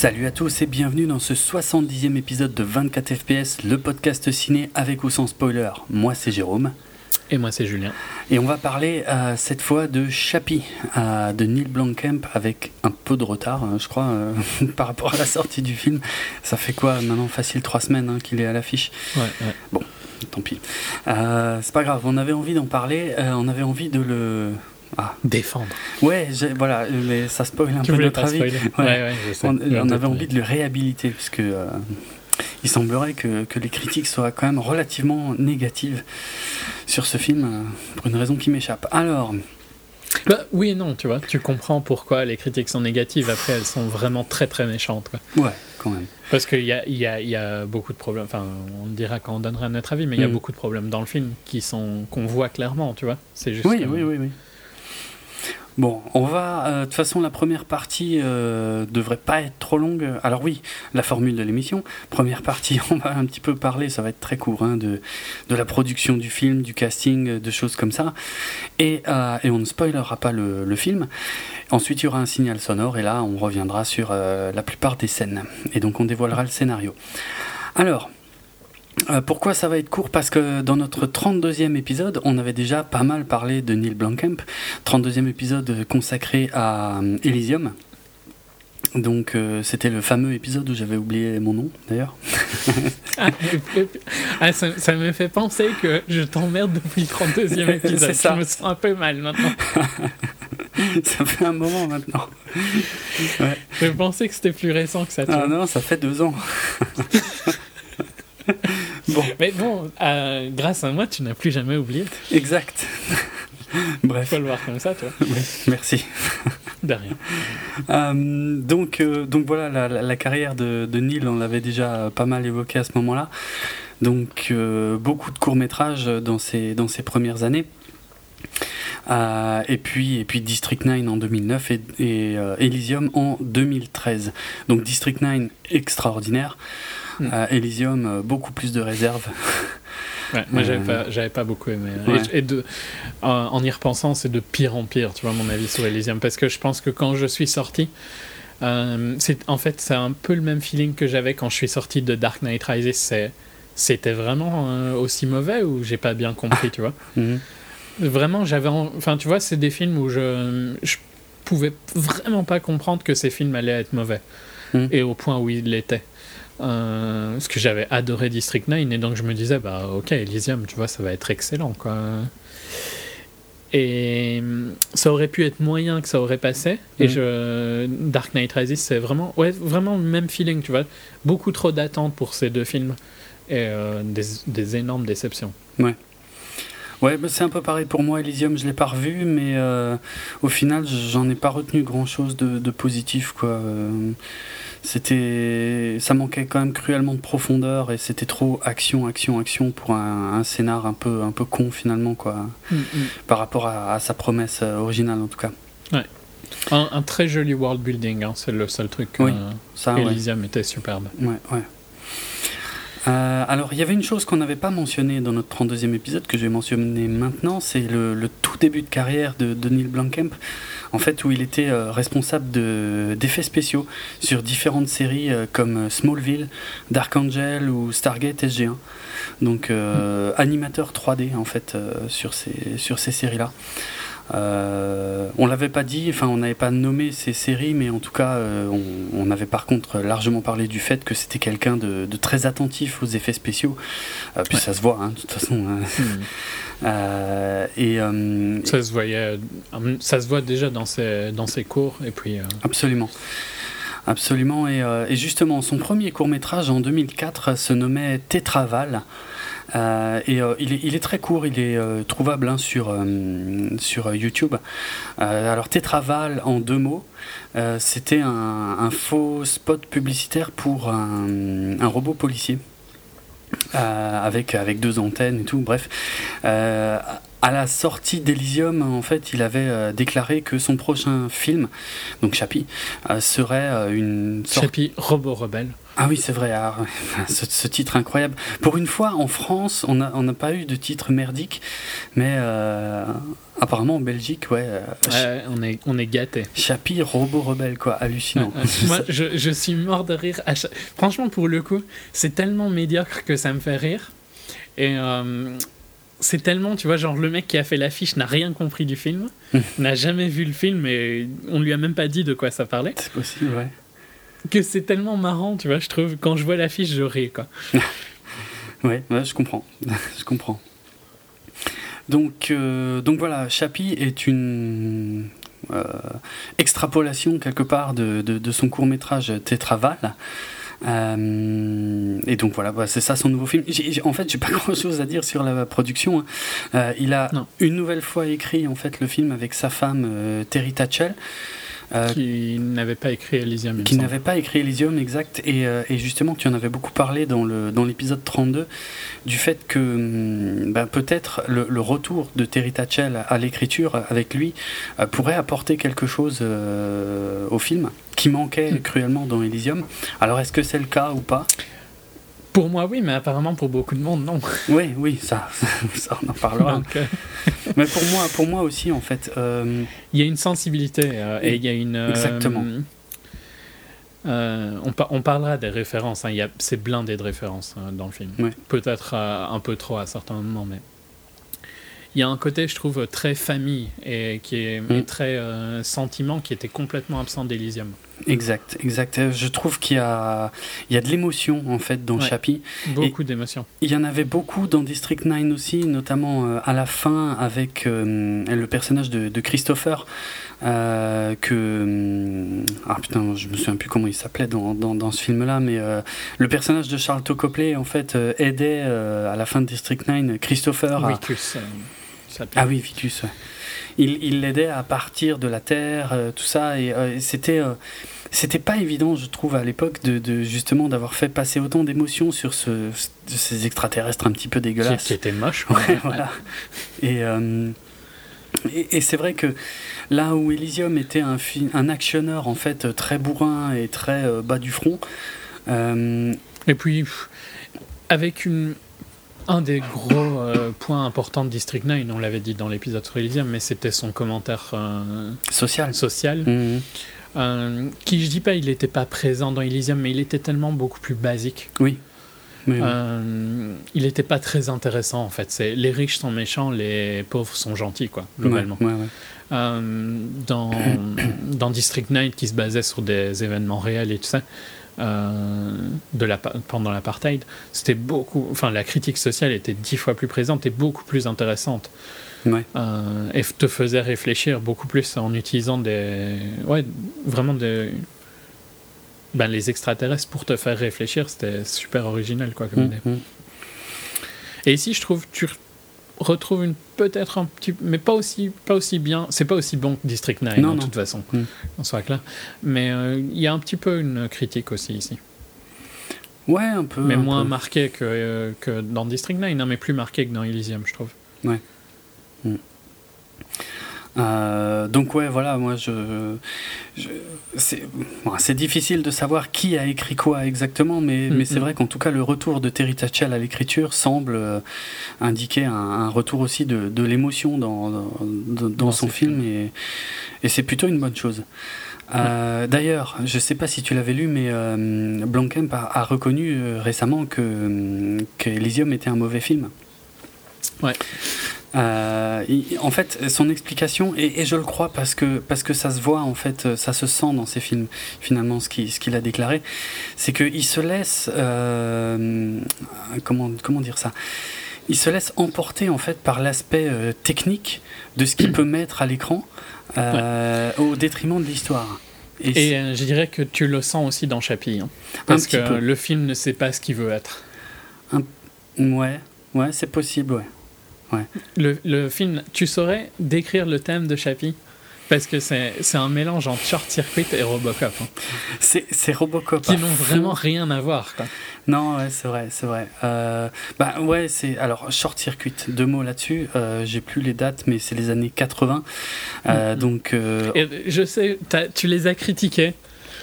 Salut à tous et bienvenue dans ce 70e épisode de 24 FPS, le podcast ciné avec ou sans spoiler. Moi c'est Jérôme. Et moi c'est Julien. Et on va parler euh, cette fois de Chappie, euh, de Neil Blomkamp, avec un peu de retard, hein, je crois, euh, par rapport à la sortie du film. Ça fait quoi maintenant Facile trois semaines hein, qu'il est à l'affiche? Ouais, ouais. Bon, tant pis. c'est pas grave, on avait envie d'en parler, on avait envie de le ah. Défendre. Ouais, voilà, mais ça spoil un peu notre avis. Ouais. Ouais, on, on, avait envie de le réhabiliter, puisque euh, il semblerait que, que, les critiques soient quand même relativement négatives sur ce film, euh, pour une raison qui m'échappe. Alors. Bah, oui et non, tu vois, tu comprends pourquoi les critiques sont négatives, après elles sont vraiment très très méchantes. Quoi. Ouais, quand même. Parce qu'il y a, y, a, y a, beaucoup de problèmes, enfin on dira quand on donnera notre avis, mais il y a mm. beaucoup de problèmes dans le film qui sont qu'on voit clairement, tu vois. C'est juste. Oui, oui, oui, oui. Bon, on va. Euh, de toute façon, la première partie euh, devrait pas être trop longue. Alors oui, la formule de l'émission. Première partie, on va un petit peu parler. Ça va être très court hein, de de la production du film, du casting, de choses comme ça. Et euh, et on ne spoilera pas le, le, film. Ensuite, il y aura un signal sonore et là, on reviendra sur euh, la plupart des scènes. Et donc, on dévoilera le scénario. Alors. Euh, pourquoi ça va être court? Parce que dans notre 32e épisode, on avait déjà pas mal parlé de Neil Blomkamp. 32e épisode consacré à euh, Elysium. Donc euh, c'était le fameux épisode où j'avais oublié mon nom d'ailleurs. Ah, ah, ça, me fait penser que je t'emmerde depuis le 32e épisode. Ça. Je me sens un peu mal maintenant. ça fait un moment maintenant. Je pensais que c'était plus récent que ça. Ah non, ça fait deux ans. bon. Mais bon, euh, grâce à moi, tu n'as plus jamais oublié. Exact. Bref. Faut le voir comme ça, toi. merci. De rien. Euh, donc, euh, donc voilà, la, carrière de, de, Neil, on l'avait déjà pas mal évoqué à ce moment-là. Donc, beaucoup de courts-métrages dans ses, dans ses premières années. et, puis, et puis District 9 en 2009 et, et Elysium en 2013. Donc District 9 extraordinaire. À Elysium, euh, beaucoup plus de réserve. Ouais, moi, j'avais euh, pas, pas beaucoup aimé. Et, de, en, y repensant, c'est de pire en pire, tu vois, mon avis sur Elysium. Parce que je pense que quand je suis sorti, euh, c'est en fait, c'est un peu le même feeling que j'avais quand je suis sorti de Dark Knight Rises. C'était vraiment aussi mauvais ou j'ai pas bien compris, tu vois? Mhm. Vraiment, j'avais. Enfin, tu vois, c'est des films où je, je pouvais vraiment pas comprendre que ces films allaient être mauvais. Mhm. Et au point où ils l'étaient. Euh, parce que j'avais adoré District 9 et donc je me disais bah ok Elysium tu vois ça va être excellent quoi. Et ça aurait pu être moyen que ça aurait passé. Et mm. je Dark Knight Rises c'est vraiment ouais vraiment le même feeling tu vois. Beaucoup trop d'attentes pour ces deux films et euh, des, des, énormes déceptions. Ouais. Ouais, bah c'est un peu pareil pour moi. Elysium, je l'ai pas revu, mais euh, au final, j'en ai pas retenu grand chose de, de positif, quoi c'était ça manquait quand même cruellement de profondeur et c'était trop action action action pour un, un, scénar un peu un peu con finalement quoi. Mm, mm. par rapport à, sa promesse euh, originale en tout cas. Ouais. un, très joli world building hein, c'est le seul truc oui, euh, ça, Elysium était superbe. Ouais ouais. Euh, alors, il y avait une chose qu'on n'avait pas mentionnée dans notre 32e épisode, que je vais mentionner maintenant, c'est le, le, tout début de carrière de, de Neil Blomkamp en fait, où il était euh, responsable d'effets spéciaux sur différentes séries euh, comme Smallville, Dark Angel ou Stargate SG1. Donc, euh, animateur 3D en fait sur ces, sur ces séries-là. Euh, on l'avait pas dit, enfin on n'avait pas nommé ces séries, mais en tout cas on, avait par contre largement parlé du fait que c'était quelqu'un de, très attentif aux effets spéciaux. puis ça se voit, hein, de toute façon. Hein. Euh, et, euh, ça se voyait, ça se voit déjà dans ses, dans ses cours. Et puis, euh, Absolument. Absolument. Et, et, justement, son premier court métrage en 2004 se nommait Tétraval. Euh, et il, est, il, est, très court, il est trouvable hein, sur, sur YouTube. alors Tétraval en deux mots, c'était un, un, faux spot publicitaire pour un, un robot policier. Euh, avec, avec deux antennes et tout, bref. Euh, à la sortie d'Elysium, en fait, il avait euh, déclaré que son prochain film, donc Chappie, serait une sorte... Chappie, robot rebelle. Ah oui, c'est vrai. Ah, ce, titre incroyable. Pour une fois, en France, on n'a on pas eu de titre merdique, mais euh, apparemment en Belgique, ouais. Euh, on est, on est gâté. Chapi, robot rebelle, quoi, hallucinant. Moi, je, je, suis mort de rire. Franchement, pour le coup, c'est tellement médiocre que ça me fait rire. Et euh, c'est tellement, tu vois, genre le mec qui a fait l'affiche n'a rien compris du film, n'a jamais vu le film et on lui a même pas dit de quoi ça parlait. C'est possible, ouais que c'est tellement marrant, tu vois, je trouve. Quand je vois l'affiche, je ris, quoi. ouais, ouais, je comprends. je comprends. Donc, euh, donc voilà, Chappie est une euh, extrapolation quelque part de, de, son court métrage Tétraval. Euh, et donc voilà, bah, c'est ça son nouveau film. en fait, j'ai pas grand chose à dire sur la production. Hein. il a une nouvelle fois écrit en fait le film avec sa femme Terry Tatchell. Euh, qui n'avait pas écrit Elysium. Qui n'avait pas écrit Elysium, exact. Et, euh, et, justement, tu en avais beaucoup parlé dans l'épisode dans 32, du fait que hum, ben, peut-être le, le, retour de Terry Tatchell à l'écriture avec lui euh, pourrait apporter quelque chose au film qui manquait hmm. cruellement dans Elysium. Alors, est-ce que c'est le cas ou pas? Pour moi, oui, mais apparemment pour beaucoup de monde, non. Oui, oui, ça, ça on en parlera. Euh, mais pour moi, pour moi aussi, en fait. Euh, il y a une sensibilité euh, et il y a une. Exactement. on, on, parlera des références. Hein, c'est blindé de références dans le film. Peut-être un peu trop à certains moments, mais il y a un côté, je trouve, très famille et qui est mm. très sentiment qui était complètement absent d'Elysium. Exact, exact. Je trouve qu'il y a, il y a de l'émotion en fait dans Chappie. Beaucoup d'émotion. Il y en avait beaucoup dans District 9 aussi, notamment euh, à la fin avec euh, le personnage de, Christopher. Euh, que ah putain je me souviens plus comment il s'appelait dans, dans, dans, ce film là mais le personnage de Charles Copley en fait aidait à la fin de District 9 Christopher Vitus, ah oui Vitus il l'aidait à partir de la Terre, euh, tout ça, et euh, c'était euh, c'était pas évident, je trouve, à l'époque, de, justement d'avoir fait passer autant d'émotions sur ce, ces extraterrestres un petit peu dégueulasses. Qui étaient moches. voilà. Et, et, c'est vrai que là où Elysium était un, un actionneur en fait très bourrin et très bas du front. et puis avec une un des gros euh, points importants de District 9, on l'avait dit dans l'épisode sur Elysium, mais c'était son commentaire euh, social. social mhm. euh, qui, je dis pas, il n'était pas présent dans Elysium, mais il était tellement beaucoup plus basique. Oui. il n'était pas très intéressant en fait. C'est les riches sont méchants, les pauvres sont gentils quoi, globalement. dans, dans District 9 qui se basait sur des événements réels et tout ça, de la, pendant l'apartheid, c'était beaucoup, enfin la critique sociale était dix fois plus présente et beaucoup plus intéressante. Euh, et te faisait réfléchir beaucoup plus en utilisant des, ouais, vraiment des, ben, les extraterrestres pour te faire réfléchir, c'était super original quoi comme mm, mm. Et ici, je trouve, tu retrouve une peut-être un petit mais pas aussi pas aussi bien. C'est pas aussi bon que District 9 non, de toute façon. Mm. on soit clair. Mais euh, il y a un petit peu une critique aussi ici. Ouais un peu mais moins marqué que, euh, que dans District 9 non mais plus marqué que dans Elysium je trouve. Ouais. Mm. Euh, donc ouais, voilà, moi je, c'est difficile de savoir qui a écrit quoi exactement, mais, mais c'est vrai qu'en tout cas le retour de Terry Tatchell à l'écriture semble euh, indiquer un, retour aussi de, de l'émotion dans, dans, son film, et, et c'est plutôt une bonne chose. Euh, d'ailleurs, je ne sais pas si tu l'avais lu, mais euh, Blomkamp a, reconnu récemment que, que Elysium était un mauvais film. Ouais. Euh, en fait, son explication, et, je le crois parce que, parce que ça se voit, en fait, ça se sent dans ses films, finalement, ce qu'il ce qu'il a déclaré, c'est qu'il se laisse. Euh, comment, comment dire ça? Il se laisse emporter, en fait, par l'aspect euh, technique de ce qu'il peut mettre à l'écran au détriment de l'histoire. Et, je dirais que tu le sens aussi dans Chappie, hein, parce que le film ne sait pas ce qu'il veut être. ouais, ouais, c'est possible, ouais. Le, le, film, tu saurais décrire le thème de Chappie? Parce que c'est un mélange entre Short Circuit et Robocop. Hein. C'est Robocop. Qui n'ont vraiment rien à voir. Quoi. Non, ouais, c'est vrai, c'est vrai. Euh, bah ouais, c'est alors Short Circuit. Deux mots là-dessus. Euh, J'ai plus les dates, mais c'est les années 80. Euh, mm-hmm. Donc. Euh, je sais, tu les as critiqués.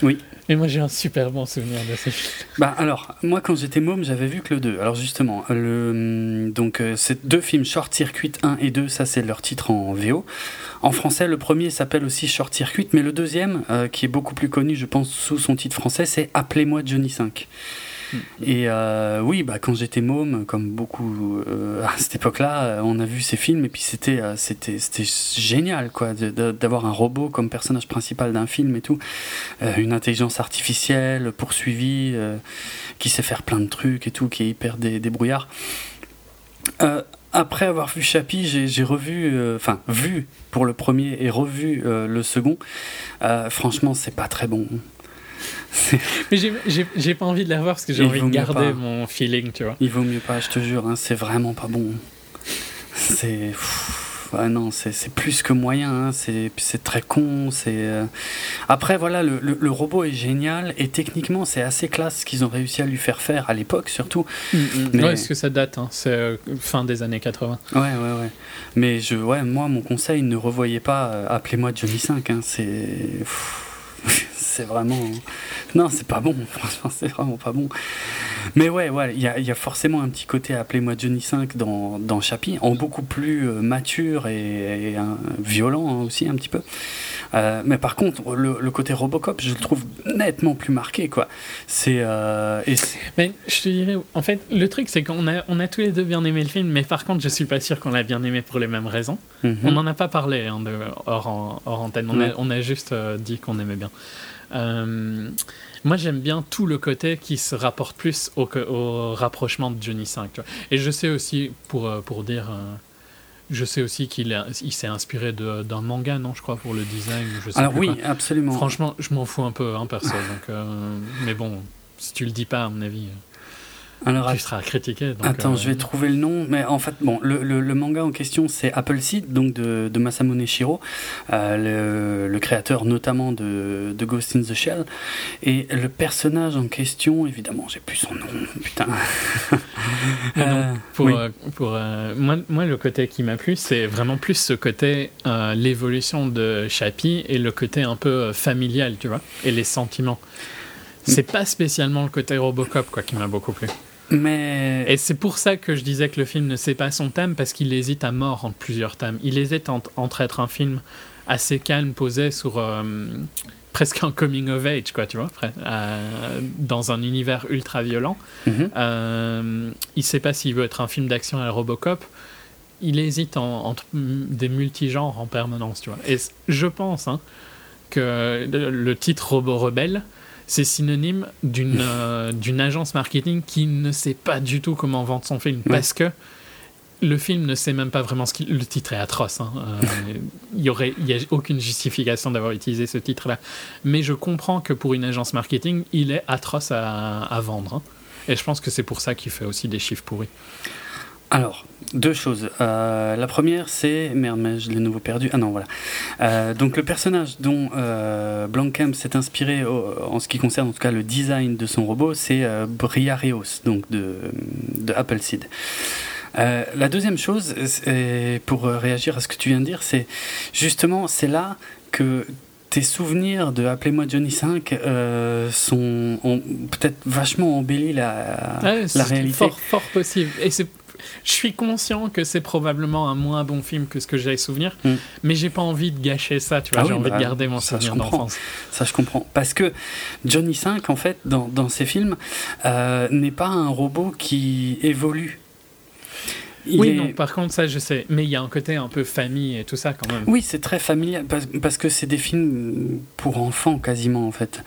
Oui. Mais moi j'ai un super bon souvenir de ce film. Bah alors, moi quand j'étais môme, j'avais vu que le 2. Alors justement, le, donc euh, c'est deux films Short Circuit 1 et 2, ça c'est leur titre en VO. En français, le premier s'appelle aussi Short Circuit, mais le deuxième, euh, qui est beaucoup plus connu, je pense, sous son titre français, c'est Appelez-moi Johnny 5. Et euh, oui, bah, quand j'étais môme, comme beaucoup euh, à cette époque-là, euh, on a vu ces films et puis c'était c'était c'était génial quoi d'avoir un robot comme personnage principal d'un film et tout, une intelligence artificielle poursuivie qui sait faire plein de trucs et tout, qui est hyper dé débrouillard. après avoir vu Chappie, j'ai revu, enfin vu pour le premier et revu le second. franchement, c'est pas très bon. Mais j'ai pas envie de la voir parce que j'ai envie de garder mon feeling, tu vois. Il vaut mieux pas, je te jure, hein, c'est vraiment pas bon. C'est. non, c'est plus que moyen, hein, c'est très con. c'est euh. Après, voilà, le, le, robot est génial et techniquement, c'est assez classe ce qu'ils ont réussi à lui faire faire à l'époque, surtout. Mm, mm. Mais... Ouais, parce que ça date, hein, c'est euh, fin des années 80. Ouais, ouais, ouais. Mais je, ouais, moi, mon conseil, ne revoyez pas euh, Appelez-moi Johnny 5, hein, c'est c'est vraiment. Non, c'est pas bon, franchement, c'est vraiment pas bon. Mais ouais, ouais, il y a, y a, forcément un petit côté Appelez-moi Johnny 5 dans, dans Chappie, en beaucoup plus euh, mature et, violent hein, aussi, un petit peu. Euh, mais par contre, le, côté Robocop, je le trouve nettement plus marqué, quoi. C'est. Euh, mais je te dirais, en fait, le truc, c'est qu'on a, on a tous les deux bien aimé le film, mais par contre, je suis pas sûr qu'on l'a bien aimé pour les mêmes raisons. Mhm. On n'en a pas parlé hein, de, hors, hors, antenne, on, a, on a juste dit qu'on aimait bien. Euh, moi, j'aime bien tout le côté qui se rapporte plus au, au rapprochement de Johnny 5. Et je sais aussi, pour, euh, pour dire, euh, je sais aussi qu'il il s'est inspiré d'un manga, non, je crois, pour le design. Je sais Alors oui, absolument. Franchement, je m'en fous un peu, hein, perso. donc, mais bon, si tu le dis pas, à mon avis. Alors, tu seras critiqué. attends, je vais trouver le nom. Mais en fait, bon, le, le, manga en question, c'est Apple Seed, donc de, de Masamune Shiro, euh, le, créateur notamment de, de, Ghost in the Shell. Et le personnage en question, évidemment, j'ai plus son nom, putain. Euh, pour, euh, pour moi, moi, le côté qui m'a plu, c'est vraiment plus ce côté, l'évolution de Chappie et le côté un peu familial, tu vois, et les sentiments. C'est pas spécialement le côté Robocop quoi qui m'a beaucoup plu. Mais... Et c'est pour ça que je disais que le film ne sait pas son thème, parce qu'il hésite à mort entre plusieurs thèmes. Il hésite entre être un film assez calme, posé sur euh, presque un coming of age, quoi, tu vois, euh, dans un univers ultra violent. Euh, il sait pas s'il veut être un film d'action à Robocop. Il hésite entre des multigenres en permanence, tu vois. Et je pense hein, que le titre Robo Rebelle c'est synonyme d'une euh, d'une agence marketing qui ne sait pas du tout comment vendre son film parce que le film ne sait même pas vraiment ce qu'il. Le titre est atroce. Hein. Euh, il n'y aurait y a aucune justification d'avoir utilisé ce titre-là. Mais je comprends que pour une agence marketing, il est atroce à, à vendre. Hein. Et je pense que c'est pour ça qu'il fait aussi des chiffres pourris. Alors, deux choses. Euh, la première, c'est. Merde, mais je l'ai nouveau perdu. Ah non, voilà. Euh, donc, le personnage dont euh, Blancamp s'est inspiré en ce qui concerne en tout cas le design de son robot, c'est euh, Briareos, donc de, de Appleseed. la deuxième chose, pour réagir à ce que tu viens de dire, c'est justement, c'est là que tes souvenirs de Appelez-moi Johnny 5 sont ont peut-être vachement embelli la, la réalité. Fort, fort possible. Et c'est je suis conscient que c'est probablement un moins bon film que ce que j'ai souvenir, mm. mais j'ai pas envie de gâcher ça, tu vois. Ah j'ai envie de bah, garder mon souvenir d'enfance. Ça, je comprends. Parce que Johnny 5, en fait, dans, dans ses films, euh, n'est pas un robot qui évolue oui, non, par contre, ça, je sais. Mais il y a un côté un peu famille et tout ça quand même. Oui, c'est très familial parce, que c'est des films pour enfants quasiment en fait.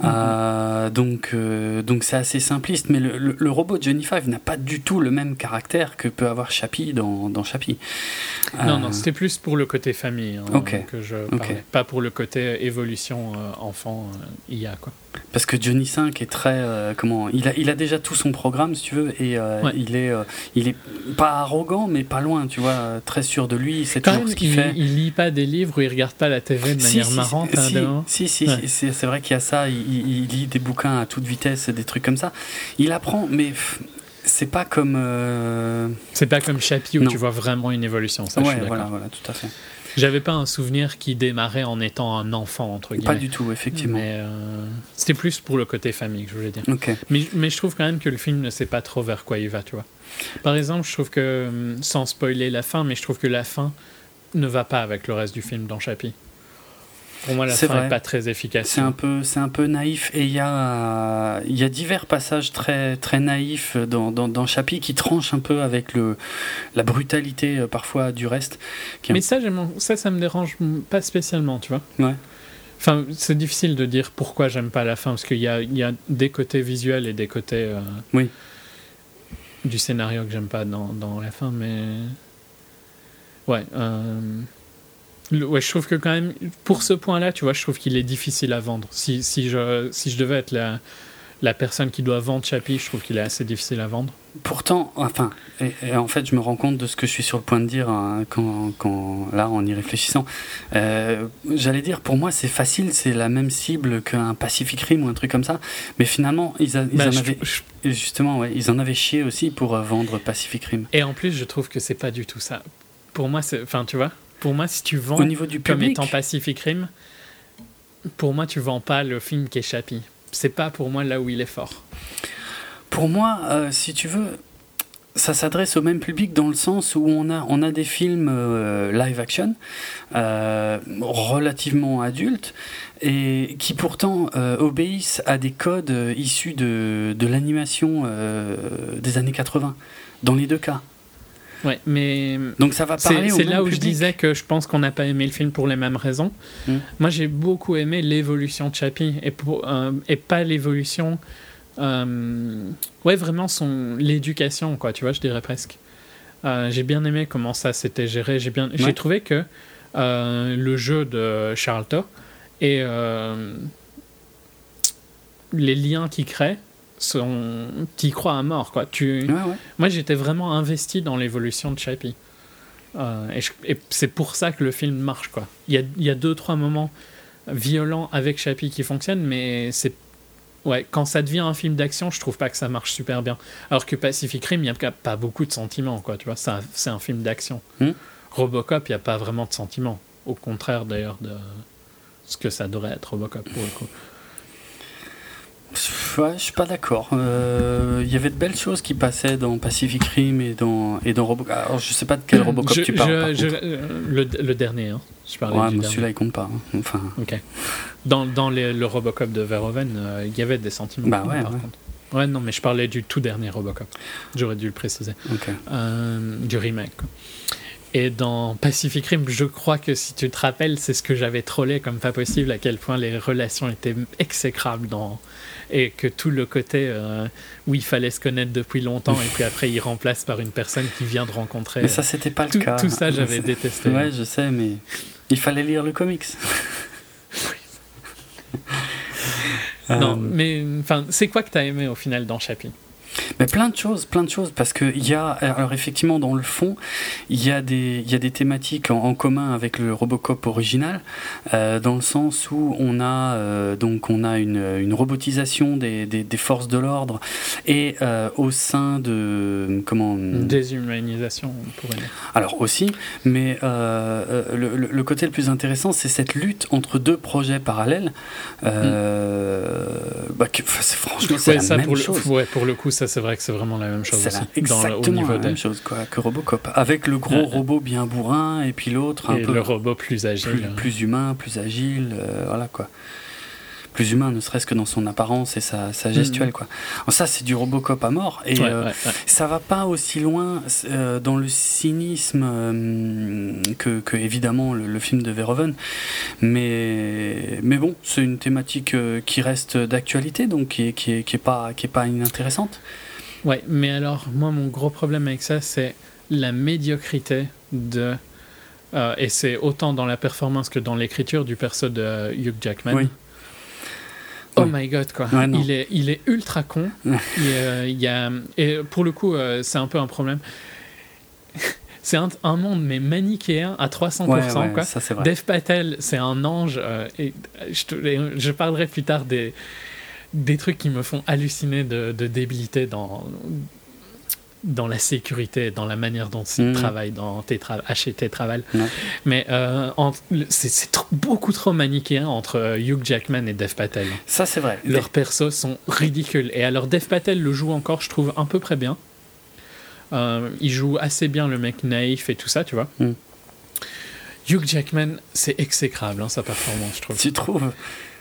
Mhm. Euh, donc, euh, donc c'est assez simpliste. Mais le, robot Johnny Five n'a pas du tout le même caractère que peut avoir Chappie dans, dans Chappie. Non, non, euh, c'était plus pour le côté famille hein, que je parlais. Pas pour le côté évolution enfant IA, quoi. Parce que Johnny 5 est très. comment il a, il a déjà tout son programme, si tu veux, et il, est, il est pas arrogant, mais pas loin, tu vois, très sûr de lui, c'est toujours ce qu'il fait. Il lit pas des livres ou il regarde pas la TV de manière marrante. Si, si, si, c'est vrai qu'il y a ça, il, lit des bouquins à toute vitesse, des trucs comme ça. Il apprend, mais c'est pas comme. Euh, c'est pas comme Chappie où tu vois vraiment une évolution. Ça, ouais, voilà, voilà, tout à fait. J'avais pas un souvenir qui démarrait en étant un enfant, entre guillemets. Pas du tout, effectivement. Mais euh, c'était plus pour le côté famille que je voulais dire. Mais, mais je trouve quand même que le film ne sait pas trop vers quoi il va, tu vois. Par exemple, je trouve que, hum, sans spoiler la fin, mais je trouve que la fin ne va pas avec le reste du film dans Chappie. Pour moi, la C'est fin vrai. n'est pas très efficace. C'est un peu, c'est un peu naïf et il y a, il y a divers passages très, très naïfs dans, dans, dans Chappie qui tranchent un peu avec le, la brutalité euh, parfois du reste. est Mais ça, ça, ça me dérange pas spécialement, tu vois. Ouais. Enfin, c'est difficile de dire pourquoi j'aime pas la fin, parce qu'il y a, il y a des côtés visuels et des côtés euh, Oui. du scénario que j'aime pas dans, dans la fin, mais ouais, euh, le- ouais, je trouve que quand même pour ce point-là, tu vois, je trouve qu'il est difficile à vendre. Si, si je si je devais être la la personne qui doit vendre Chappie, je trouve qu'il est assez difficile à vendre. Pourtant, enfin, et, et en fait, je me rends compte de ce que je suis sur le point de dire hein, quand, quand, là, en y réfléchissant. Euh, J'allais dire, pour moi, c'est facile, c'est la même cible qu'un Pacific Rim ou un truc comme ça. Mais finalement, ils, a- ils Bah, en je- avaient, je- justement, ouais, ils en avaient chié aussi pour euh, vendre Pacific Rim. et en plus, je trouve que c'est pas du tout ça. Pour moi, c'est, enfin, tu vois, pour moi, si tu vends Au niveau du comme public, étant Pacific Rim, pour moi, tu vends pas le film qui est Chappie. C'est pas pour moi là où il est fort. Pour moi, euh, si tu veux, ça s'adresse au même public dans le sens où on a, on a des films euh, live action euh, relativement adultes et qui pourtant euh, obéissent à des codes issus de, de l'animation des années 80, dans les deux cas. Ouais, mais Donc ça va parler c'est là où je disais que je pense qu'on n'a pas aimé le film pour les mêmes raisons. Mm. Moi, j'ai beaucoup aimé l'évolution de Chappie et, pour, euh, et pas l'évolution. euh, ouais, vraiment son l'éducation, quoi. Tu vois, je dirais presque. Euh, j'ai bien aimé comment ça s'était géré. J'ai bien, j'ai trouvé que le jeu de Charlton et les liens qu'il crée sont, t'y crois à mort, quoi. Tu, Ouais, ouais. moi, j'étais vraiment investi dans l'évolution de Chappie. Euh, et je- et c'est pour ça que le film marche, quoi. Il y a, il y a deux, trois moments violents avec Chappie qui fonctionnent, mais c'est. Ouais, quand ça devient un film d'action, je trouve pas que ça marche super bien. Alors que Pacific Rim, il n'y a pas beaucoup de sentiments, quoi, tu vois. C'est un, c'est un film d'action. Hmm. Robocop, il n'y a pas vraiment de sentiments. Au contraire, d'ailleurs, de ce que ça devrait être Robocop, pour le coup. Ouais, je suis pas d'accord. Euh, Il y avait de belles choses qui passaient dans Pacific Rim et dans, et dans Robocop. Alors je sais pas de quel Robocop Je- tu parles. je- par je- euh, le, le dernier, hein. Je parlais Ouais, du mais celui-là il compte pas. hein. Enfin, Ok. Dans, dans les- le Robocop de Verhoeven, euh, il y avait des sentiments. Bah ouais, par ouais. contre. Ouais, non, mais je parlais du tout dernier Robocop. J'aurais dû le préciser. ok. Euh, du remake. quoi. Et dans Pacific Rim, je crois que si tu te rappelles, c'est ce que j'avais trollé comme pas possible, à quel point les relations étaient exécrables dans. Et que tout le côté euh, où il fallait se connaître depuis longtemps, et puis après il remplace par une personne qui vient de rencontrer. Mais ça c'était pas le tout, cas. tout ça, j'avais détesté. Ouais, je sais, mais il fallait lire le comics. Non, Euh, mais enfin, c'est quoi que t'as aimé au final dans Chappie Mais plein de choses, plein de choses, parce que il y a, alors effectivement, dans le fond, il y a des, il y a des thématiques en, en commun avec le Robocop original, euh, dans le sens où on a euh, donc on a une, une robotisation des, des, des forces de l'ordre et euh, au sein de comment Déshumanisation, on pourrait dire. alors aussi, mais le, le- le côté le plus intéressant, c'est cette lutte entre deux projets parallèles. Euh, bah, que- franchement, c'est Ouais, la ça, même pour le, chose. ouais, pour le coup, ça c'est vrai que c'est vraiment la même chose C'est aussi. la- dans le- au exactement niveau la des- même chose quoi, que Robocop. Avec le gros Ouais. robot bien bourrin et puis l'autre un et peu le robot plus agile. plus, plus humain, plus agile, euh, voilà quoi. Plus humain, ne serait-ce que dans son apparence et sa, sa gestuelle, quoi. Alors ça, c'est du Robocop à mort. Et Ouais, euh, ouais, ouais. ça va pas aussi loin euh, dans le cynisme euh, que, que, évidemment le, le film de Verhoeven, mais mais bon, c'est une thématique qui reste d'actualité, donc qui est, qui est, qui est pas qui est pas inintéressante. Ouais, mais alors, moi, mon gros problème avec ça, c'est la médiocrité de. euh, et c'est autant dans la performance que dans l'écriture du perso de Hugh Jackman. Oui. Oh my god, quoi. Ouais, il, est, il est ultra con. Il, euh, il y a, et pour le coup, euh, c'est un peu un problème. c'est un, un monde, mais manichéen à 300%. Ouais, quoi. ça vrai. Dev Patel, c'est un ange. euh, et je, te- et je parlerai plus tard des, des trucs qui me font halluciner de, de débilité dans. Dans la sécurité, dans la manière dont il Mhm. travaille dans Tétra, HT Travel. Mais euh, c'est beaucoup trop manichéen entre euh, Hugh Jackman et Dev Patel. Ça, c'est vrai. Leurs persos sont ridicules. Et alors, Dev Patel le joue encore, je trouve, un peu près bien. Euh, il joue assez bien le mec naïf et tout ça, tu vois. Mm. Hugh Jackman, c'est exécrable, hein, sa performance, je trouve. Tu trouves?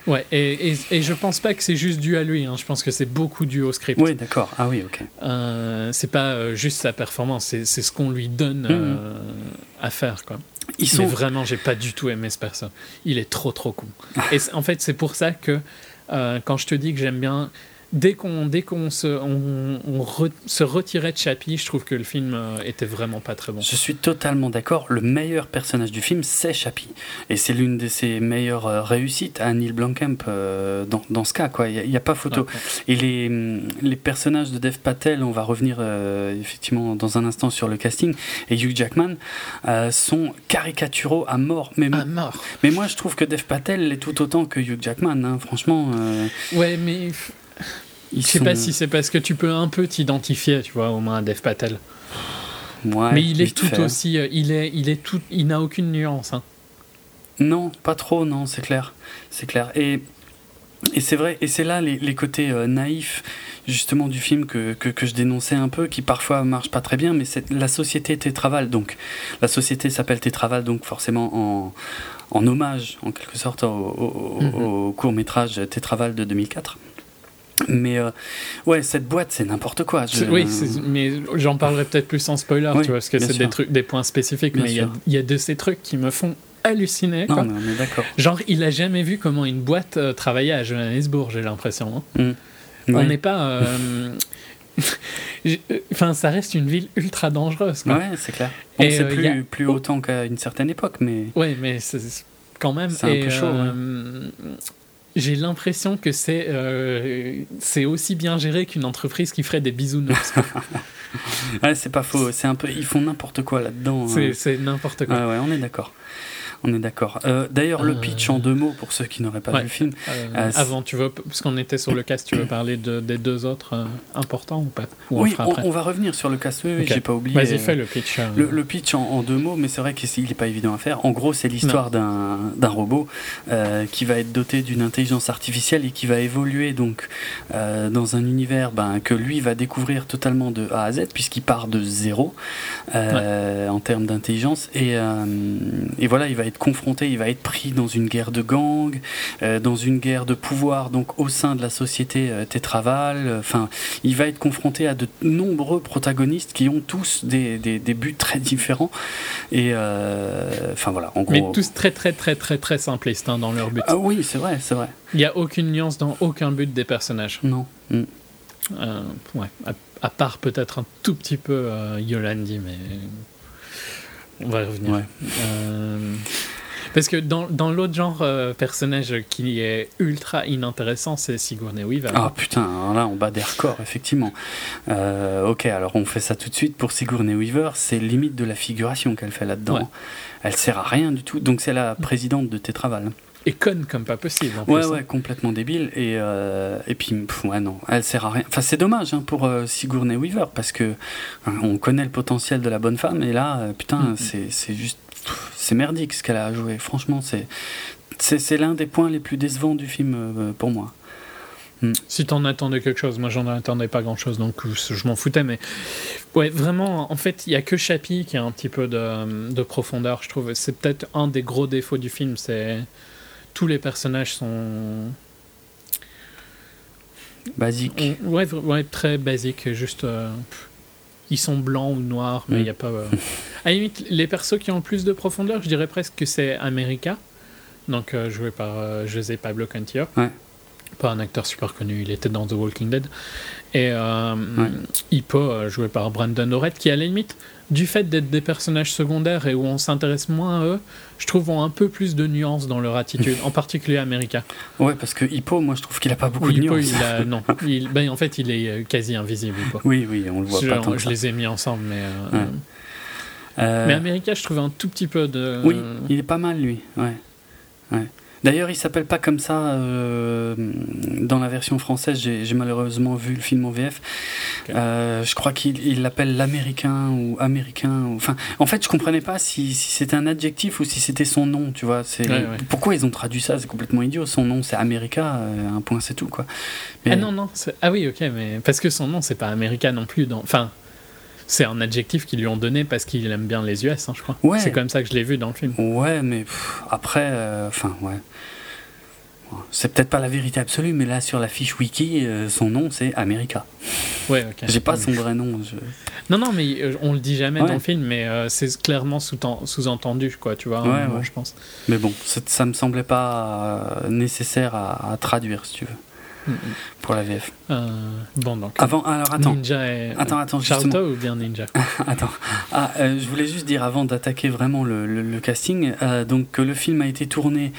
Ouais, et, et, et je pense pas que c'est juste dû à lui. hein. Je pense que c'est beaucoup dû au script. Oui, d'accord. Ah oui, ok. Euh, c'est pas euh, juste sa performance, c'est c'est ce qu'on lui donne euh, à faire, quoi. Ils sont Mais vraiment, j'ai pas du tout aimé ce perso. Il est trop trop con. Et c'est- en fait, c'est pour ça que euh, quand je te dis que j'aime bien, dès qu'on dès qu'on se on, on re- se retirait de Chappie, je trouve que le film euh, était vraiment pas très bon. Je suis totalement d'accord. Le meilleur personnage du film, c'est Chappie. Et c'est l'une de ses meilleures euh, réussites à Neil Blomkamp euh, dans, dans ce cas. quoi. Il n'y a, pas photo. Et les, hum, les personnages de Dev Patel, on va revenir euh, effectivement dans un instant sur le casting, et Hugh Jackman, euh, sont caricaturaux à mort. Mais, Ah, mort. mais moi, je trouve que Dev Patel l'est tout autant que Hugh Jackman. hein. Franchement, euh, Ouais, mais ils je sais sont- pas si c'est parce que tu peux un peu t'identifier, tu vois, au moins à Dev Patel. Ouais, mais il est tout fait. aussi, euh, il est, il est tout, il n'a aucune nuance. hein. Non, pas trop, non, c'est clair. C'est clair. Et, et c'est vrai, et c'est là les, les côtés euh, naïfs, justement, du film que, que, que je dénonçais un peu, qui parfois marchent pas très bien, mais c'est la société Tétraval. Donc, la société s'appelle Tétraval, donc forcément en, en hommage, en quelque sorte, au, au, Mhm. au court-métrage Tétraval de 2004. Mais euh, ouais, cette boîte, c'est n'importe quoi. Je- Oui, mais j'en parlerai peut-être plus en spoiler, Oui, tu vois, parce que c'est des trucs, des points spécifiques, Bien mais il y a- y, de ces trucs qui me font halluciner. Non, mais on d'accord. Genre, il a jamais vu comment une boîte euh, travaillait à Johannesburg, j'ai l'impression. hein. On Ouais. n'est pas. euh, Enfin, ça reste une ville ultra dangereuse. Quoi. Ouais, c'est clair. Et, c'est euh, plus, a- plus autant qu'à une certaine époque, mais. Ouais, mais c'est quand même. C'est un peu chaud, J'ai l'impression que c'est euh, c'est aussi bien géré qu'une entreprise qui ferait des bisounours. Ouais, c'est pas faux. C'est un peu, ils font n'importe quoi là-dedans. c'est hein. c'est n'importe quoi. Ouais, ouais, on est d'accord. On est d'accord. Euh, D'ailleurs, le pitch en deux mots pour ceux qui n'auraient pas Ouais. vu le film. Euh, Euh, avant, tu veux, parce qu'on était sur le cast, tu veux parler de, des deux autres importants ou pas? Ou oui, on, va revenir sur le cast. Oui, oui, Ok. j'ai pas oublié. Vas-y, fais le pitch. Le, le pitch en, en deux mots, mais c'est vrai qu'il n'est pas évident à faire. En gros, c'est l'histoire d'un d'un robot qui va être doté d'une intelligence artificielle et qui va évoluer donc dans un univers ben, que lui va découvrir totalement de A à Z, puisqu'il part de zéro en termes d'intelligence. Et, et voilà, il va être confronté, il va être pris dans une guerre de gangs, euh, dans une guerre de pouvoir donc au sein de la société euh, Tétraval. Enfin, il va être confronté à de nombreux protagonistes qui ont tous des, des, des buts très différents. Et euh, enfin voilà, en gros. Mais tous très, très, très, très, très simplistes hein, dans leur but. Ah oui, c'est vrai, c'est vrai. Il n'y a aucune nuance dans aucun but des personnages. Non. Mm. Ouais, à, à part peut-être un tout petit peu Yolandi, mais on va y revenir. Ouais. Euh, parce que dans, dans l'autre genre euh, personnage qui est ultra inintéressant, c'est Sigourney Weaver. Ah putain, alors là on bat des records, effectivement. Euh, ok, alors on fait ça tout de suite pour Sigourney Weaver, c'est limite de la figuration qu'elle fait là-dedans. Ouais. Elle sert à rien du tout, donc c'est la présidente de Tétraval. Et conne comme pas possible. En Ouais, plus, ouais, hein. complètement débile. Et, euh, et puis, pff, ouais, non, elle sert à rien. Enfin, c'est dommage hein, pour euh, Sigourney Weaver parce que hein, on connaît le potentiel de la bonne femme et là, euh, putain, Mhm. c'est c'est juste. C'est merdique ce qu'elle a à jouer. Franchement, c'est. C'est c'est l'un des points les plus décevants du film euh, pour moi. Si t'en attendais quelque chose, moi j'en attendais pas grand chose, donc je je m'en foutais, mais ouais, vraiment, en fait, il y a que Chappie qui a un petit peu de, de profondeur, je trouve. C'est peut-être un des gros défauts du film, c'est tous les personnages sont Basique. ouais, très basiques, juste euh, ils sont blancs ou noirs, mais il Mm. n'y a pas. euh, À la limite, les persos qui ont le plus de profondeur, je dirais presque que c'est America, donc euh, joué par euh, José Pablo Cantillo. Ouais. Pas un acteur super connu, il était dans The Walking Dead. Et Ouais. Hippo, joué par Brandon Orette, qui à la limite, du fait d'être des personnages secondaires et où on s'intéresse moins à eux, je trouve ont un peu plus de nuances dans leur attitude, en particulier America. Ouais, parce que Hippo, moi je trouve qu'il a pas beaucoup de Hippo, nuances. il a, non, il, ben, en fait, il est euh, quasi invisible. Hippo. Oui, oui, on le voit je, pas tant je les ai mis ensemble, mais. euh, Ouais. Euh, Mais America, je trouve un tout petit peu de. Oui, il est pas mal lui. Ouais. Ouais. D'ailleurs, il s'appelle pas comme ça euh, dans la version française. J'ai malheureusement vu le film en VF. Euh, je crois qu'il l'appelle l'américain ou américain. Enfin, en fait, je comprenais pas si, c'était un adjectif ou si c'était son nom. Tu vois, c'est pourquoi ils ont traduit ça C'est complètement idiot. Son nom, c'est America. Euh, un point, c'est tout, quoi. Ah non, non. Ah oui, ok, mais parce que son nom, c'est pas America non plus. Dans... Enfin. C'est un adjectif qu'ils lui ont donné parce qu'il aime bien les US, hein, je crois. Ouais. C'est comme ça que je l'ai vu dans le film. Ouais, mais après, euh, enfin, ouais. C'est peut-être pas la vérité absolue, mais là sur la fiche wiki, euh, son nom c'est America. Ouais, ok. J'ai pas son vrai nom. Non, non, mais euh, on le dit jamais dans le film, mais c'est clairement sous-entendu, quoi, tu vois, ouais, ouais. je pense. Mais bon, ça me semblait pas nécessaire à, à, traduire, si tu veux pour la VF. Euh, bon, donc. Avant, alors attends. Ninja et. Attends, attends, ou bien Ninja Attends. Ah, euh, je voulais juste dire avant d'attaquer vraiment le, le, casting, euh, donc que le film a été tourné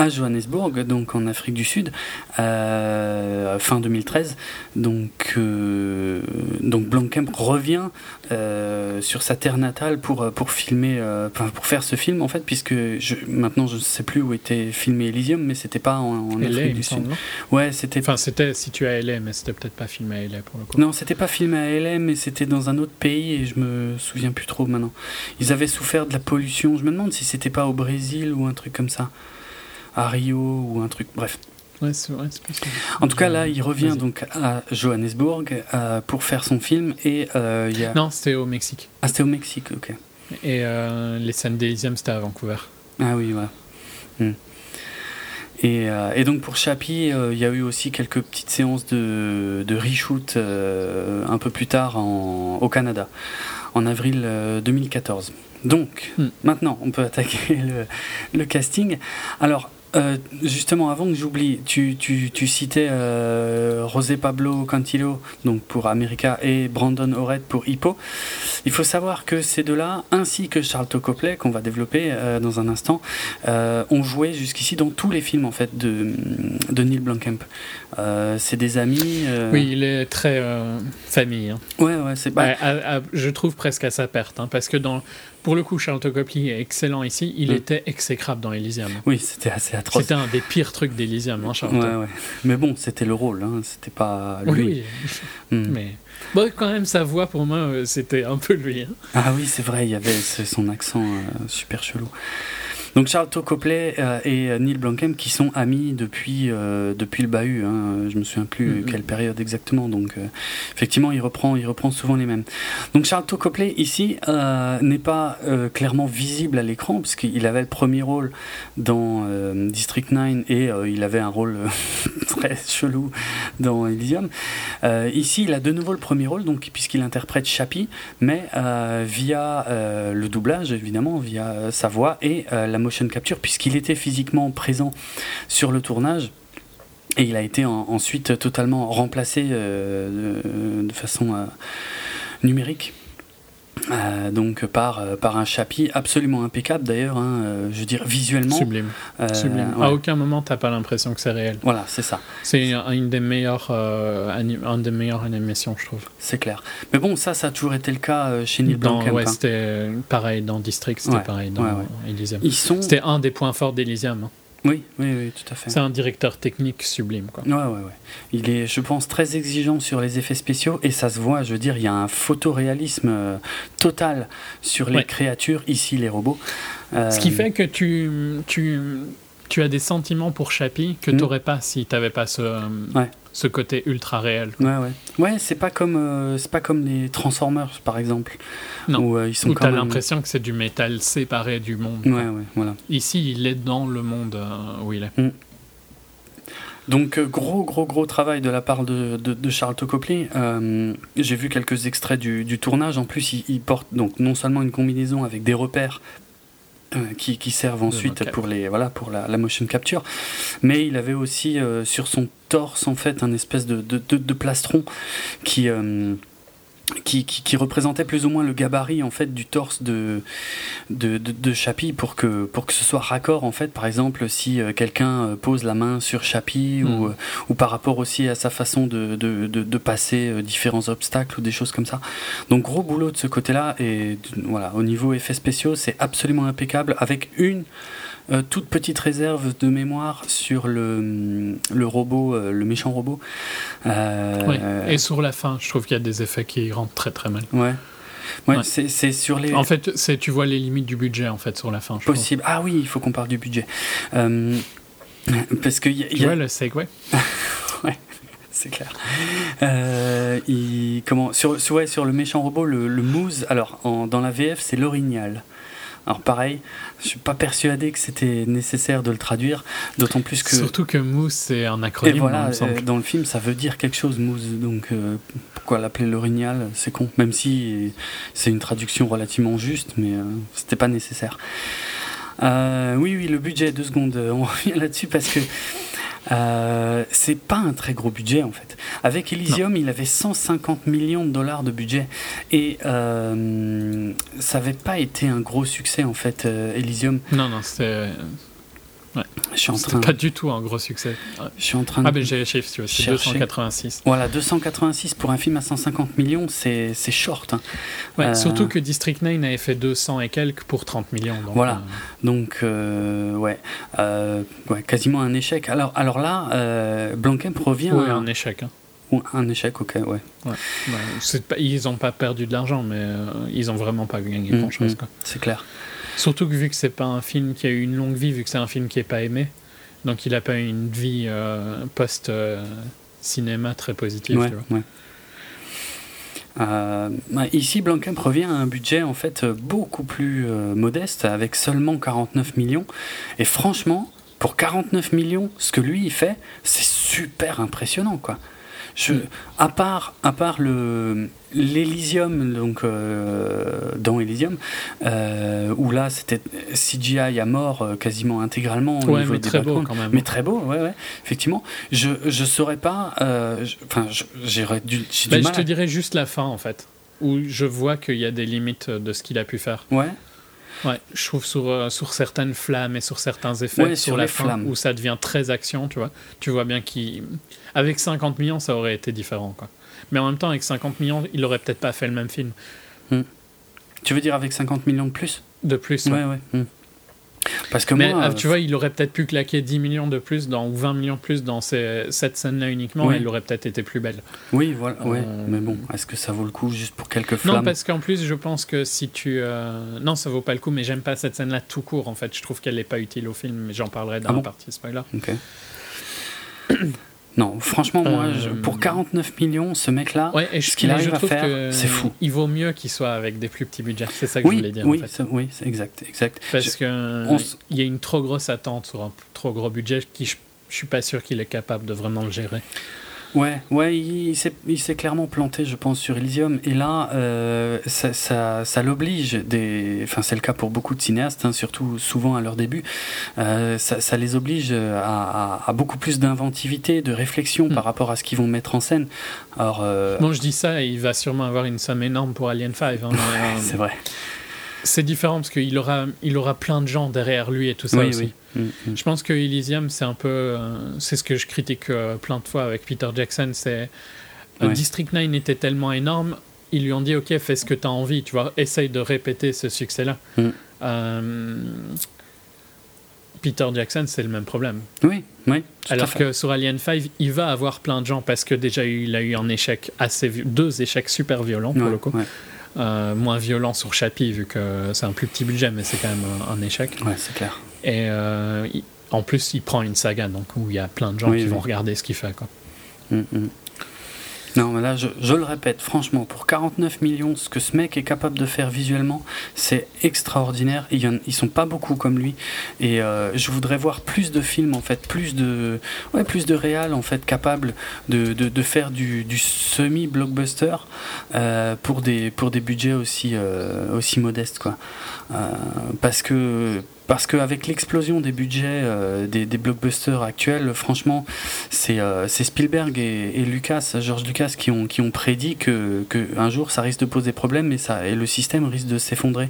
à Johannesburg, donc en Afrique du Sud, euh, fin 2013. Donc, euh, donc Blancamp revient euh, sur sa terre natale pour, pour filmer, pour faire ce film en fait, puisque je, maintenant je ne sais plus où était filmé Elysium, mais c'était pas en, Afrique du Sud. ouais, c'était. Enfin, c'était situé à LA, mais c'était peut-être pas filmé à LA pour le coup. Non, c'était pas filmé à LA, mais c'était dans un autre pays et je me souviens plus trop maintenant. Ils avaient souffert de la pollution. Je me demande si c'était pas au Brésil ou un truc comme ça à Rio ou un truc, bref. Ouais, c'est vrai, en tout cas, là, il revient donc à Johannesburg euh, pour faire son film et euh, il y a... Non, c'était au Mexique. Ah, c'était au Mexique, ok. Et euh, les scènes d'Elysium, c'était à Vancouver. Ah oui, voilà. Hmm. Et, et, donc pour Chappie, il y a eu aussi quelques petites séances de, de reshoot un peu plus tard en, au Canada, en avril 2014. Donc, hmm. maintenant, on peut attaquer le, le casting. Alors, euh, justement, avant que j'oublie, tu, tu, tu, citais euh, José Pablo Cantillo donc pour America et Brandon Oret pour Hippo. Il faut savoir que ces deux-là, ainsi que Charles Copley, qu'on va développer euh, dans un instant, ont joué jusqu'ici dans tous les films en fait de, de Neil Blomkamp. c'est des amis. Oui, il est très famille. Hein. Ouais, ouais, c'est pas. je trouve presque à sa perte, hein, parce que dans pour le coup, Charles Copley est excellent ici. Il mm. était exécrable dans Elysium. Oui, c'était assez atroce. C'était un des pires trucs d'Elysium, hein, Charles. Ouais, ouais. Mais bon, c'était le rôle, hein. c'était pas lui. Oui, mm. mais bon, quand même, sa voix pour moi, euh, c'était un peu lui. Hein. Ah oui, c'est vrai, il y avait son accent euh, super chelou. Donc Charles Copley euh, et Neil Blomkamp qui sont amis depuis, euh, depuis le bahut. Hein. Je me souviens plus mm-hmm. quelle période exactement. Donc euh, effectivement, il reprend, il reprend souvent les mêmes. Donc Charles Copley ici n'est pas clairement visible à l'écran puisqu'il avait le premier rôle dans District 9 et il avait un rôle très chelou dans Elysium. ici, il a de nouveau le premier rôle donc puisqu'il interprète Chappie, mais via le doublage évidemment, via sa voix et la motion capture, puisqu'il était physiquement présent sur le tournage. Et il a été ensuite totalement remplacé euh, de, façon euh, numérique. Euh, donc par, par un chapitre absolument impeccable d'ailleurs, hein, je veux dire visuellement. Sublime. À aucun moment t'as pas l'impression que c'est réel. Voilà, c'est ça. C'est une, des meilleures, une des meilleures animations, je trouve. C'est clair. Mais bon, ça, ça a toujours été le cas chez Neil Blomkamp. Ouais, hein. c'était pareil dans District, c'était pareil dans Elysium. Sont... C'était un des points forts d'Elysium. Hein. Oui, oui, oui, tout à fait. C'est un directeur technique sublime. Quoi. Ouais, ouais, ouais. Il est, je pense, très exigeant sur les effets spéciaux et ça se voit, je veux dire, il y a un photoréalisme euh, total sur les créatures, ici les robots. Ce qui euh, fait que tu, tu, tu as des sentiments pour Chappie que mm. tu n'aurais pas si tu n'avais pas ce, ce côté ultra réel. Ouais, ouais. Ouais, c'est pas, comme, euh, c'est pas comme les Transformers, par exemple. Non, où, euh, ils sont où tu as l'impression que c'est du métal séparé du monde. Ouais, ouais, voilà. Ici, il est dans le monde euh, où il est. Mm. Donc gros gros gros travail de la part de, de, Charles Copley. J'ai vu quelques extraits du, du tournage. En plus, il, il, porte donc non seulement une combinaison avec des repères euh, qui, qui, servent ensuite pour, les, voilà, pour la, la, motion capture. Mais il avait aussi euh, sur son torse en fait un espèce de, de, de, plastron qui, euh, qui, qui, représentait plus ou moins le gabarit en fait du torse de de, de, Chappie pour que pour que ce soit raccord en fait par exemple si euh, quelqu'un euh, pose la main sur Chappie ou, hmm. euh, ou par rapport aussi à sa façon de, de, de, passer différents obstacles ou des choses comme ça donc gros boulot de ce côté là et voilà au niveau effets spéciaux c'est absolument impeccable avec une toute petite réserve de mémoire sur le, le robot, le méchant robot. Et sur la fin, je trouve qu'il y a des effets qui rentrent très très mal. Ouais. Ouais, c'est sur les. En fait, c'est tu vois les limites du budget en fait sur la fin. Possible. Ah oui, il faut qu'on parle du budget. parce que y, tu vois le segway? ouais c'est clair. Euh, il, comment, sur, sur, sur le méchant robot, le, le Moose, alors en, dans la VF, c'est l'orignal. Alors pareil, je suis pas persuadé que c'était nécessaire de le traduire, d'autant plus que... Surtout que Moose, c'est un acronyme. Et voilà, euh, dans le film, ça veut dire quelque chose, Moose, donc euh, pourquoi l'appeler l'orignal C'est con, même si c'est une traduction relativement juste, mais c'était pas nécessaire. oui, oui, le budget, deux secondes, on revient là-dessus parce que euh, c'est pas un très gros budget en fait. Avec Elysium, il avait 150 millions de dollars de budget et euh, ça n'avait pas été un gros succès en fait, euh, Elysium. Non, non, c'était Ouais. Je suis en train. pas du tout un gros succès. Je suis en train. Ah ben j'ai les chiffres, tu vois, c'est 286. Voilà, 286 pour un film à 150 millions, c'est short. Hein. Ouais, euh, Surtout que District 9 avait fait 200 et quelques pour 30 millions. Donc, voilà, euh, donc euh, ouais. ouais, quasiment un échec. Alors, alors là, euh, Blanquem revient. Oui, un échec. Hein. Un échec, ok, ouais. ouais. Pas, ils n'ont pas perdu de l'argent, mais ils n'ont vraiment pas gagné mm, grand chose. Mm, c'est clair. Surtout que vu que c'est pas un film qui a eu une longue vie, vu que c'est un film qui est pas aimé, donc il a pas eu une vie euh, post euh, très positive. Ouais, ouais. Euh, ici, Blancamp revient à un budget en fait beaucoup plus modeste, avec seulement 49 millions. Et franchement, pour 49 millions, ce que lui il fait, c'est super impressionnant, quoi. Je, à part, à part le l'Elysium, donc euh, dans Elysium, euh, où là c'était CGI à mort euh, quasiment intégralement. Au ouais, mais très beau quand même. Mais très beau, ouais, ouais. Effectivement, je je saurais pas. Enfin, j'irais du. Bah, je te dirais juste la fin en fait, où je vois qu'il y a des limites de ce qu'il a pu faire. Ouais. Ouais, je trouve sur, sur certaines flammes et sur certains effets, sur, la fin, où ça devient très action, tu vois. Tu vois bien qu'avec 50 millions, ça aurait été différent, quoi. Mais en même temps, avec 50 millions, il aurait peut-être pas fait le même film. Hmm. Tu veux dire avec 50 millions de plus? De plus, ouais, ouais. Hmm. Parce que mais ah, tu vois, il aurait peut-être pu claquer 10 millions de plus dans, ou 20 millions de plus dans cette scène-là uniquement, et elle aurait peut-être été plus belle. Oui, voilà, euh, mais bon, est-ce que ça vaut le coup juste pour quelques flammes? Non, parce qu'en plus, je pense que si tu. Euh, non, ça vaut pas le coup, mais j'aime pas cette scène-là tout court, en fait. Je trouve qu'elle n'est pas utile au film, mais j'en parlerai dans ah la partie spoiler. Ok. Non, franchement, moi, pour 49 euh, millions, ce mec-là, ce qu'il arrive à faire, c'est fou. Il vaut mieux qu'il soit avec des plus petits budgets. C'est ça que je voulais dire. Oui, en fait. oui, c'est exact, exact. Parce qu'il y a une trop grosse attente sur un trop gros budget qui je, je suis pas sûr qu'il est capable de vraiment le gérer. Ouais, ouais, il, il s'est clairement planté, je pense, sur Elysium. Et là, euh, ça, ça, ça l'oblige, des... enfin c'est le cas pour beaucoup de cinéastes, hein, surtout souvent à leur début, euh, ça, ça, les oblige à, à, beaucoup plus d'inventivité, de réflexion par hmm. rapport à ce qu'ils vont mettre en scène. Alors, euh... Bon, je dis ça, il va sûrement avoir une somme énorme pour Alien 5. Hein, c'est vrai. C'est différent parce qu'il aura, il aura plein de gens derrière lui et tout ça aussi. Mm, mm. Je pense que Elysium, c'est un peu. Euh, c'est ce que je critique euh, plein de fois avec Peter Jackson. C'est. Euh, District 9 était tellement énorme, ils lui ont dit Ok, fais ce que tu as envie, tu vois, essaye de répéter ce succès-là. Mm. Peter Jackson, c'est le même problème. Oui, oui. Alors que sur Alien 5, il va avoir plein de gens parce que déjà il a eu un échec assez. deux échecs super violents pour le coup. Euh, moins violent sur Chappie, vu que c'est un plus petit budget, mais c'est quand même un, échec. Ouais, c'est clair. Et euh, en plus, il prend une saga, donc où il y a plein de gens qui vont regarder ce qu'il fait. Quoi. Mm, mm. Non, mais là, je, le répète, franchement, pour 49 millions, ce que ce mec est capable de faire visuellement, c'est extraordinaire. Il y en, ils sont pas beaucoup comme lui. Et euh, je voudrais voir plus de films, en fait, plus de, ouais, plus de réals, en fait, capables de, de, de faire du, du semi-blockbuster euh, pour, des, pour des budgets aussi, euh, aussi modestes, quoi. parce que parce qu'avec l'explosion des budgets euh, des, blockbusters actuels, franchement, c'est euh, Spielberg et, Lucas, George Lucas, qui ont, qui ont prédit que, que, un jour ça risque de poser problème et, ça, et le système risque de s'effondrer.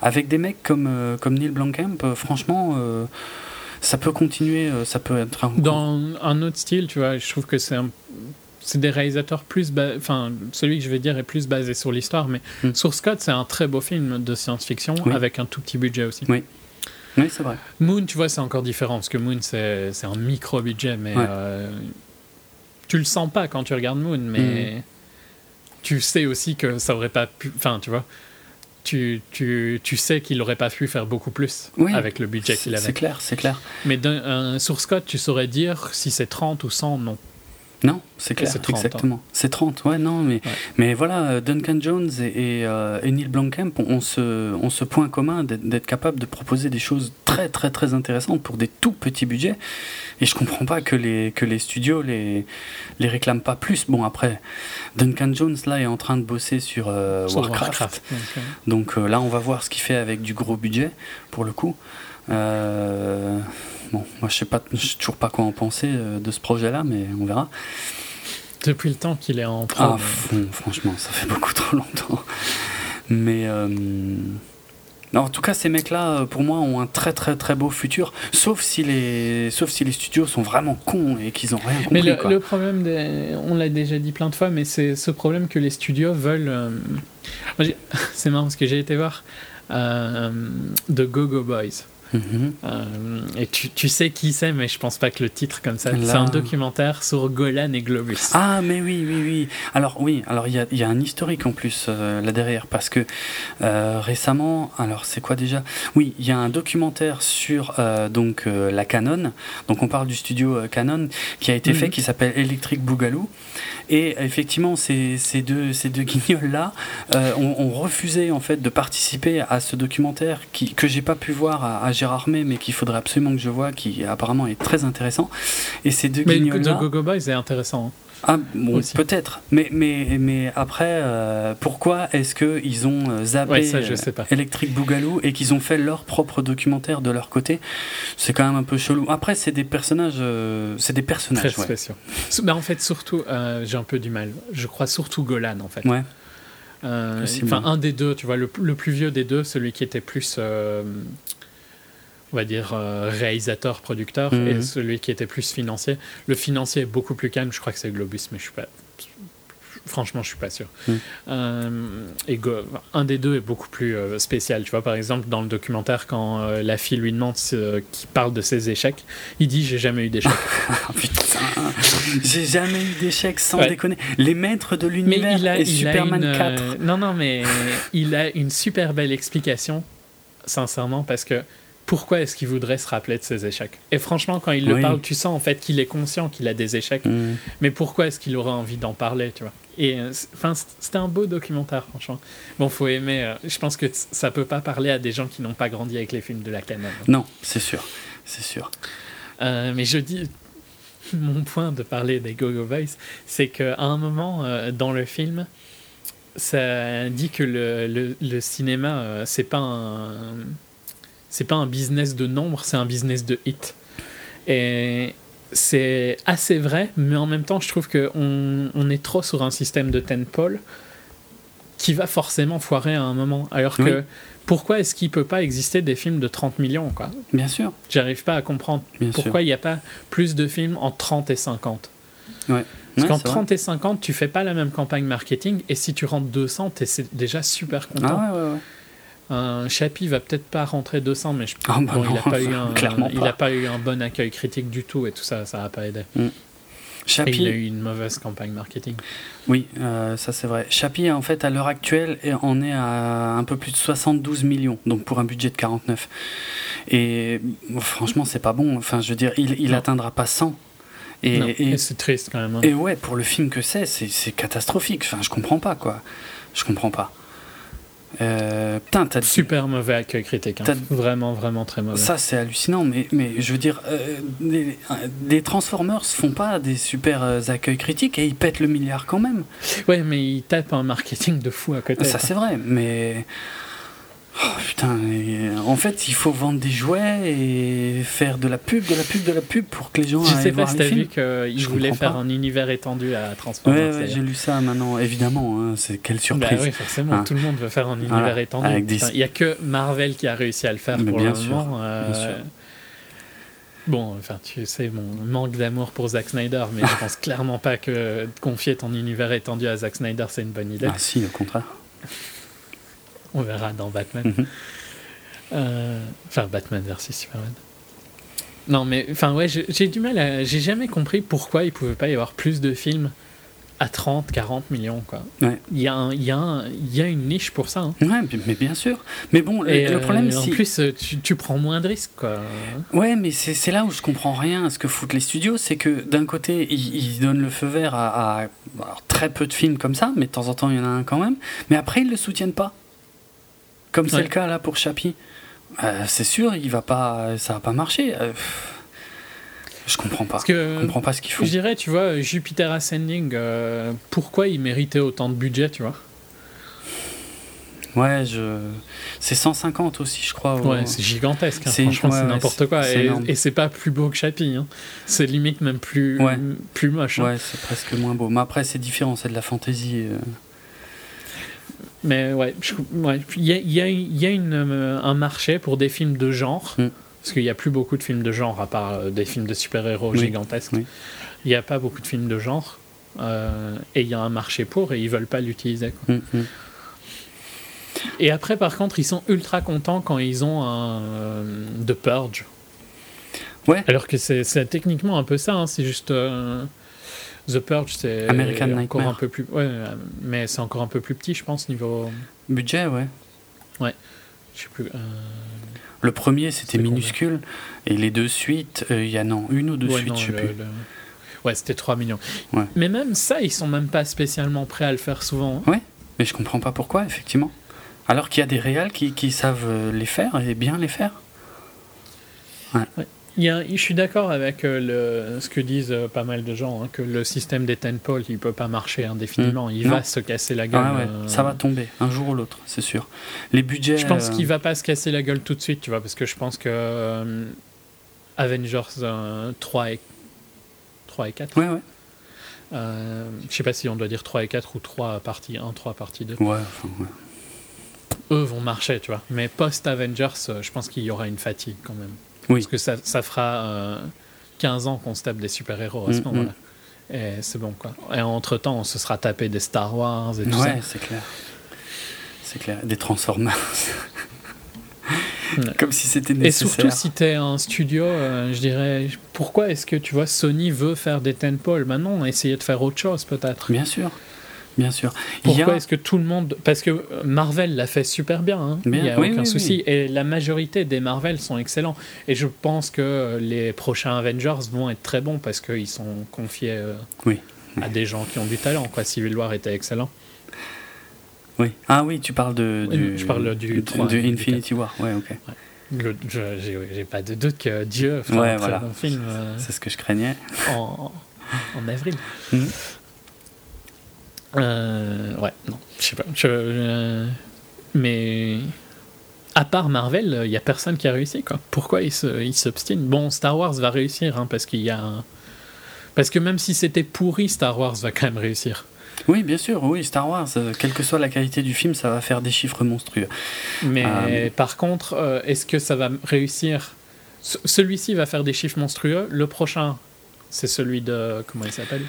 Avec des mecs comme, euh, comme Neil Blomkamp, franchement ça peut continuer, ça peut être un... Dans un autre style, tu vois, je trouve que c'est c'est des réalisateurs plus enfin celui que je vais dire est plus basé sur l'histoire mais hmm. sur Scott c'est un très beau film de science-fiction avec un tout petit budget aussi oui Oui, c'est vrai. Moon, tu vois, c'est encore différent parce que Moon, c'est un micro-budget, mais euh, tu le sens pas quand tu regardes Moon, mais mm. tu sais aussi que ça aurait pas pu. Enfin, tu vois. Tu, tu, tu, sais qu'il aurait pas pu faire beaucoup plus avec le budget qu'il avait. C'est clair, c'est clair. Mais sur Scott, tu saurais dire si c'est 30 ou 100, non. Non, c'est clair, hein. exactement. C'est 30, ouais, non, mais, mais voilà, euh, Duncan Jones et, et, euh, Neil Blomkamp ont ce, ont ce point commun d'être capable de proposer des choses très, très, très intéressantes pour des tout petits budgets. Et je comprends pas que les, que les studios les, les réclament pas plus. Bon, après, Duncan Jones, là, est en train de bosser sur, euh, Warcraft. Donc là, on va voir ce qu'il fait avec du gros budget, pour le coup. Euh, bon, moi je sais pas, je sais toujours pas quoi en penser euh, de ce projet-là, mais on verra. Depuis le temps qu'il est en pro. Ah, franchement, ça fait beaucoup trop longtemps. Mais euh, en tout cas, ces mecs-là, pour moi, ont un très très très beau futur. Sauf si les, sauf si les studios sont vraiment cons et qu'ils ont rien compris. Mais le, problème, on l'a déjà dit plein de fois, mais c'est ce problème que les studios veulent. c'est marrant parce que j'ai été voir euh, The Go Go Boys. Euh, et tu, tu, sais qui c'est, mais je pense pas que le titre comme ça. C'est un documentaire sur Golan et Globus. Ah, mais oui, oui, oui. Alors oui, alors il y a, y a, un historique en plus euh, là derrière parce que euh, récemment, alors c'est quoi déjà? Oui, il y a un documentaire sur donc la Canon. Donc on parle du studio Canon qui a été fait, mhm. qui s'appelle Electric Boogaloo. Et effectivement, ces, ces deux, ces deux guignols là ont, ont, refusé en fait de participer à ce documentaire qui, que j'ai pas pu voir à, à Gérard May, mais qu'il faudrait absolument que je vois, qui apparemment est très intéressant. Et ces deux mais le Gogo Boys est intéressant. Hein. Ah, bon, peut-être. Mais, mais, mais après, euh, pourquoi est-ce qu'ils ont euh, zappé je sais pas. Electric Boogaloo et qu'ils ont fait leur propre documentaire de leur côté? C'est quand même un peu chelou. Après, c'est des personnages. Euh, c'est des personnages. Très spéciaux. Mais en fait, surtout, j'ai un peu du mal. Je crois surtout Golan, en fait. Ouais. Enfin, un des deux, tu vois, le, le, plus vieux des deux, celui qui était plus on va dire, euh, réalisateur, producteur, et mhm. celui qui était plus financier. Le financier est beaucoup plus calme, je crois que c'est Globus, mais je suis pas. Franchement, je suis pas sûr. Mhm. Euh, et un des deux est beaucoup plus euh, spécial. Tu vois, par exemple, dans le documentaire, quand la fille lui demande qui parle de ses échecs, il dit J'ai jamais eu d'échecs. Ah, putain, j'ai jamais eu d'échecs, sans déconner. Les maîtres de l'univers et Superman 4. Non, non, mais il a une super belle explication, sincèrement, parce que pourquoi est-ce qu'il voudrait se rappeler de ses échecs? Et franchement, quand il le parle, tu sens en fait qu'il est conscient qu'il a des échecs, mm. mais pourquoi est-ce qu'il aurait envie d'en parler, tu vois? Et euh, enfin, c'était un beau documentaire, franchement. Bon, faut aimer. Euh, je pense que ça peut pas parler à des gens qui n'ont pas grandi avec les films de la Canon. Non, c'est sûr, c'est sûr. Euh, mais je dis, mon point de parler des Go-Go Boys, c'est qu'à un moment dans le film, ça dit que le, le, le cinéma, c'est pas un c'est pas un business de nombre, c'est un business de hit. Et c'est assez vrai, mais en même temps, je trouve qu'on on est trop sur un système de pole qui va forcément foirer à un moment. Alors que pourquoi est-ce qu'il peut pas exister des films de 30 millions quoi? Bien sûr. J'arrive pas à comprendre pourquoi il n'y a pas plus de films en 30 et 50. Ouais. Parce qu'en 30 et 50, tu fais pas la même campagne marketing et si tu rentres 200, tu es déjà super content. Ah ouais, ouais, ouais. Un Chappie va peut-être pas rentrer 200, mais je... Ah, bah il n'a pas, eu un, pas. eu un bon accueil critique du tout et tout ça, ça n'a pas aidé. Mm. il a eu une mauvaise campagne marketing. Oui, euh, ça c'est vrai. Chappie, en fait, à l'heure actuelle, en est à un peu plus de 72 millions, donc pour un budget de 49. Et franchement, c'est pas bon. Enfin, je veux dire, il, il atteindra pas 100. Et, et c'est triste quand même. Hein. Et ouais, pour le film que c'est, c'est catastrophique. Enfin, je comprends pas, quoi. Je comprends pas. Euh, Super mauvais accueil critique. Hein. Vraiment, vraiment très mauvais. Ça, c'est hallucinant. Mais, mais je veux dire, euh, des, des, Transformers font pas des super euh, accueils critiques et ils pètent le milliard quand même. Ouais, mais ils tapent un marketing de fou à côté. Ça, c'est vrai. Mais Oh, putain, en fait, il faut vendre des jouets et faire de la pub, de la pub, de la pub pour que les gens. Je sais pas si t'as vu qu'ils voulaient faire un univers étendu à Transformers. Ouais, j'ai lu ça maintenant, évidemment. Hein, c'est quelle surprise. Bah oui, forcément, hein. tout le monde veut faire un univers étendu. Il n'y a que Marvel qui a réussi à le faire pour le moment. Euh, bon, enfin, tu sais, mon manque d'amour pour Zack Snyder, mais je pense clairement pas que confier ton univers étendu à Zack Snyder, c'est une bonne idée. Ah si, au contraire. On verra dans Batman. Mhm. Euh, enfin, Batman versus Superman. Non, mais enfin, ouais, j'ai du mal à. J'ai jamais compris pourquoi il pouvait pas y avoir plus de films à 30, 40 millions. Quoi. Il, y a un, il, y a il y a une niche pour ça. Hein. Ouais, mais bien sûr. Mais bon, le, problème, c'est. En plus, tu, tu, prends moins de risques. Quoi. Ouais, mais c'est là où je comprends rien à ce que foutent les studios. C'est que d'un côté, ils, donnent le feu vert à, très peu de films comme ça, mais de temps en temps, il y en a un quand même. Mais après, ils le soutiennent pas. Comme c'est le cas là pour Chappie. Euh, c'est sûr, il va pas, ça va pas marcher. Euh, je comprends pas. que, je comprends pas ce qu'il faut. Je dirais, tu vois, Jupiter Ascending, euh, pourquoi il méritait autant de budget, tu vois? Ouais, je... c'est 150 aussi, je crois. Ouais, c'est gigantesque. Hein. Franchement, c'est n'importe quoi. Et, et c'est pas plus beau que Chappie. Hein. C'est limite même plus, plus moche. Hein. Ouais, c'est presque moins beau. Mais après, c'est différent, c'est de la fantaisie. Euh. Mais ouais, il y a, y a, y a une, euh, un marché pour des films de genre. Mm. Parce qu'il n'y a plus beaucoup de films de genre, à part euh, des films de super-héros gigantesques. Il n'y a pas beaucoup de films de genre. Euh, et il y a un marché pour, et ils veulent pas l'utiliser. Mm, mm. Et après, par contre, ils sont ultra contents quand ils ont un euh, The Purge. Ouais. Alors que c'est techniquement un peu ça, hein, c'est juste. The Purge, c'est encore un peu plus. Ouais, mais c'est encore un peu plus petit, je pense, niveau. Budget, ouais. Ouais. Je sais plus. Le premier, c'était minuscule, et les deux suites, euh, il y en a une ou deux suites, je sais plus. Ouais, c'était 3 millions. Mais même ça, ils sont même pas spécialement prêts à le faire souvent. Hein. Ouais, mais je comprends pas pourquoi, effectivement. Alors qu'il y a des réals qui, qui, savent euh, les faire et bien les faire. Ouais je suis d'accord avec euh, le, ce que disent euh, pas mal de gens, hein, que le système des tentpoles, il peut pas marcher indéfiniment. Mm. Il va se casser la gueule. Ah euh, ça va tomber, un jour ou l'autre, c'est sûr. Les budgets. Je pense qu'il va pas se casser la gueule tout de suite, tu vois, parce que je pense que Avengers 3 et 3 et 4. Ouais, ouais. je sais pas si on doit dire 3 et 4 ou 3 partie 1, 3 partie 2. Ouais, Eux vont marcher, tu vois. Mais post-Avengers, je pense qu'il y aura une fatigue quand même. Oui. Parce que ça, ça fera 15 euh, ans qu'on se tape des super-héros à ce mm, moment-là. Mm. Et c'est bon, quoi. Et entre-temps, on se sera tapé des Star Wars et tout ça. Ouais, c'est clair. C'est clair. Des Transformers. Comme si c'était nécessaire. Et surtout, si t'es un studio, euh, je dirais, pourquoi est-ce que, tu vois, Sony veut faire des tentpoles? Maintenant, essayer de faire autre chose, peut-être. Bien sûr. Bien sûr. Pourquoi est-ce que tout le monde. Parce que Marvel l'a fait super bien, hein. il n'y a aucun souci. Et la majorité des Marvel sont excellents. Et je pense que les prochains Avengers vont être très bons parce qu'ils sont confiés euh, à des gens qui ont du talent. Quoi. Civil War était excellent. Oui. Ah oui, tu parles de, du, je parle du, 3, de Infinity War. Ouais, ok. J'ai pas de doute que Dieu fera ouais, un voilà. bon film. Euh, C'est ce que je craignais. En, en avril. Mhm. Euh, ouais, non, je sais pas. mais à part Marvel, il y a personne qui a réussi quoi. Pourquoi ils s'obstinent? Bon, Star Wars va réussir hein, parce qu'il y a parce que même si c'était pourri, Star Wars va quand même réussir. Oui, bien sûr, oui, Star Wars, euh, quelle que soit la qualité du film, ça va faire des chiffres monstrueux. Mais euh, par contre, euh, est-ce que ça va réussir? Celui-ci va faire des chiffres monstrueux. Le prochain, c'est celui de comment il s'appelle?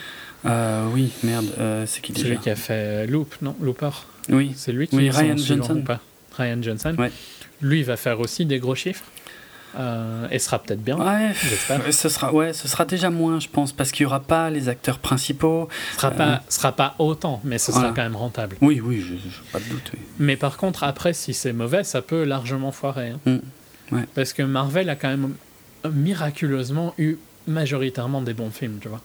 Euh, oui, merde, euh, c'est qui déjà Celui qui a fait Loop, non Looper Oui. C'est lui qui oui, Ryan Johnson. Ryan Johnson. Ouais. Lui, va faire aussi des gros chiffres. Euh, et sera peut-être bien. Ouais, ce sera, ouais, ce sera déjà moins, je pense, parce qu'il n'y aura pas les acteurs principaux. Ce sera, pas, euh, sera pas autant, mais ce sera quand même rentable. Oui, oui, je, pas de doute. Mais par contre, après, si c'est mauvais, ça peut largement foirer. Hein. Mm. Ouais. Parce que Marvel a quand même miraculeusement eu majoritairement des bons films, tu vois.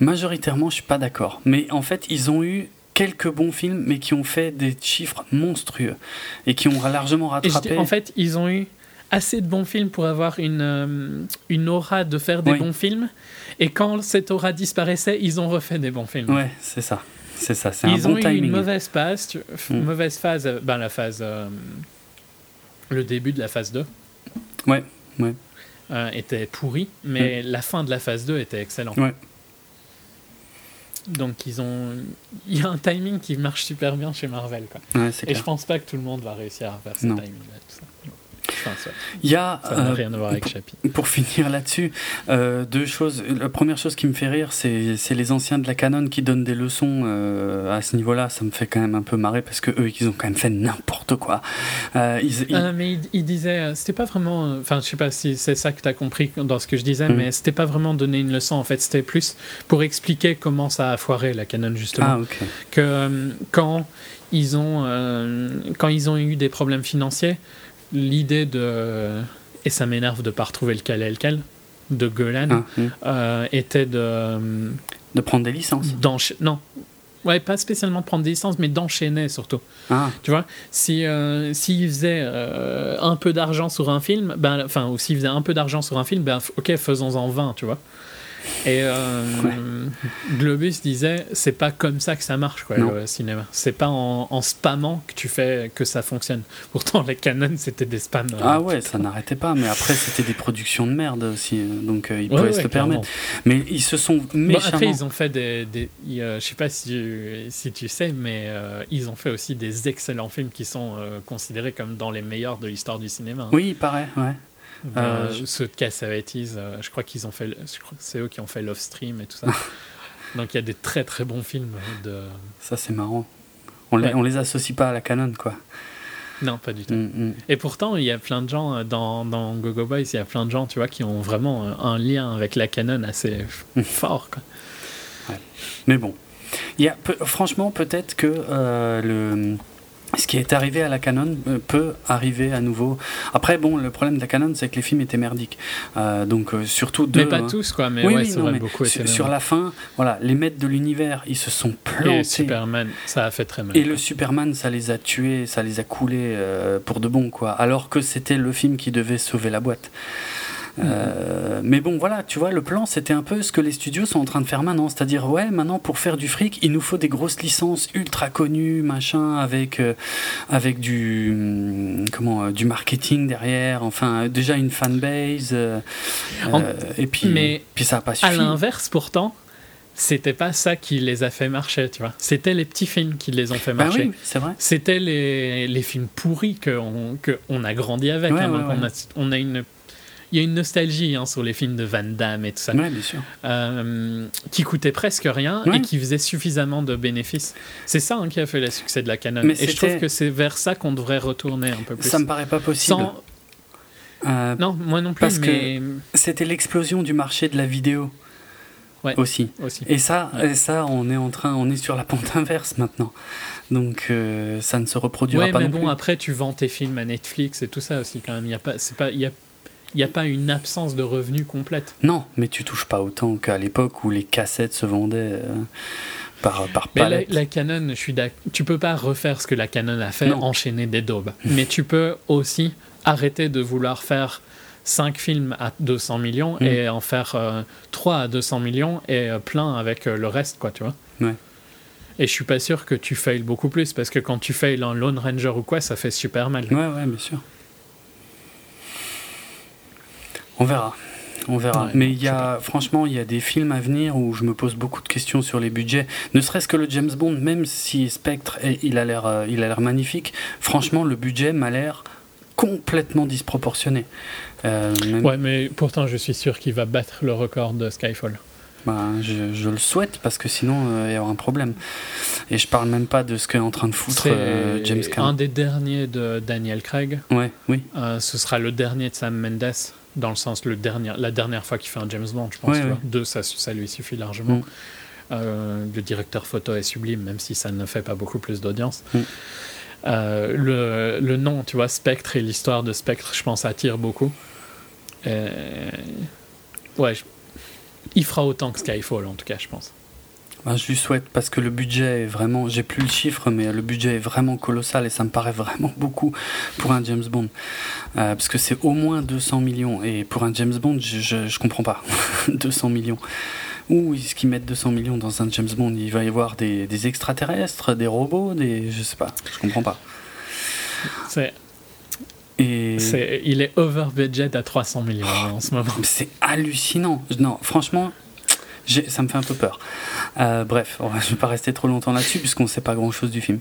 Majoritairement, je suis pas d'accord. Mais en fait, ils ont eu quelques bons films, mais qui ont fait des chiffres monstrueux et qui ont largement rattrapé. en fait, ils ont eu assez de bons films pour avoir une, euh, une aura de faire des bons films. Et quand cette aura disparaissait, ils ont refait des bons films. Ouais, c'est ça. C'est ça. C'est ils un bon ont eu une mauvaise phase, mm. mauvaise phase, euh, ben la phase, euh, le début de la phase 2. Ouais, ouais. était pourri, mais mm. la fin de la phase 2 était excellente. Ouais. Donc ils ont, il y a un timing qui marche super bien chez Marvel, quoi. Ouais, Et je pense pas que tout le monde va réussir à faire ce timing-là. Il y a, ça n'a rien à voir avec Chappie. Pour finir là-dessus, deux choses. La première chose qui me fait rire, c'est les anciens de la Canon qui donnent des leçons à ce niveau-là. Ça me fait quand même un peu marrer parce que eux, ils ont quand même fait n'importe quoi. Ils, mais ils, disaient, c'était pas vraiment. Enfin, je sais pas si c'est ça que tu as compris dans ce que je disais, mm. mais c'était pas vraiment donner une leçon. En fait, c'était plus pour expliquer comment ça a foiré la Canon justement. Ah, que quand ils ont, euh, quand ils ont eu des problèmes financiers, l'idée de. Et ça m'énerve de ne pas retrouver lequel est lequel, de Golan, ah, euh, était de. De prendre des licences Non. Ouais, pas spécialement de prendre des licences, mais d'enchaîner surtout. Ah. Tu vois, si euh, s'ils faisaient un peu d'argent sur un film, ben, enfin, ou s'ils faisaient un peu d'argent sur un film, ben, ok, faisons-en 20, tu vois. Et euh, Globus disait, c'est pas comme ça que ça marche, quoi, le cinéma. C'est pas en, en, spammant que tu fais que ça fonctionne. Pourtant, les Canon, c'était des spams. Euh, ah ouais, ça n'arrêtait pas. Mais après, c'était des productions de merde aussi. Euh, donc, ils pouvaient se le permettre. Mais ils se sont méchamment... après, ils ont fait des... des je sais pas si, si tu sais, mais ils ont fait aussi des excellents films qui sont considérés comme dans les meilleurs de l'histoire du cinéma. Hein. Oui, il paraît, ouais. Euh, ceux de Cassavetes, euh, je crois qu'ils ont fait, je crois que c'est eux qui ont fait Love Stream et tout ça. Donc il y a des très très bons films de. Ça c'est marrant. On, les, on les associe pas à la canon quoi. Non, pas du tout. Mm, mm. Et pourtant, il y a plein de gens euh, dans, dans Go Boys, il y a plein de gens, tu vois, qui ont vraiment un lien avec la canon assez mm. fort. Quoi. Mais bon, il y a, franchement, peut-être que le ce qui est arrivé à la Canon euh, peut arriver à nouveau. Après, bon, le problème de la Canon, c'est que les films étaient merdiques. Euh, donc, euh, surtout deux. Mais pas tous, quoi. Mais ouais, vrai, beaucoup sur, sur, la fin, voilà, les maîtres de l'univers, ils se sont plantés. Et Superman, ça a fait très mal. Et le Superman, ça les a tués, ça les a coulés pour de bon, quoi. Alors que c'était le film qui devait sauver la boîte. Euh, mais bon, voilà, tu vois, le plan, c'était un peu ce que les studios sont en train de faire maintenant. C'est-à-dire, ouais, maintenant, pour faire du fric, il nous faut des grosses licences ultra connues, machin, avec, euh, avec du, hum, comment, euh, du marketing derrière, enfin, déjà une fanbase. et puis, mais puis ça n'a pas suffi. À l'inverse, pourtant, c'était pas ça qui les a fait marcher, tu vois. C'était les petits films qui les ont fait bah marcher. oui, c'est vrai. C'était les, les, films pourris qu'on que on a grandi avec. Hein, on, a, on, a, une il y a une nostalgie hein, sur les films de Van Damme et tout ça. Ouais, bien sûr. Euh, qui coûtait presque rien et qui faisait suffisamment de bénéfices. C'est ça hein, qui a fait le succès de la Canon. et je trouve que c'est vers ça qu'on devrait retourner un peu plus. Ça me paraît pas possible. Euh, non, moi non plus. Parce que c'était l'explosion du marché de la vidéo. Ouais, aussi. aussi. Et ça, et ça, on est en train, on est sur la pente inverse maintenant. Donc euh, ça ne se reproduira pas mais non bon, après tu vends tes films à Netflix et tout ça aussi quand même. Il y a pas, c'est pas, il y a il n'y a pas une absence de revenus complète. Non, mais tu touches pas autant qu'à l'époque où les cassettes se vendaient euh, par, par palette. Mais la, Canon, je suis tu peux pas refaire ce que la Canon a fait, enchaîner des daubes. mais tu peux aussi arrêter de vouloir faire 5 films à 200 millions mm. et en faire 3 euh, à 200 millions et euh, plein avec le reste, quoi, tu vois. Ouais. Et je suis pas sûr que tu failles beaucoup plus parce que quand tu failles un Lone Ranger ou quoi, ça fait super mal. Ouais, ouais, bien sûr. On verra. On verra. Mais il y a, franchement, il y a des films à venir où je me pose beaucoup de questions sur les budgets. Ne serait-ce que le James Bond, même si Spectre, il a l'air, euh, il a l'air magnifique. Franchement, le budget m'a l'air complètement disproportionné. Euh, Ouais, mais pourtant, je suis sûr qu'il va battre le record de Skyfall. Ben, je, le souhaite parce que sinon euh, il y aura un problème. Et je parle même pas de ce qu'est en train de foutre euh, James Cameron. Un des derniers de Daniel Craig. Ouais, oui. ce sera le dernier de Sam Mendes dans le sens le dernier, la dernière fois qu'il fait un James Bond, je pense. Deux, ça, ça, lui suffit largement. Mm. Euh, le directeur photo est sublime, même si ça ne fait pas beaucoup plus d'audience. Mm. Euh, le, le, nom, tu vois, Spectre et l'histoire de Spectre, je pense, attire beaucoup. Euh, ouais, il fera autant que Skyfall, en tout cas, je pense. Ben, je lui souhaite parce que le budget est vraiment, j'ai plus le chiffre, mais le budget est vraiment colossal et ça me paraît vraiment beaucoup pour un James Bond. Euh, parce que c'est au moins 200 millions et pour un James Bond, je, je, comprends pas. 200 millions. Où est-ce qu'ils mettent 200 millions dans un James Bond? Il va y avoir des, des extraterrestres, des robots, des. Je sais pas, je comprends pas. C'est. Et... il est over budget à 300 millions en ce moment. C'est hallucinant. Non, franchement, ça me fait un peu peur. Euh, bref, je ne vais pas rester trop longtemps là-dessus puisqu'on ne sait pas grand-chose du film.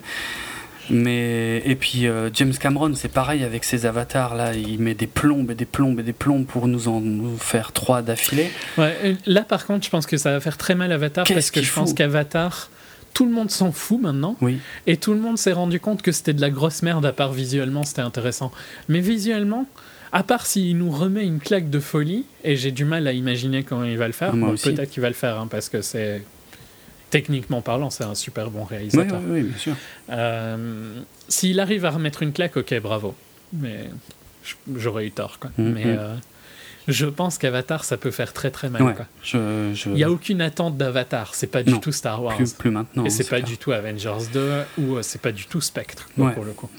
Mais et puis euh, James Cameron, c'est pareil avec ses avatars là, il met des plombes et des plombes et des plombes pour nous en nous faire trois d'affilée. Ouais, là par contre, je pense que ça va faire très mal Avatar parce que je pense qu'Avatar tout le monde s'en fout maintenant. Oui. Et tout le monde s'est rendu compte que c'était de la grosse merde, à part visuellement, c'était intéressant. Mais visuellement, à part s'il nous remet une claque de folie, et j'ai du mal à imaginer comment il va le faire, peut-être qu'il va le faire, hein, parce que c'est. Techniquement parlant, c'est un super bon réalisateur. Oui, oui, bien sûr. Euh, s'il arrive à remettre une claque, ok, bravo. Mais j'aurais eu tort, quoi. Mm, Mais. Mm. Euh, je pense qu'Avatar, ça peut faire très très mal. Il n'y a aucune attente d'Avatar. C'est pas du tout Star Wars. Plus, plus maintenant. Et c'est pas du tout Avengers 2 ou euh, c'est pas du tout Spectre pour le coup.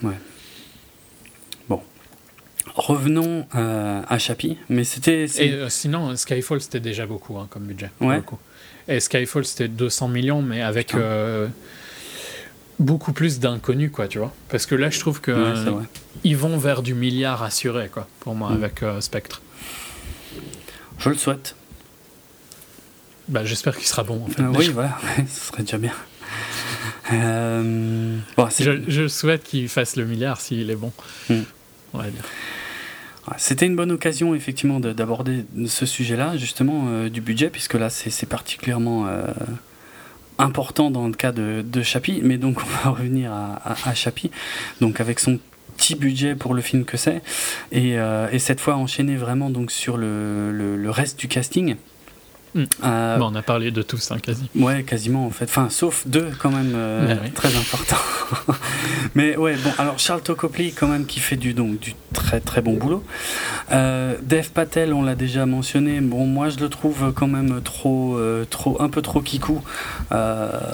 Revenons euh, à Chappie. Mais c'était. Et euh, sinon, Skyfall, c'était déjà beaucoup hein, comme budget. Ouais. Et Skyfall, c'était 200 millions, mais avec beaucoup plus d'inconnus, quoi, tu vois. Parce que là, je trouve que ils vont vers du milliard assuré, quoi, pour moi, mm. avec Spectre. Je le souhaite. Bah, J'espère qu'il sera bon. En fait, euh, oui, voilà, ce serait déjà bien. Euh, je, souhaite qu'il fasse le milliard s'il est bon. Hmm. C'était une bonne occasion effectivement d'aborder ce sujet-là, justement euh, du budget, puisque là c'est particulièrement important dans le cas de, de. Mais donc on va revenir à, à, donc avec son petit budget pour le film que c'est. Et, euh, et, cette fois enchaîné vraiment donc sur le reste du casting. Hmm. Euh, bon, on a parlé de tous, hein, quasi. Ouais, quasiment en fait. Enfin, sauf deux quand même euh, ben très importants. Mais ouais, bon, alors Charles Tokopli quand même qui fait du, donc, du très très bon boulot. Euh, Dev Patel, on l'a déjà mentionné. Bon, moi je le trouve quand même trop, trop un peu trop kikou. ouais,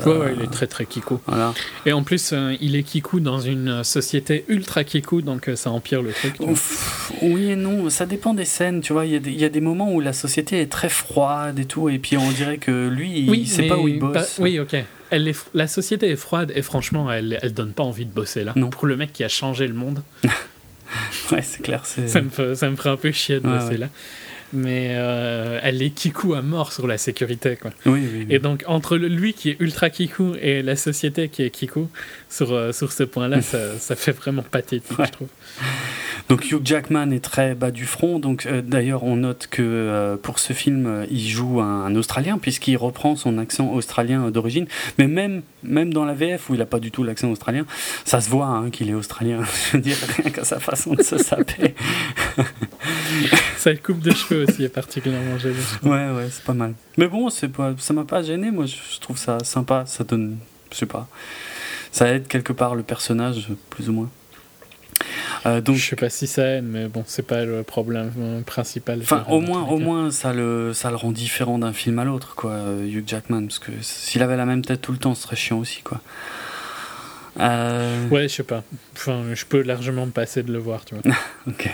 ouais, il est très très kikou. Voilà. Et en plus, il est kikou dans une société ultra kikou, donc ça empire le truc. oui et non, ça dépend des scènes, tu vois. Il y, y, a des moments où la société est très froide et tout, et puis on dirait que lui, il sait pas où il bosse. oui, ok. Elle est, la société est froide et franchement, elle, elle donne pas envie de bosser là. Non. Pour le mec qui a changé le monde. ouais, c'est clair. Ça me, ça me ferait un peu chier de bosser là mais euh, elle est kikou à mort sur la sécurité. Quoi. Oui, oui, Et donc, entre lui qui est ultra kikou et la société qui est kikou, sur, euh, sur ce point-là, ça, ça, fait vraiment pathétique, je trouve. Donc Hugh Jackman est très bas du front. Donc euh, d'ailleurs, on note que pour ce film, il joue un, Australien puisqu'il reprend son accent australien d'origine. Mais même même dans la VF où il a pas du tout l'accent australien, ça se voit hein, qu'il est australien. Je veux dire rien qu'à sa façon de se saper. Sa coupe de cheveux aussi est particulièrement gênée. Ouais ouais, c'est pas mal. Mais bon, c'est pas, ça m'a pas gêné. Moi, je trouve ça sympa. Ça donne, je sais pas, ça aide quelque part le personnage plus ou moins. Euh, donc, je sais pas si ça aide, mais bon, c'est pas le problème principal. Enfin, au moins, au moins, ça le, ça le rend différent d'un film à l'autre, quoi, euh, Hugh Jackman, parce que s'il avait la même tête tout le temps, ce serait chiant aussi, quoi. Euh... Ouais, je sais pas. Enfin, je peux largement me passer de le voir, tu vois. ok.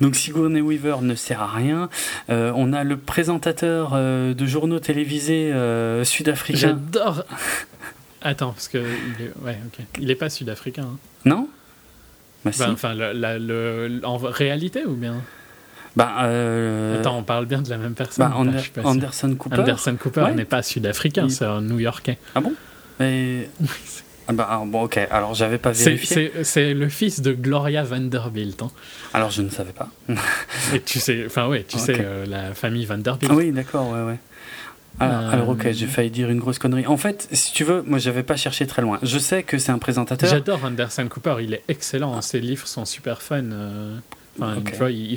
Donc Sigourney Weaver ne sert à rien. Euh, on a le présentateur euh, de journaux télévisés euh, sud-africain. J'adore. Attends, parce que il est, ouais, ok. Il est pas sud-africain. Hein. Non? Bah, bah, enfin, le, en réalité ou bien? Bah, euh... Attends, on parle bien de la même personne. Bah, Anderson Cooper. Anderson Cooper n'est pas sud-africain, c'est un New-Yorkais. Ah bon? Mais... ah bah, ah, bon, ok, alors j'avais pas vérifié. C'est le fils de Gloria Vanderbilt. Hein. Alors je ne savais pas. Et tu sais, enfin ouais, tu sais, euh, la famille Vanderbilt. Ah oui, d'accord, ouais, ouais. Euh, alors, ok, j'ai failli dire une grosse connerie. En fait, si tu veux, moi j'avais pas cherché très loin. Je sais que c'est un présentateur. J'adore Anderson Cooper, il est excellent. Ses livres sont super fun. Euh, enfin, tu vois, il,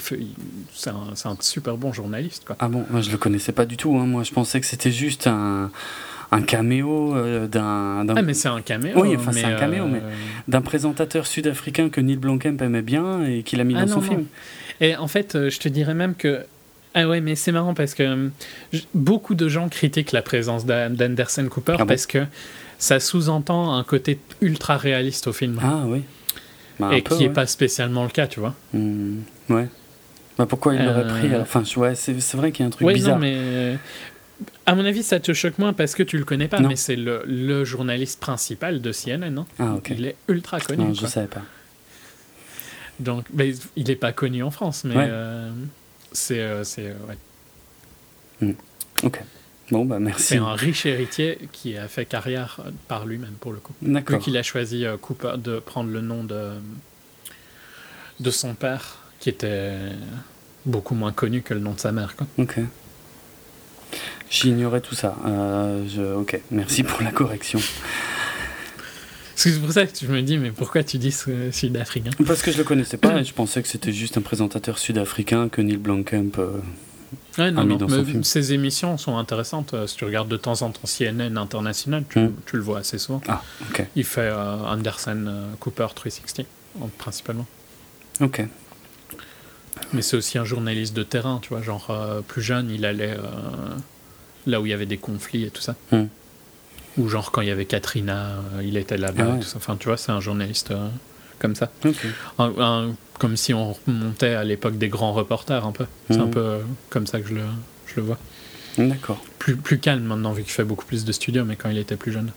c'est un, super bon journaliste. Quoi. Ah bon, moi je le connaissais pas du tout. Hein. Moi je pensais que c'était juste un, un caméo euh, d'un, Ah, mais c'est un caméo. Oui, enfin c'est un caméo, mais d'un présentateur sud-africain que Neil Blomkamp aimait bien et qu'il a mis ah dans son film. Et en fait, je te dirais même que ah ouais, mais c'est marrant parce que euh, beaucoup de gens critiquent la présence d'Anderson Cooper ah parce que ça sous-entend un côté ultra réaliste au film. Ah oui. Bah, et qui n'est pas spécialement le cas, tu vois. Hmm, ouais. Bah, pourquoi il l'aurait pris euh, Enfin, ouais, c'est vrai qu'il y a un truc bizarre. Non, mais euh, à mon avis, ça te choque moins parce que tu le connais pas, mais c'est le, le, journaliste principal de CNN. Non ah, ok. Il est ultra connu. Non, je ne savais pas. Donc, mais il n'est pas connu en France, mais. C'est. Euh, c'est euh, ouais. Hmm. Ok. Bon, bah merci. C'est un riche héritier qui a fait carrière par lui-même, pour le coup. D'accord. Qu'il a choisi euh, Cooper de prendre le nom de, de son père, qui était beaucoup moins connu que le nom de sa mère. Quoi. Ok. J'ignorais tout ça. Euh, je... Ok, merci pour la correction. C'est pour ça que je me dis, mais pourquoi tu dis sud-africain? Parce que je le connaissais pas et je pensais que c'était juste un présentateur sud-africain que Neil Blomkamp euh, Ouais, non, a mis non, dans son film. ces émissions sont intéressantes. Euh, Si tu regardes de temps en temps CNN international, tu, Mm. tu le vois assez souvent. Ah, ok. Il fait euh, Anderson Cooper 360, en- principalement. Ok. Mais c'est aussi un journaliste de terrain, tu vois. Genre, euh, plus jeune, il allait euh, là où il y avait des conflits et tout ça. Mm. Ou genre, quand il y avait Katrina, euh, il était là-bas. Ah ouais. et tout ça. Enfin, tu vois, c'est un journaliste comme ça. Ok. Un- un- comme si on remontait à l'époque des grands reporters, un peu. C'est un Mhm. peu comme ça que je le, je le vois. D'accord. Plus, plus calme maintenant, vu qu'il fait beaucoup plus de studios, mais quand il était plus jeune.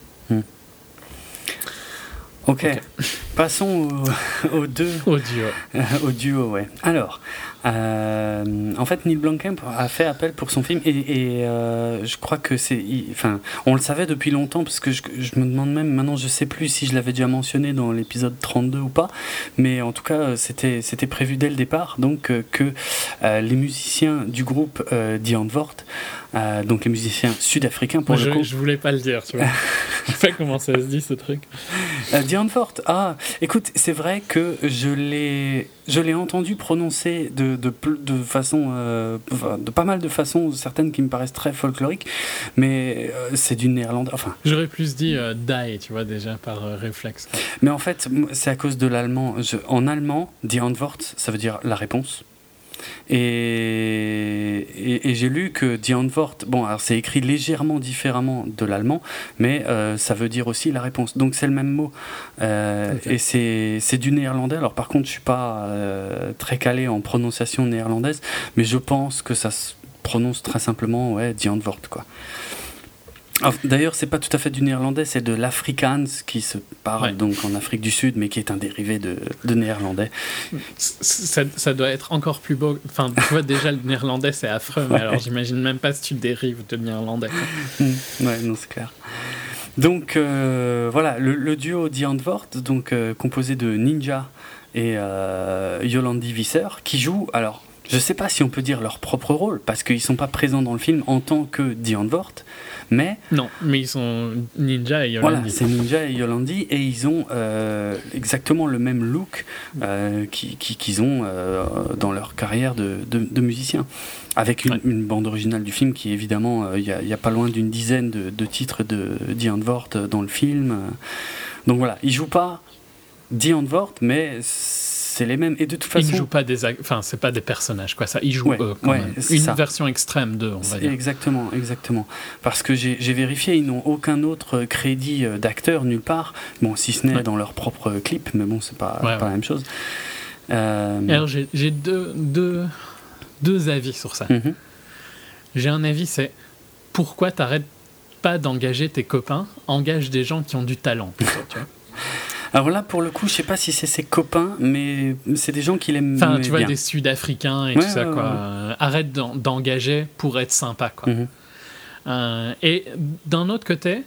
Ok. Passons au, aux deux Audio. Euh, au duo, ouais. Alors, euh, en fait, Neil Blomkamp a fait appel pour son film et, et, euh, je crois que c'est, enfin, on le savait depuis longtemps parce que je, je me demande même maintenant, je sais plus si je l'avais déjà mentionné dans l'épisode 32 ou pas, mais en tout cas, c'était c'était prévu dès le départ, donc euh, que les musiciens du groupe Die Antwoord, donc les musiciens sud-africains pour Moi, le je, coup, je voulais pas le dire, tu vois. je sais pas comment ça se dit, ce truc. Diane Fort, ah, écoute, c'est vrai que je l'ai, je l'ai entendu prononcer de, de, façon, euh, de pas mal de façons, certaines qui me paraissent très folkloriques, mais euh, c'est du néerlandais, enfin, J'aurais plus dit euh, die, tu vois, déjà, par réflexe. mais en fait, c'est à cause de l'allemand. En allemand, Die Antwort, ça veut dire la réponse. Et, et, et j'ai lu que Die Antwort, bon, alors c'est écrit légèrement différemment de l'allemand, mais euh, ça veut dire aussi la réponse. Donc c'est le même mot. Euh. Et c'est c'est du néerlandais. Alors par contre, je suis pas euh, très calé en prononciation néerlandaise, mais je pense que ça se prononce très simplement, ouais, Die Antwort, quoi. D'ailleurs, c'est pas tout à fait du néerlandais, c'est de l'afrikaans qui se parle Ouais. donc en Afrique du Sud, mais qui est un dérivé de, de néerlandais. Ça, ça doit être encore plus beau. Enfin, tu vois, déjà, le néerlandais, c'est affreux, mais Ouais. alors j'imagine même pas si tu dérives de néerlandais. Mm. Ouais, non, c'est clair. Donc euh, voilà, le, le duo Die Antwoord, donc euh, composé de Ninja et euh, Yolandi Visser, qui jouent, alors je sais pas si on peut dire leur propre rôle, parce qu'ils sont pas présents dans le film en tant que Die Antwoord, mais Non, mais ils sont ninja et voilà, Yolandi. c'est Ninja et Yolandi, et ils ont euh, exactement le même look euh, qui- qui- qu'ils ont euh, dans leur carrière de, de, de musiciens. Avec une, Ouais. une bande originale du film qui, évidemment, euh, il y, a- il y a pas loin d'une dizaine de, de titres de Die Antwoord dans le film. euh. Donc voilà, ils jouent pas Die Antwoord, mais c'est les mêmes. Et de toute Ils façon, ne jouent pas des, enfin, c'est pas des personnages, quoi. Ça, ils jouent Ouais, eux, quand ouais, même. c'est Une ça. version extrême d'eux, on va dire. Exactement, exactement. Parce que j'ai vérifié, ils n'ont aucun autre crédit euh, d'acteur nulle part. Bon, si ce n'est Ouais. dans leur propre clip, mais bon, c'est pas, pas la même chose. Euh, Alors, j'ai j'ai deux, deux, deux avis sur ça. mhm. J'ai un avis, c'est pourquoi t'arrêtes pas d'engager tes copains, engage des gens qui ont du talent. plutôt, tu vois. Alors là, pour le coup, je sais pas si c'est ses copains, mais c'est des gens qui l'aiment Enfin, tu vois, bien. des Sud-Africains et Ouais, tout ça, quoi. ouais. Arrête d'en- d'engager pour être sympa, quoi. Mhm. Euh, et d'un autre côté,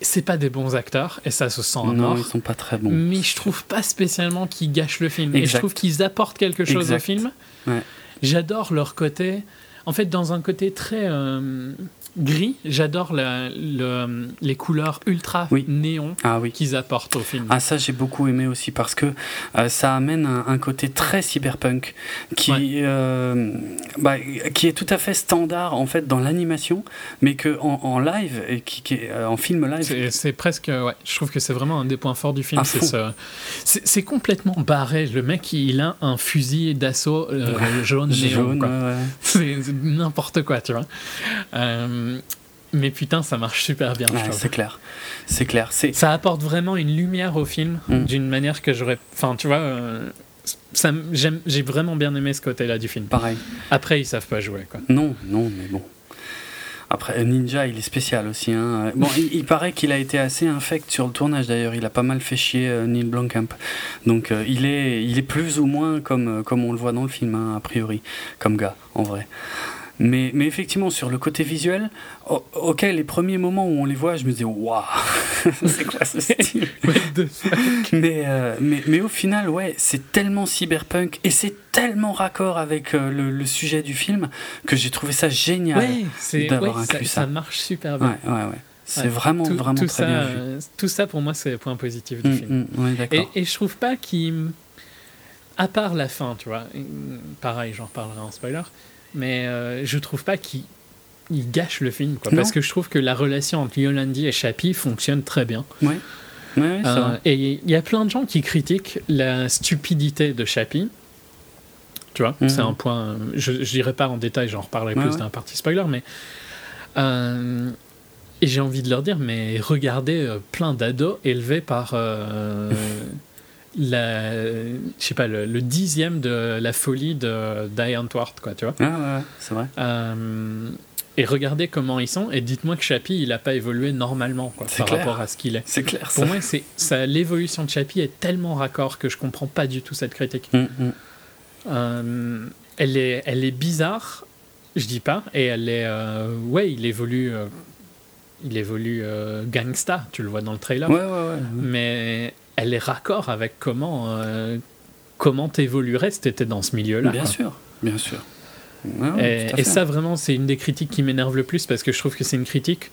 c'est pas des bons acteurs, et ça se sent à Non, mort. ils sont pas très bons. Mais je trouve pas spécialement qu'ils gâchent le film. Et je trouve qu'ils apportent quelque chose Exact. au film. Ouais. J'adore leur côté. En fait, dans un côté très euh, gris, j'adore le- les couleurs ultra Oui. néon Ah oui. qu'ils apportent au film. Ah ça j'ai beaucoup aimé aussi parce que euh, ça amène un, un côté très cyberpunk qui Ouais. euh, bah, qui est tout à fait standard en fait dans l'animation mais que en, en live et qui, qui est euh, en film live C'est presque, ouais, je trouve que c'est vraiment un des points forts du film. C'est ce- complètement barré. Le mec, il a un fusil d'assaut euh, jaune, néon. jaune ouais, ouais. C'est c'est n'importe quoi, tu vois. Euh, mais putain, ça marche super bien. Ouais, c'est clair c'est clair c'est ça apporte vraiment une lumière au film Mm. d'une manière que j'aurais. Enfin, tu vois, euh, ça, m- j'aime- j'ai vraiment bien aimé ce côté-là du film. pareil Après, ils savent pas jouer, quoi. non non mais bon après Ninja il est spécial aussi hein. bon il, il paraît qu'il a été assez infect sur le tournage d'ailleurs il a pas mal fait chier euh, Neil Blomkamp donc euh, il est il est plus ou moins comme euh, comme on le voit dans le film hein, a priori comme gars en vrai Mais, mais effectivement, sur le côté visuel, ok, les premiers moments où on les voit, je me disais, waouh, c'est quoi ce style mais, euh, mais, mais, au final, ouais, c'est tellement cyberpunk et c'est tellement raccord avec euh, le, sujet du film que j'ai trouvé ça génial d'avoir inclus ça, ça. marche super bien. Ouais, ouais, ouais. C'est vraiment, vraiment tout très ça, bien vu. tout ça, pour moi, c'est le point positif du Mm, film. mm, ouais, d'accord. Et, et je trouve pas qu'il. À part la fin, tu vois. Pareil, j'en reparlerai en spoiler. Mais euh, je trouve pas qu'il il gâche le film. Quoi, parce que je trouve que la relation entre Yolandi et Chappie fonctionne très bien. Ouais, ouais, Euh, et il y a plein de gens qui critiquent la stupidité de Chappie. Tu vois, Mhm. c'est un point. Je, dirais pas en détail, j'en reparlerai Ouais, plus la partie spoiler, mais. euh, et j'ai envie de leur dire, mais regardez euh, plein d'ados élevés par. la, je sais pas, le, le dixième de la folie de Diane Ward, quoi, tu vois. Ah, ouais, ouais, c'est vrai. Euh, et regardez comment ils sont, et dites-moi que Chappie, il n'a pas évolué normalement, quoi, par clair. rapport à ce qu'il est. C'est clair, ça. Pour moi, c'est ça, l'évolution de Chappie est tellement raccord que je comprends pas du tout cette critique. Mm, mm. Euh, elle, est, elle est bizarre, je dis pas, et elle est. euh, ouais, il évolue. euh, il évolue euh, gangsta, tu le vois dans le trailer. Ouais, ouais, ouais. Mais elle est raccord avec comment. euh, comment t'évoluerais si t'étais dans ce milieu-là. Bien quoi. sûr, bien sûr. Et, ça, vraiment, c'est une des critiques qui m'énerve le plus parce que je trouve que c'est une critique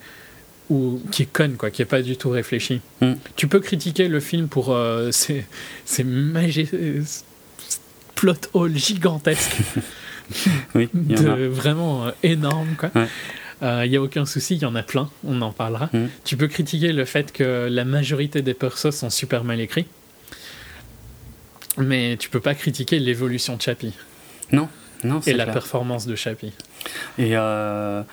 où, qui est conne, quoi, qui est pas du tout réfléchie. Mm. Tu peux critiquer le film pour euh, ses, ses plot Oui, y en a. de, vraiment euh, énormes, quoi. Ouais. Il n'y a aucun souci, il y en a plein, on en parlera. Mm. Tu peux critiquer le fait que la majorité des persos sont super mal écrits, mais tu peux pas critiquer l'évolution de Chappie Non, non, et la clair. performance de Chappie. Et, euh,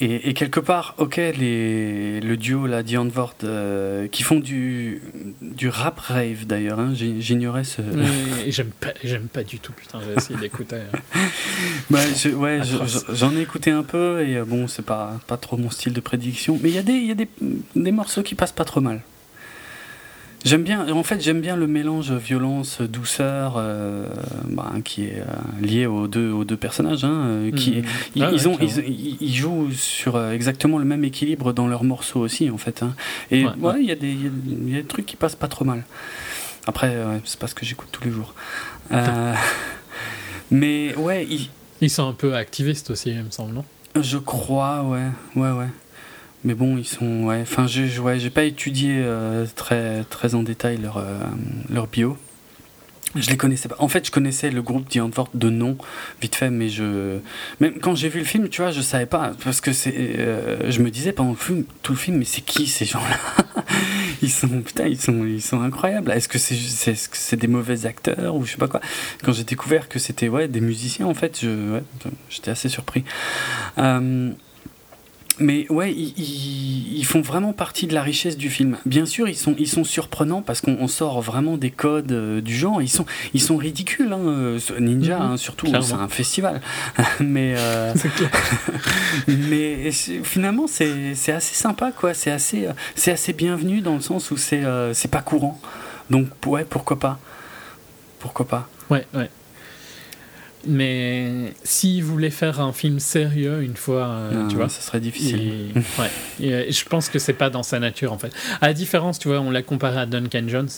et, et quelque part, ok, les, le duo, là, Dion Vort, euh, qui font du, du rap rave d'ailleurs, hein, j'ignorais ce. Oui, j'aime pas, j'aime pas du tout, putain, j'ai essayé d'écouter. euh. Bah, je- ouais, j'en ai écouté un peu et euh, bon, c'est pas, pas trop mon style de prédiction, mais il y a, des, y a des, des morceaux qui passent pas trop mal. J'aime bien, en fait, j'aime bien le mélange violence, douceur, euh, bah, qui est euh, lié aux deux, aux deux personnages, hein, qui. Ils, Ah ouais, ils ont, clairement. ils, ils- ils jouent sur euh, exactement le même équilibre dans leurs morceaux aussi, en fait. hein. Et Ouais, ouais, ouais. il y, a des- il y a- il y a des trucs qui passent pas trop mal. Après, ouais, c'est parce que j'écoute tous les jours. Euh, mais ouais, ils- Ils sont un peu activistes aussi, il me semble, non? Je crois, ouais, ouais, ouais. Mais bon, ils sont, ouais. Enfin, je, je- ouais, j'ai pas étudié euh, très, très en détail leur, euh, leur bio. Je les connaissais pas. En fait, je connaissais le groupe The Antwoord de nom, vite fait, mais je. Même quand j'ai vu le film, tu vois, je savais pas. Parce que c'est. euh, je me disais pendant le tout le film, mais c'est qui ces gens-là? Ils sont. Putain, ils sont, ils sont incroyables. Est-ce que c'est que c'est des mauvais acteurs ou je sais pas quoi? Quand j'ai découvert que c'était ouais, des musiciens, en fait, j'étais assez surpris. Euh, mais ouais, ils, font vraiment partie de la richesse du film. Bien sûr, ils sont, ils sont surprenants parce qu'on on sort vraiment des codes euh, du genre. Ils sont, ils sont ridicules. Hein, Ninja, Mhm, hein, surtout, c'est un festival. mais euh, mais finalement, c'est assez sympa, quoi. C'est assez, euh, c'est assez bienvenu dans le sens où c'est euh, c'est pas courant. Donc ouais, pourquoi pas? Pourquoi pas? Ouais, ouais. Mais s'ils voulaient faire un film sérieux une fois, euh, Non, tu vois, ça serait difficile. il- ouais. Et, euh, je pense que c'est pas dans sa nature en fait. À la différence, tu vois, on l'a comparé à Duncan Jones.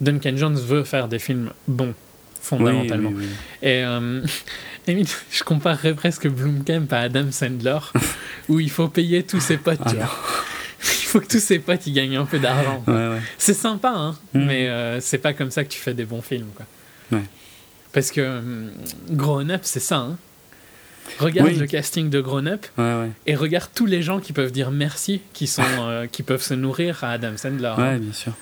Duncan Jones veut faire des films bons, fondamentalement. Oui, oui, oui. Et euh, je comparerais presque Blomkamp à Adam Sandler, où il faut payer tous ses potes, tu Ah vois. Il faut que tous ses potes ils gagnent un peu d'argent. Ouais, ouais. C'est sympa, hein, Mhm. mais euh, c'est pas comme ça que tu fais des bons films, quoi. Ouais. Parce que hum, Grown Up, c'est ça, hein. Regarde Oui. le casting de Grown Up Ouais, ouais. et regarde tous les gens qui peuvent dire merci, qui, sont, euh, qui peuvent se nourrir à Adam Sandler. hein. Ouais, bien sûr.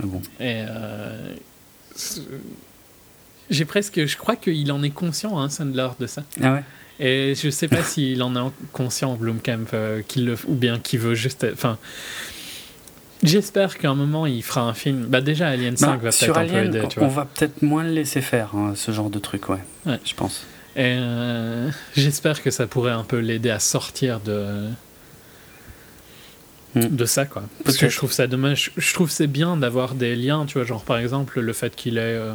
Mais bon. Et euh, j'ai presque, je crois qu'il en est conscient, hein, Sandler, de ça. Ah ouais Et je sais pas s'il en est conscient, Blomkamp, euh, qu'il le, ou bien qu'il veut juste. Enfin, j'espère qu'à un moment il fera un film. Bah déjà Alien 5 Bah, va peut-être un peu aider, tu on vois. va peut-être moins le laisser faire, hein, ce genre de truc, ouais. Ouais. Je pense. Et euh, j'espère que ça pourrait un peu l'aider à sortir de Hmm. de ça quoi. Parce que je trouve ça dommage. Je trouve c'est bien d'avoir des liens, tu vois, genre par exemple le fait qu'il ait euh,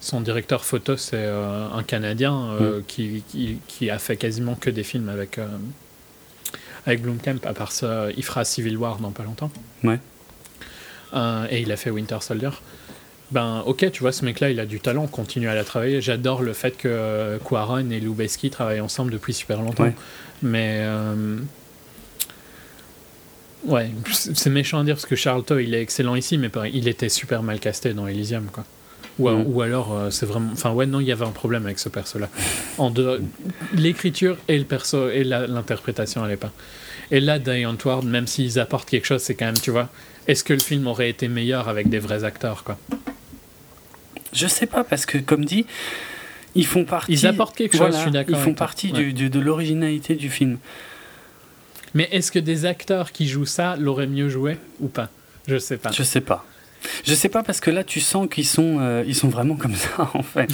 son directeur photo, c'est un Canadien mm. qui, qui, qui, a fait quasiment que des films avec, avec Blomkamp. À part ça, il fera Civil War dans pas longtemps. Ouais. et il a fait Winter Soldier ben ok, tu vois, ce mec-là, il a du talent, continue à la travailler. J'adore le fait que Quaron et Lubeski travaillent ensemble depuis super longtemps. Mais euh, ouais, c'est méchant à dire parce que Charlton, il est excellent ici, mais il était super mal casté dans Elysium, quoi. Ou, mm. ou alors, euh, c'est vraiment. Enfin, ouais, non, il y avait un problème avec ce perso-là. En l'écriture et le perso et l'interprétation à pas. Et là, Diane Ward, même s'ils apportent quelque chose, c'est quand même, tu vois, est-ce que le film aurait été meilleur avec des vrais acteurs, quoi? Je sais pas, parce que comme dit, ils font partie. Ils apportent quelque chose, je suis d'accord. Ils font partie du, de l'originalité du film. Mais est-ce que des acteurs qui jouent ça l'auraient mieux joué ou pas? Je sais pas. Je sais pas. Je sais pas parce que là tu sens qu'ils sont euh, ils sont vraiment comme ça en fait.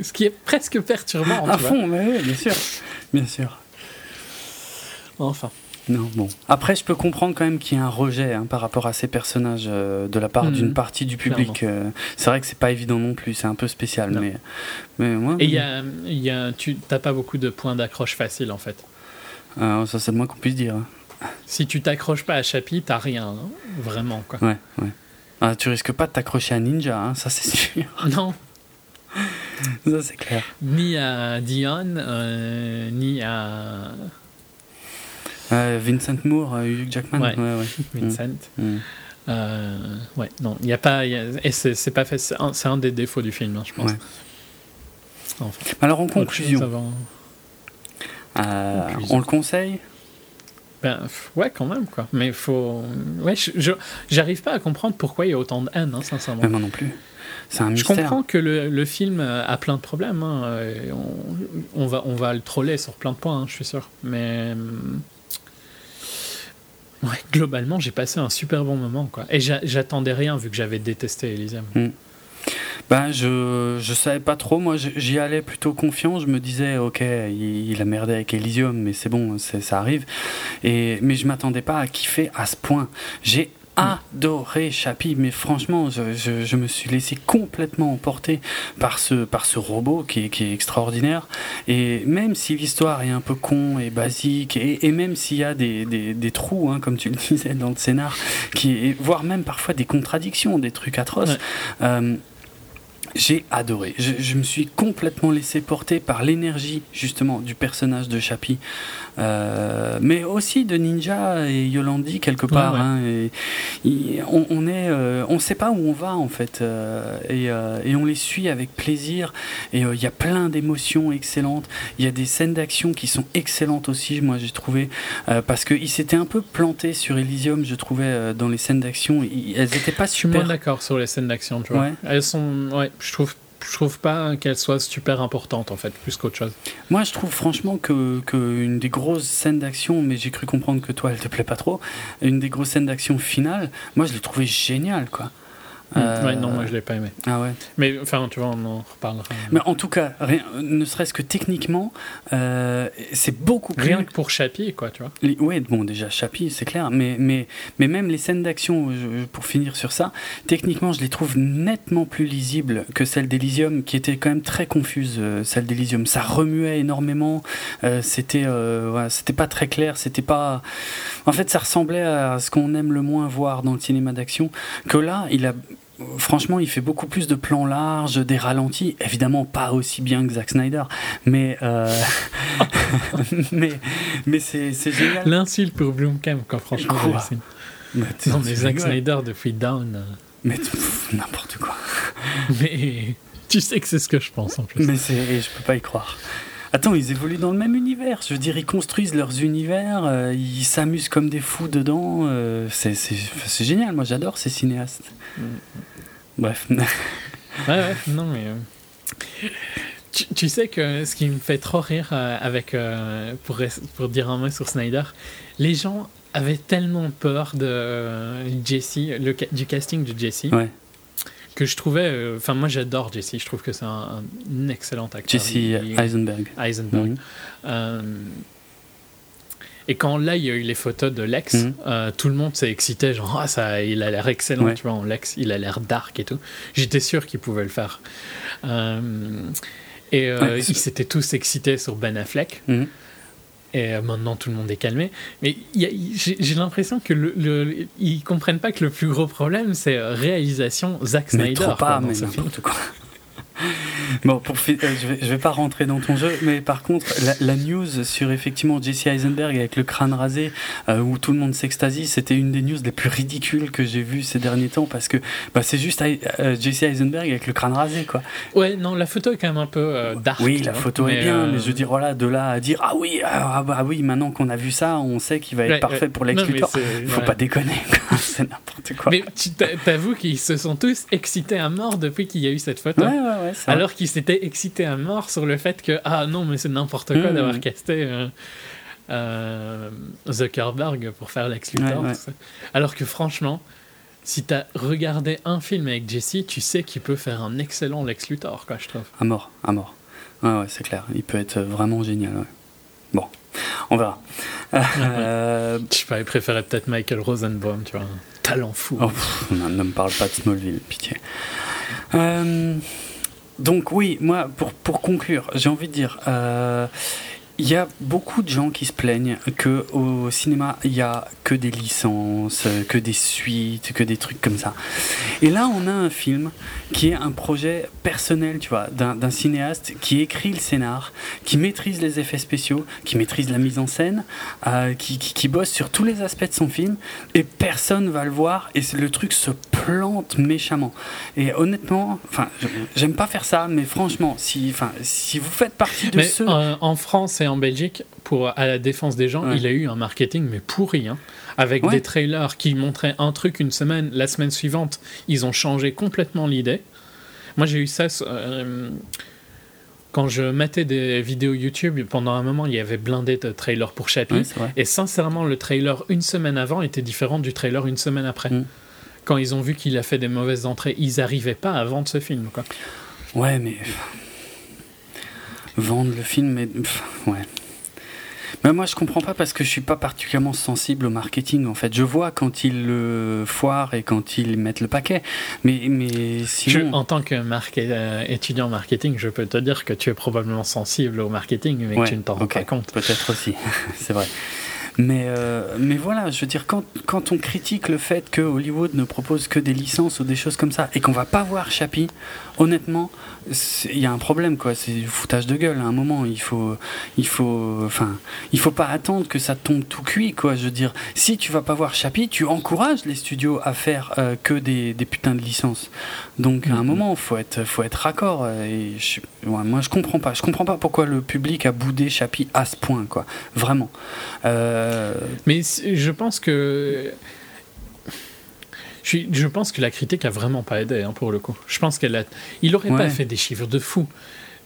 Ce qui est presque perturbant. À fond, mais oui, bien sûr, bien sûr. Enfin. Non, bon. Après, je peux comprendre quand même qu'il y ait un rejet hein, par rapport à ces personnages euh, de la part hmm. d'une partie du public. Euh, c'est vrai que c'est pas évident non plus, c'est un peu spécial. Mais, mais moi, Et y a, y a, tu n'as pas beaucoup de points d'accroche faciles en fait. Euh, ça, c'est le moins qu'on puisse dire. Hein. Si tu t'accroches pas à Chapi, t'as rien, hein, vraiment. Quoi. Ouais, ouais. Ah, tu risques pas de t'accrocher à Ninja, ça c'est sûr. Non. ça c'est clair. Ni à Dion, ni à Vincent Moore, euh, Hugh Jackman. Ouais, ouais, Vincent. Mm. Mm. Euh, ouais, non, il n'y a pas. et c'est pas fait. C'est un, des défauts du film, hein, je pense. Alors, en conclusion, euh, on le conseille? Ben, ouais, quand même, quoi. Mais faut. Ouais, j'arrive pas à comprendre pourquoi il y a autant de haine, hein, sincèrement. moi non plus. C'est un Je comprends que le, le, film a plein de problèmes. Hein, on, on, va, on va le troller sur plein de points, hein, je suis sûr. Mais. Ouais, globalement, j'ai passé un super bon moment. Quoi. Et j'attendais rien vu que j'avais détesté Elysium. Hmm. Ben, je, je savais pas trop. Moi, j'y allais plutôt confiant. Je me disais, ok, il, a merdé avec Elysium, mais c'est bon, ça arrive. Et, mais je m'attendais pas à kiffer à ce point. J'ai adoré Chapi, mais franchement, je, me suis laissé complètement emporter par ce, par ce robot qui est, qui est extraordinaire. Et même si l'histoire est un peu con et basique, et, même s'il y a des, des, trous, hein, comme tu le disais dans le scénar, qui, voire même parfois des contradictions, des trucs atroces, euh, j'ai adoré. Je, me suis complètement laissé porter par l'énergie justement du personnage de Chapi, euh, mais aussi de Ninja et Yolandi quelque part. Hein, et, on, est, euh, on sait pas où on va en fait, euh, et, et, on les suit avec plaisir. Et il y a plein d'émotions excellentes. Il y a des scènes d'action qui sont excellentes aussi. Moi j'ai trouvé parce qu'ils s'étaient un peu plantés sur Elysium, je trouvais dans les scènes d'action. Elles n'étaient pas super. d'accord sur les scènes d'action. Tu vois. Elles sont ouais je trouve je trouve pas qu'elle soit super importante en fait, plus qu'autre chose. Moi, je trouve franchement que, que une des grosses scènes d'action, mais j'ai cru comprendre que toi, elle te plaît pas trop, une des grosses scènes d'action finale, moi, je l'ai trouvé géniale, quoi. Euh, ouais, non, moi je l'ai pas aimé. Ah ouais. Mais enfin, tu vois, on en reparlera. Mais en tout cas, rien, ne serait-ce que techniquement, euh, c'est beaucoup plus. Rien que pour Chapi, quoi, tu vois. Oui, bon, déjà Chapi, c'est clair, mais, mais, mais même les scènes d'action, pour finir sur ça, techniquement, je les trouve nettement plus lisibles que celle d'Elysium, qui était quand même très confuse, euh, celle d'Elysium. Ça remuait énormément, c'était voilà, c'était pas très clair, c'était pas. En fait, ça ressemblait à ce qu'on aime le moins voir dans le cinéma d'action, que là, il a franchement, il fait beaucoup plus de plans larges, des ralentis. Évidemment, pas aussi bien que Zack Snyder, mais euh, mais, mais c'est, génial. L'insulte pour Blomkamp, quand franchement, mais non, mais Zack Snyder depuis Down. Euh. Mais n'importe quoi. mais tu sais que c'est ce que je pense en plus. Mais c'est, je peux pas y croire. Attends, ils évoluent dans le même univers. Je veux dire, ils construisent leurs univers, euh, ils s'amusent comme des fous dedans. c'est, c'est génial, moi j'adore ces cinéastes. Mm. Bref. ouais, ouais, non, mais. Euh, tu, sais que ce qui me fait trop rire euh, avec. Euh, pour, pour dire un mot sur Snyder, les gens avaient tellement peur de Jesse, le, du casting de Jesse. Ouais. Que je trouvais. Enfin, moi j'adore Jesse, je trouve que c'est un, excellent acteur. Jesse Eisenberg. Eisenberg. Mhm. Et quand là, il y a eu les photos de Lex, Mhm. euh, tout le monde s'est excité, genre, ah, ça, il a l'air excellent, Ouais. tu vois, en Lex, il a l'air dark et tout. J'étais sûr qu'il pouvait le faire. Euh, et euh, Ouais, ils s'étaient tous excités sur Ben Affleck. Mhm. Et euh, maintenant, tout le monde est calmé. Mais j'ai l'impression que le, le- ils comprennent pas que le plus gros problème, c'est euh, réalisation Zack Mais Snyder. trop pas, mais n'importe quoi. Bon, pour euh, je, vais, je vais pas rentrer dans ton jeu, mais par contre, la, la news sur effectivement Jesse Eisenberg avec le crâne rasé, euh, où tout le monde s'extasie, c'était une des news les plus ridicules que j'ai vues ces derniers temps parce que bah, c'est juste euh, Jesse Eisenberg avec le crâne rasé, quoi. Ouais, non, la photo est quand même un peu dark. Oui, la vois. photo est bien, mais je veux dire, voilà, de là à dire ah oui, ah, bah oui, maintenant qu'on a vu ça, on sait qu'il va être Ouais, parfait ouais. pour Lex Faut ouais. pas déconner, c'est n'importe quoi. Mais t'avoues qu'ils se sont tous excités à mort depuis qu'il y a eu cette photo. Ouais, ouais, ouais. Alors qu'ils s'étaient excités à mort sur le fait que, ah non, mais c'est n'importe quoi Mhm. d'avoir casté euh, euh, Zuckerberg pour faire Lex Luthor. Ouais. Alors que franchement, si t'as regardé un film avec Jesse, tu sais qu'il peut faire un excellent Lex Luthor, quoi, je trouve. À mort, à mort. Ouais, ouais, c'est clair. Il peut être vraiment génial. ouais. Bon, on verra. Euh, Je sais pas, il préférait peut-être Michael Rosenbaum, tu vois, un talent fou. oh, pff, non, ne me parle pas de Smallville, pitié. Euh, donc oui, moi, pour, pour conclure, j'ai envie de dire, euh, il y a beaucoup de gens qui se plaignent que au cinéma, il y a que des licences, que des suites, que des trucs comme ça. Et là, on a un film qui est un projet personnel, tu vois, d'un cinéaste qui écrit le scénar, qui maîtrise les effets spéciaux, qui maîtrise la mise en scène, euh, qui, qui, qui bosse sur tous les aspects de son film, et personne va le voir, et le truc se plante méchamment. Et honnêtement, enfin, j'aime pas faire ça, mais franchement, si, enfin, si vous faites partie de Mais ceux... euh, en France et en Belgique, pour, à la défense des gens, Ouais. il a eu un marketing mais pourri, hein, avec Ouais. des trailers qui montraient un truc une semaine, la semaine suivante, ils ont changé complètement l'idée. Moi, j'ai eu ça euh, quand je matais des vidéos YouTube. Pendant un moment, il y avait blindé de trailers pour. Ouais, vrai. Et sincèrement, le trailer une semaine avant était différent du trailer une semaine après. Mm. Quand ils ont vu qu'il a fait des mauvaises entrées, ils n'arrivaient pas à vendre ce film. Quoi. Ouais, mais. Vendre le film, mais. Ouais. Mais moi, je comprends pas parce que je suis pas particulièrement sensible au marketing, en fait. Je vois quand ils le foirent et quand ils mettent le paquet. Mais, mais Je- en tant que euh, étudiant marketing, je peux te dire que tu es probablement sensible au marketing, mais Ouais, que tu ne t'en rends ok, pas compte. Peut-être aussi, c'est vrai. Mais, euh, mais voilà, je veux dire, quand, quand on critique le fait que Hollywood ne propose que des licences ou des choses comme ça, et qu'on va pas voir Chappie, honnêtement, il y a un problème, quoi. C'est du foutage de gueule. À un moment, il faut, il faut, enfin, il faut pas attendre que ça tombe tout cuit, quoi. Je veux dire, si tu vas pas voir Chappie, tu encourages les studios à faire euh, que des, des putains de licences. Donc, à un Mhm. moment, faut être, faut être raccord. Et je- ouais, moi, je comprends pas. Je comprends pas pourquoi le public a boudé Chappie à ce point, quoi. Vraiment. Euh, Mais je pense que. Je, pense que la critique a vraiment pas aidé hein, pour le coup. Je pense qu'elle a. Il aurait pas fait des chiffres de fou,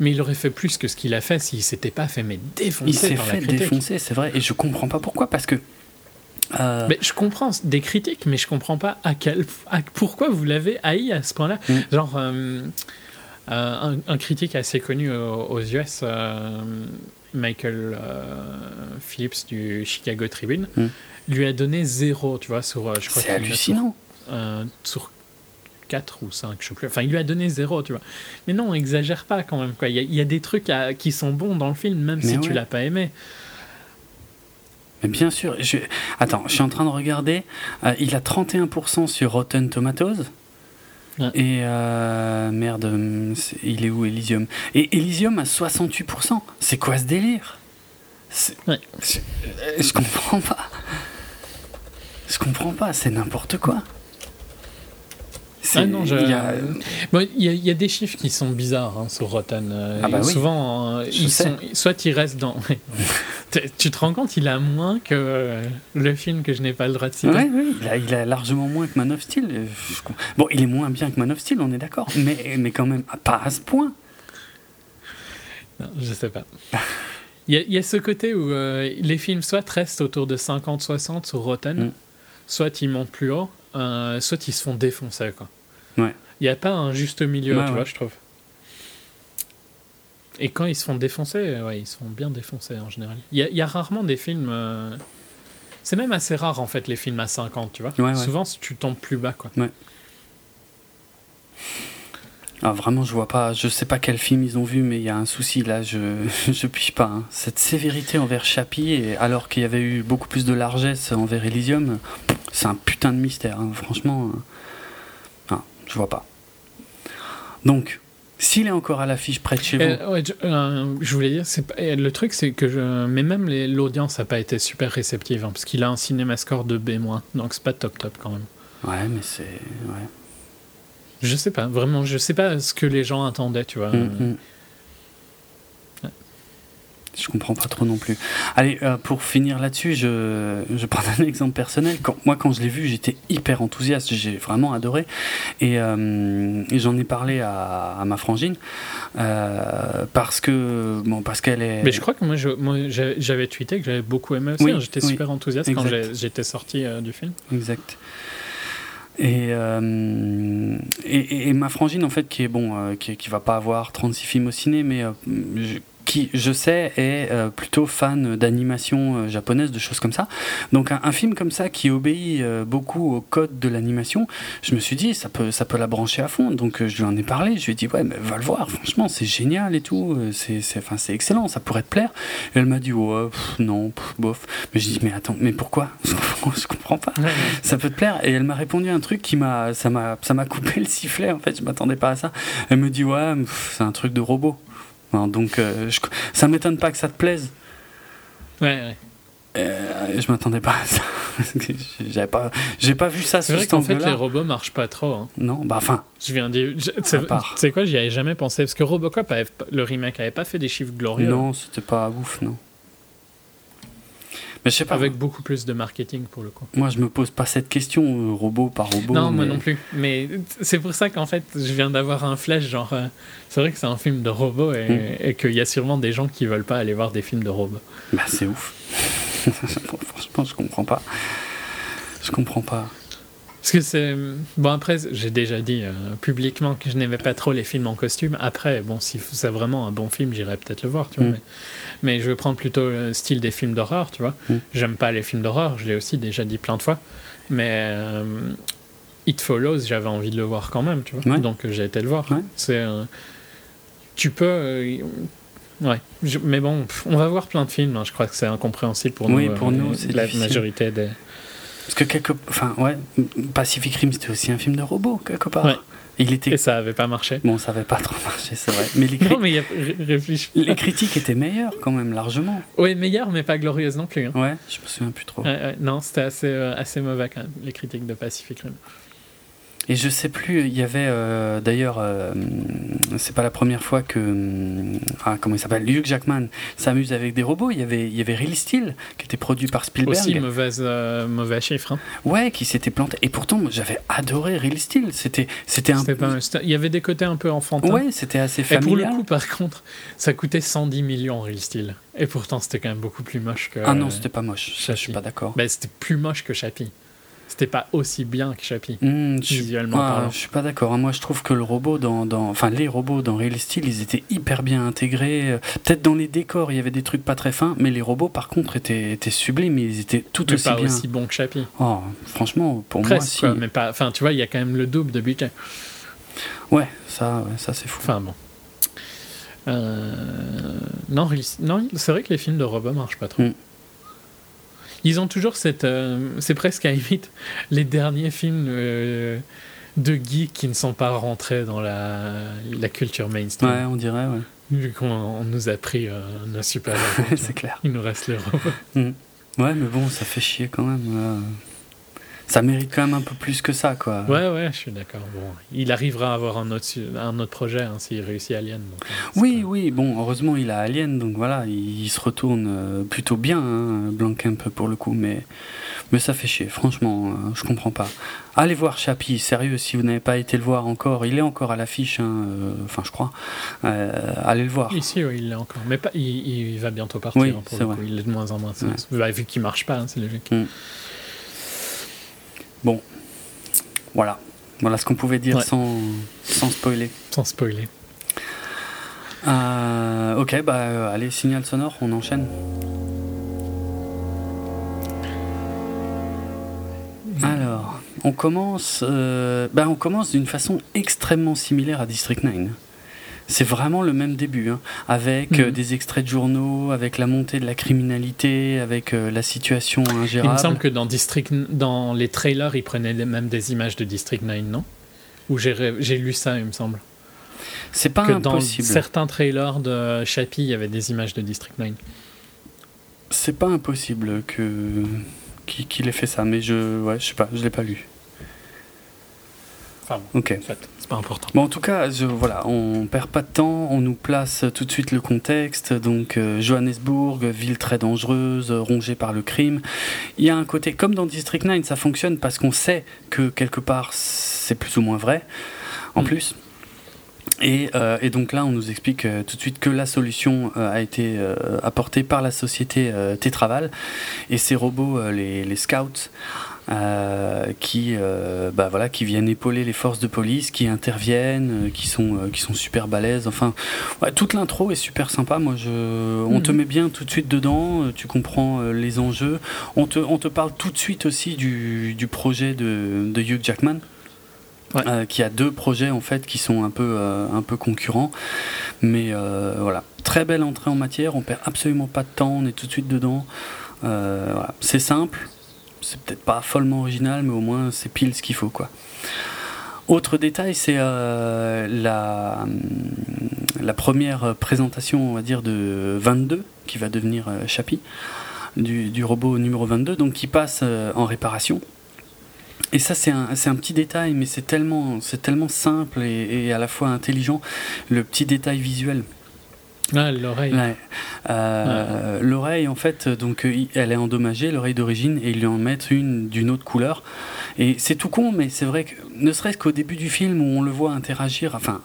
mais il aurait fait plus que ce qu'il a fait s'il s'était pas fait mais défoncer il s'est par la fait critique. défoncer, c'est vrai. Et je comprends pas pourquoi, parce que. euh, Mais je comprends des critiques, mais je comprends pas à quel, à- pourquoi vous l'avez haï à ce point-là. Mm. Genre, euh, euh, un, un critique assez connu aux, aux US, euh, Michael euh, Phillips du Chicago Tribune, Mm. lui a donné zéro, tu vois, sur, je crois c'est hallucinant. Sur, euh, sur 4 ou 5, je sais plus. Enfin, il lui a donné zéro, tu vois. Mais non, exagère pas quand même, quoi. Il y a, il y a des trucs à- qui sont bons dans le film, même Mais si tu ouais. l'as pas aimé. Mais bien sûr. Je... Attends, je suis en train de regarder. Euh, il a 31% sur Rotten Tomatoes. Ouais. Et euh, merde, il est où Elysium? Et Elysium a 68%. C'est quoi ce délire? Ouais. je, je comprends pas. Je comprends pas, c'est n'importe quoi. C'est- Ah non, je- il y a- Bon, Il y, a- il y a des chiffres qui sont bizarres hein, sur Rotten. euh, Ah bah oui. Souvent, euh, ils sont, soit ils restent dans. tu, te rends compte, il a moins que euh, le film que je n'ai pas le droit de citer. Ouais, oui, il a, il a largement moins que Man of Steel. Bon, il est moins bien que Man of Steel, on est d'accord, mais, mais quand même pas à ce point. Non, je sais pas. Il y, a, il y a ce côté où euh, les films soit restent autour de 50-60 sur Rotten, Mm. soit ils montent plus haut, euh, soit ils se font défoncer. Quoi. Ouais. Il n'y a pas un juste milieu, Ouais, tu ouais. vois, je trouve. Et quand ils se font défoncer, ouais, ils se font bien défoncer en général. Il y, a rarement des films. Euh, c'est même assez rare en fait les films à 50, tu vois. Souvent tu tombes plus bas quoi. Ouais. Ah, vraiment, je vois pas, je sais pas quel film ils ont vu, mais il y a un souci là, je, je puis pas. Hein. Cette sévérité envers Chappie, alors qu'il y avait eu beaucoup plus de largesse envers Elysium, c'est un putain de mystère, hein. franchement. Euh, je vois pas. Donc, s'il est encore à l'affiche près de chez vous. Euh, euh, je, voulais dire, le truc, c'est que je. Mais même l'audience n'a pas été super réceptive, hein, parce qu'il a un cinéma score de B-, donc c'est pas top top quand même. Ouais, mais c'est. Ouais. Je sais pas, vraiment, je sais pas ce que les gens attendaient, tu vois. Mm, mm. Je comprends pas trop non plus. Allez, euh, pour finir là-dessus, je, je prends un exemple personnel. Quand, moi, quand je l'ai vu, j'étais hyper enthousiaste. J'ai vraiment adoré. Et, euh, j'en ai parlé à, ma frangine. Euh, parce que bon, parce qu'elle est. Mais je crois que moi, j'avais tweeté que j'avais beaucoup aimé aussi. Hein. j'étais super enthousiaste quand j'étais sorti du film. Exact. Et, et, et, ma frangine, en fait, qui est bon, qui, qui va pas avoir 36 films au ciné, mais qui, je sais, est euh, plutôt fan d'animation euh, japonaise, de choses comme ça. Donc un, film comme ça qui obéit euh, beaucoup au code de l'animation, je me suis dit, ça peut, ça peut la brancher à fond. Donc je lui en ai parlé, je lui ai dit, ouais, mais va le voir, franchement, c'est génial et tout, c'est, excellent, ça pourrait te plaire. Et elle m'a dit, ouais, non, bof. Mais je dis, mais attends, mais pourquoi? Je comprends pas. Ça peut te plaire Et elle m'a répondu un truc qui m'a, ça m'a, ça m'a coupé le sifflet, en fait, je m'attendais pas à ça. Elle me dit, ouais, c'est un truc de robot donc euh, ça m'étonne pas que ça te plaise. Ouais, ouais. Euh, je m'attendais pas à ça. J'avais pas, j'ai pas vu ça. C'est vrai qu'en fait les robots marchent pas trop. Hein. Non, bah enfin. Je viens de dire. Tu sais quoi, j'y avais jamais pensé parce que Robocop, le remake, avait pas fait des chiffres glorieux. Non, c'était pas ouf, non. Mais je sais pas. Avec beaucoup plus de marketing pour le coup. Moi, je me pose pas cette question, euh, robot par robot. Non, moi non plus. Mais c'est pour ça qu'en fait, je viens d'avoir un flash, genre, euh, c'est vrai que c'est un film de robot et, hmm. et qu'il y a sûrement des gens qui veulent pas aller voir des films de robots. Bah, c'est ouf. Franchement, je comprends pas. Je comprends pas. Parce que c'est. Bon, après, j'ai déjà dit euh, publiquement que je n'aimais pas trop les films en costume. Après, bon, si c'est vraiment un bon film, j'irai peut-être le voir, tu vois. Mm. Mais, je vais prendre plutôt le style des films d'horreur, tu vois. Mm. J'aime pas les films d'horreur, je l'ai aussi déjà dit plein de fois. Mais euh, It Follows, j'avais envie de le voir quand même, tu vois. Donc j'ai été le voir. C'est. Euh, tu peux. Ouais, mais bon, on va voir plein de films. Hein. Je crois que c'est incompréhensible pour nous. Oui, pour nous, la majorité des. Parce que quelque, enfin ouais, Pacific Rim c'était aussi un film de robot quelque part. Il était... Et ça avait pas marché. Bon, ça avait pas trop marché, c'est vrai. Mais les, non, mais les critiques étaient meilleures quand même, largement. Oui, meilleures, mais pas glorieuses non plus. Hein. Ouais, je me souviens plus trop. non, c'était assez, euh, assez mauvais quand même, les critiques de Pacific Rim. Et je sais plus, il y avait euh, d'ailleurs, euh, c'est pas la première fois que, euh, ah, comment il s'appelle, Hugh Jackman s'amuse avec des robots. Il y avait, il y avait Real Steel qui était produit par Spielberg. Aussi mauvaise, mauvais chiffre. Hein. Ouais, qui s'était planté. Et pourtant, j'avais adoré Real Steel. C'était, c'était un. Pas, il y avait des côtés un peu enfantins. Ouais, c'était assez familial. Et pour le coup, par contre, ça coûtait 110 millions Real Steel. Et pourtant, c'était quand même beaucoup plus moche que. Ah non, c'était pas moche. Ça, je suis pas d'accord. Ben, c'était plus moche que Chappie c'était pas aussi bien que Chappie, hmm, visuellement ah, parlant. Je suis pas d'accord. Hein. Moi, je trouve que le robot dans, dans, enfin les robots dans Real Steel, ils étaient hyper bien intégrés. Peut-être dans les décors, il y avait des trucs pas très fins, mais les robots, par contre, étaient, étaient sublimes. Ils étaient tout mais aussi pas bien. aussi bons que Chappie. Oh, franchement, pour moi, si. mais pas. Enfin, tu vois, il y a quand même le double de budget. Ouais, ça, ça c'est fou. Enfin bon. Euh, non, non c'est vrai que les films de robots marchent pas trop. Hmm. Ils ont toujours cette. Euh, c'est presque à limite les derniers films euh, de geeks qui ne sont pas rentrés dans la, la culture mainstream. Ouais, on dirait, ouais. Vu qu'on on nous a pris euh, nos super C'est clair. Il nous reste les robots. Mm. Ouais, mais bon, ça fait chier quand même ça mérite quand même un peu plus que ça, quoi. Ouais, ouais, je suis d'accord. Bon, il arrivera à avoir un autre, un autre projet hein, s'il réussit Alien. Euh, oui, oui, bon, heureusement, il a Alien, donc voilà, il, se retourne euh, plutôt bien, hein, Blanquemp, pour le coup, mais, mais ça fait chier, franchement, euh, je comprends pas. Allez voir Chappie, sérieux, si vous n'avez pas été le voir encore, il est encore à l'affiche, hein, enfin, je crois. allez le voir. Ici, oui, il est encore, mais pas, il, va bientôt partir, oui, pour le coup. il est de moins en moins. Bah, vu qu'il marche pas, c'est logique. Mm. Bon, voilà. Voilà ce qu'on pouvait dire sans, sans spoiler. Sans spoiler. ok, bah allez, signal sonore, on enchaîne. Alors, on commence, bah, on commence d'une façon extrêmement similaire à District 9 c'est vraiment le même début, hein, avec euh, mhm. des extraits de journaux, avec la montée de la criminalité, avec euh, la situation ingérable. Il me semble que dans, District, dans les trailers, ils prenaient même des images de District 9, non? Ou j'ai lu ça, il me semble. C'est pas que impossible. Dans certains trailers de Chappie, il y avait des images de District 9. C'est pas impossible que qu'il ait fait ça, mais je, ouais, je sais pas, je l'ai pas lu. Enfin, ok. En fait, c'est pas important. Bon, en tout cas, je, voilà, on perd pas de temps, on nous place tout de suite le contexte. Donc, euh, Johannesburg, ville très dangereuse, rongée par le crime. Il y a un côté, comme dans District 9, ça fonctionne parce qu'on sait que quelque part c'est plus ou moins vrai, en mm. plus. Et, euh, et, donc là, on nous explique euh, tout de suite que la solution a été apportée par la société Tetraval et ces robots, les, les scouts, euh, qui, euh, bah voilà, qui viennent épauler les forces de police, qui interviennent, euh, qui sont, qui sont super balèzes. Enfin, toute l'intro est super sympa. Moi, je, on te mhm. met bien tout de suite dedans. Tu comprends les enjeux. On te, on te parle tout de suite aussi du, du projet de, de Hugh Jackman. qui a deux projets en fait qui sont un peu, un peu concurrents. Mais voilà, très belle entrée en matière, on perd absolument pas de temps, on est tout de suite dedans. Voilà. C'est simple, c'est peut-être pas follement original, mais au moins c'est pile ce qu'il faut, quoi. Autre détail, c'est euh, la, première présentation, on va dire, de 22, qui va devenir euh, Chapi, du, robot numéro 22, donc qui passe euh, en réparation. Et ça, c'est un, petit détail, mais c'est tellement, tellement simple et, à la fois intelligent, le petit détail visuel. Ah, l'oreille. Euh, l'oreille, en fait, donc, euh, elle est endommagée, l'oreille d'origine, et ils lui en mettent une d'une autre couleur. Et c'est tout con, mais c'est vrai que, ne serait-ce qu'au début du film où on le voit interagir, enfin,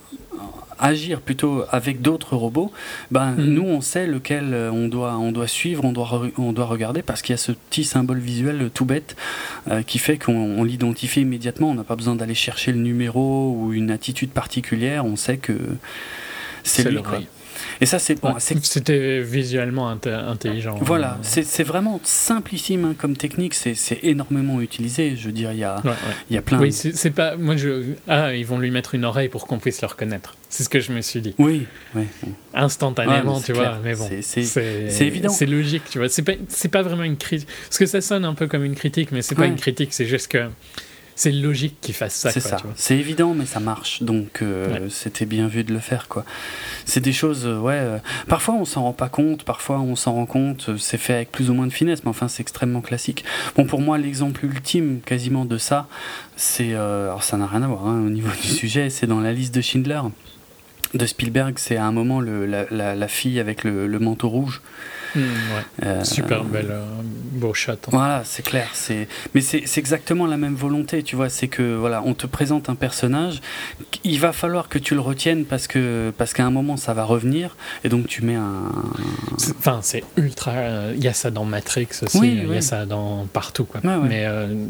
agir plutôt avec d'autres robots, ben, mm. nous, on sait lequel euh, on doit, on doit suivre, on doit, on doit regarder, parce qu'il y a ce petit symbole visuel tout bête qui fait qu'on l'identifie immédiatement. On n'a pas besoin d'aller chercher le numéro ou une attitude particulière, on sait que c'est lui. Et ça, c'est bon. C'était visuellement intelligent. Hein. Voilà, c'est vraiment simplissime hein, comme technique. C'est énormément utilisé. Je veux dire, il y a, il y a plein. Oui, c'est pas. Moi, je. Ah, ils vont lui mettre une oreille pour qu'on puisse le reconnaître. C'est ce que je me suis dit. Oui, oui. Instantanément, tu vois. Mais bon, c'est évident. C'est logique, tu vois. C'est pas, pas vraiment une critique. Parce que ça sonne un peu comme une critique, mais c'est pas une critique. C'est juste que c'est logique qu'ils fassent ça. C'est ça. C'est évident, mais ça marche. Donc euh, c'était bien vu de le faire, quoi. C'est des choses, euh, ouais. Euh, parfois on s'en rend pas compte, parfois on s'en rend compte. C'est fait avec plus ou moins de finesse, mais enfin c'est extrêmement classique. Bon, pour moi, l'exemple ultime, quasiment de ça, c'est, alors ça n'a rien à voir hein, au niveau du sujet, c'est dans la liste de Schindler de Spielberg. C'est à un moment le, la, fille avec le manteau rouge Hmm, euh, Super belle, euh, beau chat. Voilà, c'est clair. C'est, mais c'est, exactement la même volonté, tu vois. C'est que voilà, on te présente un personnage, il va falloir que tu le retiennes parce que parce qu'à un moment ça va revenir, et donc tu mets un. Enfin, c'est ultra. Euh, il y a ça dans Matrix aussi. Il y a ça dans partout, quoi. mais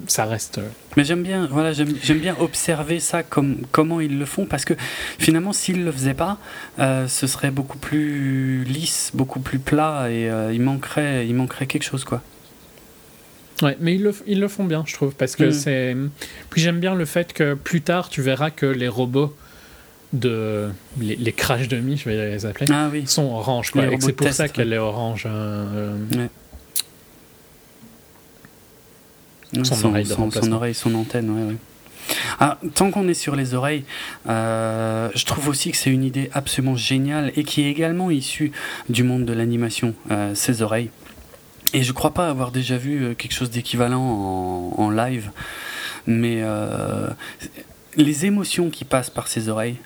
ça reste. Mais j'aime bien, voilà, j'aime, bien observer ça comme comment ils le font parce que finalement, s'ils le faisaient pas, ce serait beaucoup plus lisse, beaucoup plus plat et euh, il, manquerait, il manquerait quelque chose, quoi. Ouais, mais ils le, ils le font bien, je trouve, parce que mm. c'est. Puis j'aime bien le fait que plus tard, tu verras que les robots de les, les crash demi, je vais les appeler, ah, oui. sont orange, quoi. Et c'est pour ça qu'elle est orange. Euh, son, oreille, son, oreille, son antenne, ouais, ouais. Ah, tant qu'on est sur les oreilles, euh, je trouve aussi que c'est une idée absolument géniale et qui est également issue du monde de l'animation, euh, ces oreilles. Et je crois pas avoir déjà vu euh, quelque chose d'équivalent en, live, mais les émotions qui passent par ces oreilles,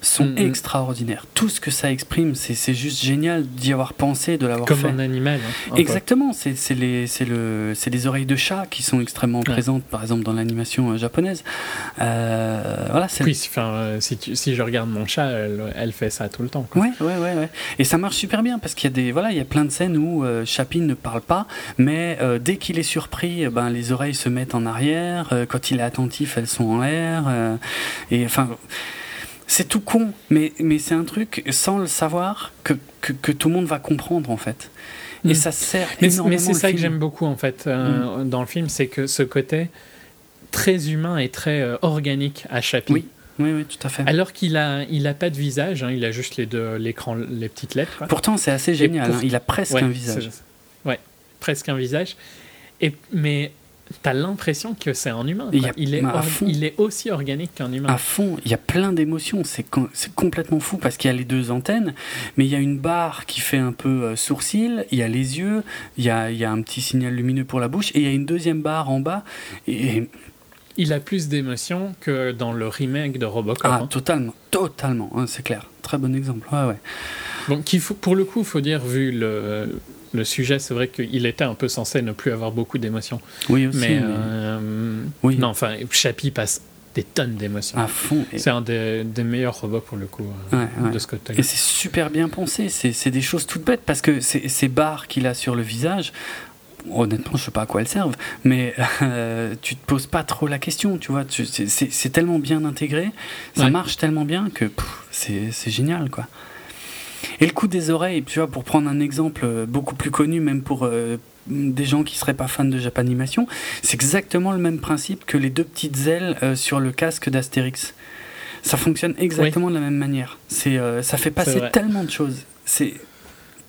sont mm, mm. extraordinaires. Tout ce que ça exprime, c'est juste génial d'y avoir pensé, de l'avoir fait. Comme un animal. Hein, Exactement, c'est les, le, les oreilles de chat qui sont extrêmement présentes, par exemple, dans l'animation euh, japonaise. Euh, voilà, oui, enfin, euh, si, si, je regarde mon chat, elle, fait ça tout le temps. Oui, Ouais, ouais, ouais, Et ça marche super bien parce qu'il y a des, voilà, il y a plein de scènes où euh, Chapin ne parle pas, mais dès qu'il est surpris, ben, les oreilles se mettent en arrière. quand il est attentif, elles sont en l'air. et enfin c'est tout con, mais, mais c'est un truc, sans le savoir, que, que, que, tout le monde va comprendre en fait. Et mm. ça sert mais, Mais c'est ça que j'aime beaucoup en fait euh, mm. dans le film, c'est que ce côté très humain et très euh, organique à Chapi. Oui. Oui, oui, tout à fait. Alors qu'il a, il a pas de visage, hein, il a juste les deux, l'écran, les petites lettres. Pourtant, c'est assez génial. Hein, il a presque un visage. Ouais, presque un visage. Et mais t'as l'impression que c'est un humain. Il, est il, est aussi organique qu'un humain. À fond, il y a plein d'émotions. C'est complètement fou parce qu'il y a les deux antennes, mais il y a une barre qui fait un peu euh, sourcil, il y a les yeux, il y a, il y a un petit signal lumineux pour la bouche, et il y a une deuxième barre en bas. Et, il a plus d'émotions que dans le remake de Robocop. Ah, hein. totalement, totalement, hein, c'est clair. Très bon exemple. Ouais, ouais. Donc, faut, pour le coup, il faut dire, vu le, le sujet, c'est vrai qu'il était un peu censé ne plus avoir beaucoup d'émotions. Oui, aussi. Mais, euh, oui. non, enfin, Chappie passe des tonnes d'émotions. À fond. C'est un des, meilleurs robots pour le coup euh, de Scott Taylor. Et c'est super bien pensé. C'est des choses toutes bêtes parce que ces barres qu'il a sur le visage, honnêtement, je sais pas à quoi elles servent, mais euh, tu te poses pas trop la question, tu vois. C'est tellement bien intégré, ça marche tellement bien que c'est génial, quoi. Et le coup des oreilles, tu vois, pour prendre un exemple euh, beaucoup plus connu, même pour euh, des gens qui seraient pas fans de Japanimation, c'est exactement le même principe que les deux petites ailes euh, sur le casque d'Astérix. Ça fonctionne exactement de la même manière. C'est, ça fait passer tellement de choses. C'est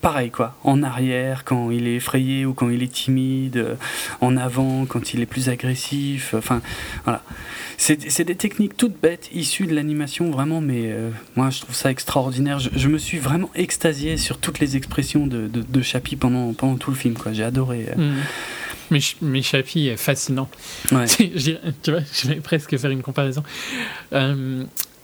pareil quoi, en arrière quand il est effrayé ou quand il est timide, euh, en avant quand il est plus agressif, enfin voilà. C'est des techniques toutes bêtes issues de l'animation vraiment, mais euh, moi je trouve ça extraordinaire. Je, me suis vraiment extasié sur toutes les expressions de, de, pendant, tout le film quoi, j'ai adoré. Euh. Mm. Mais, mais Chappie est fascinant. Ouais. tu vois, je vais presque faire une comparaison.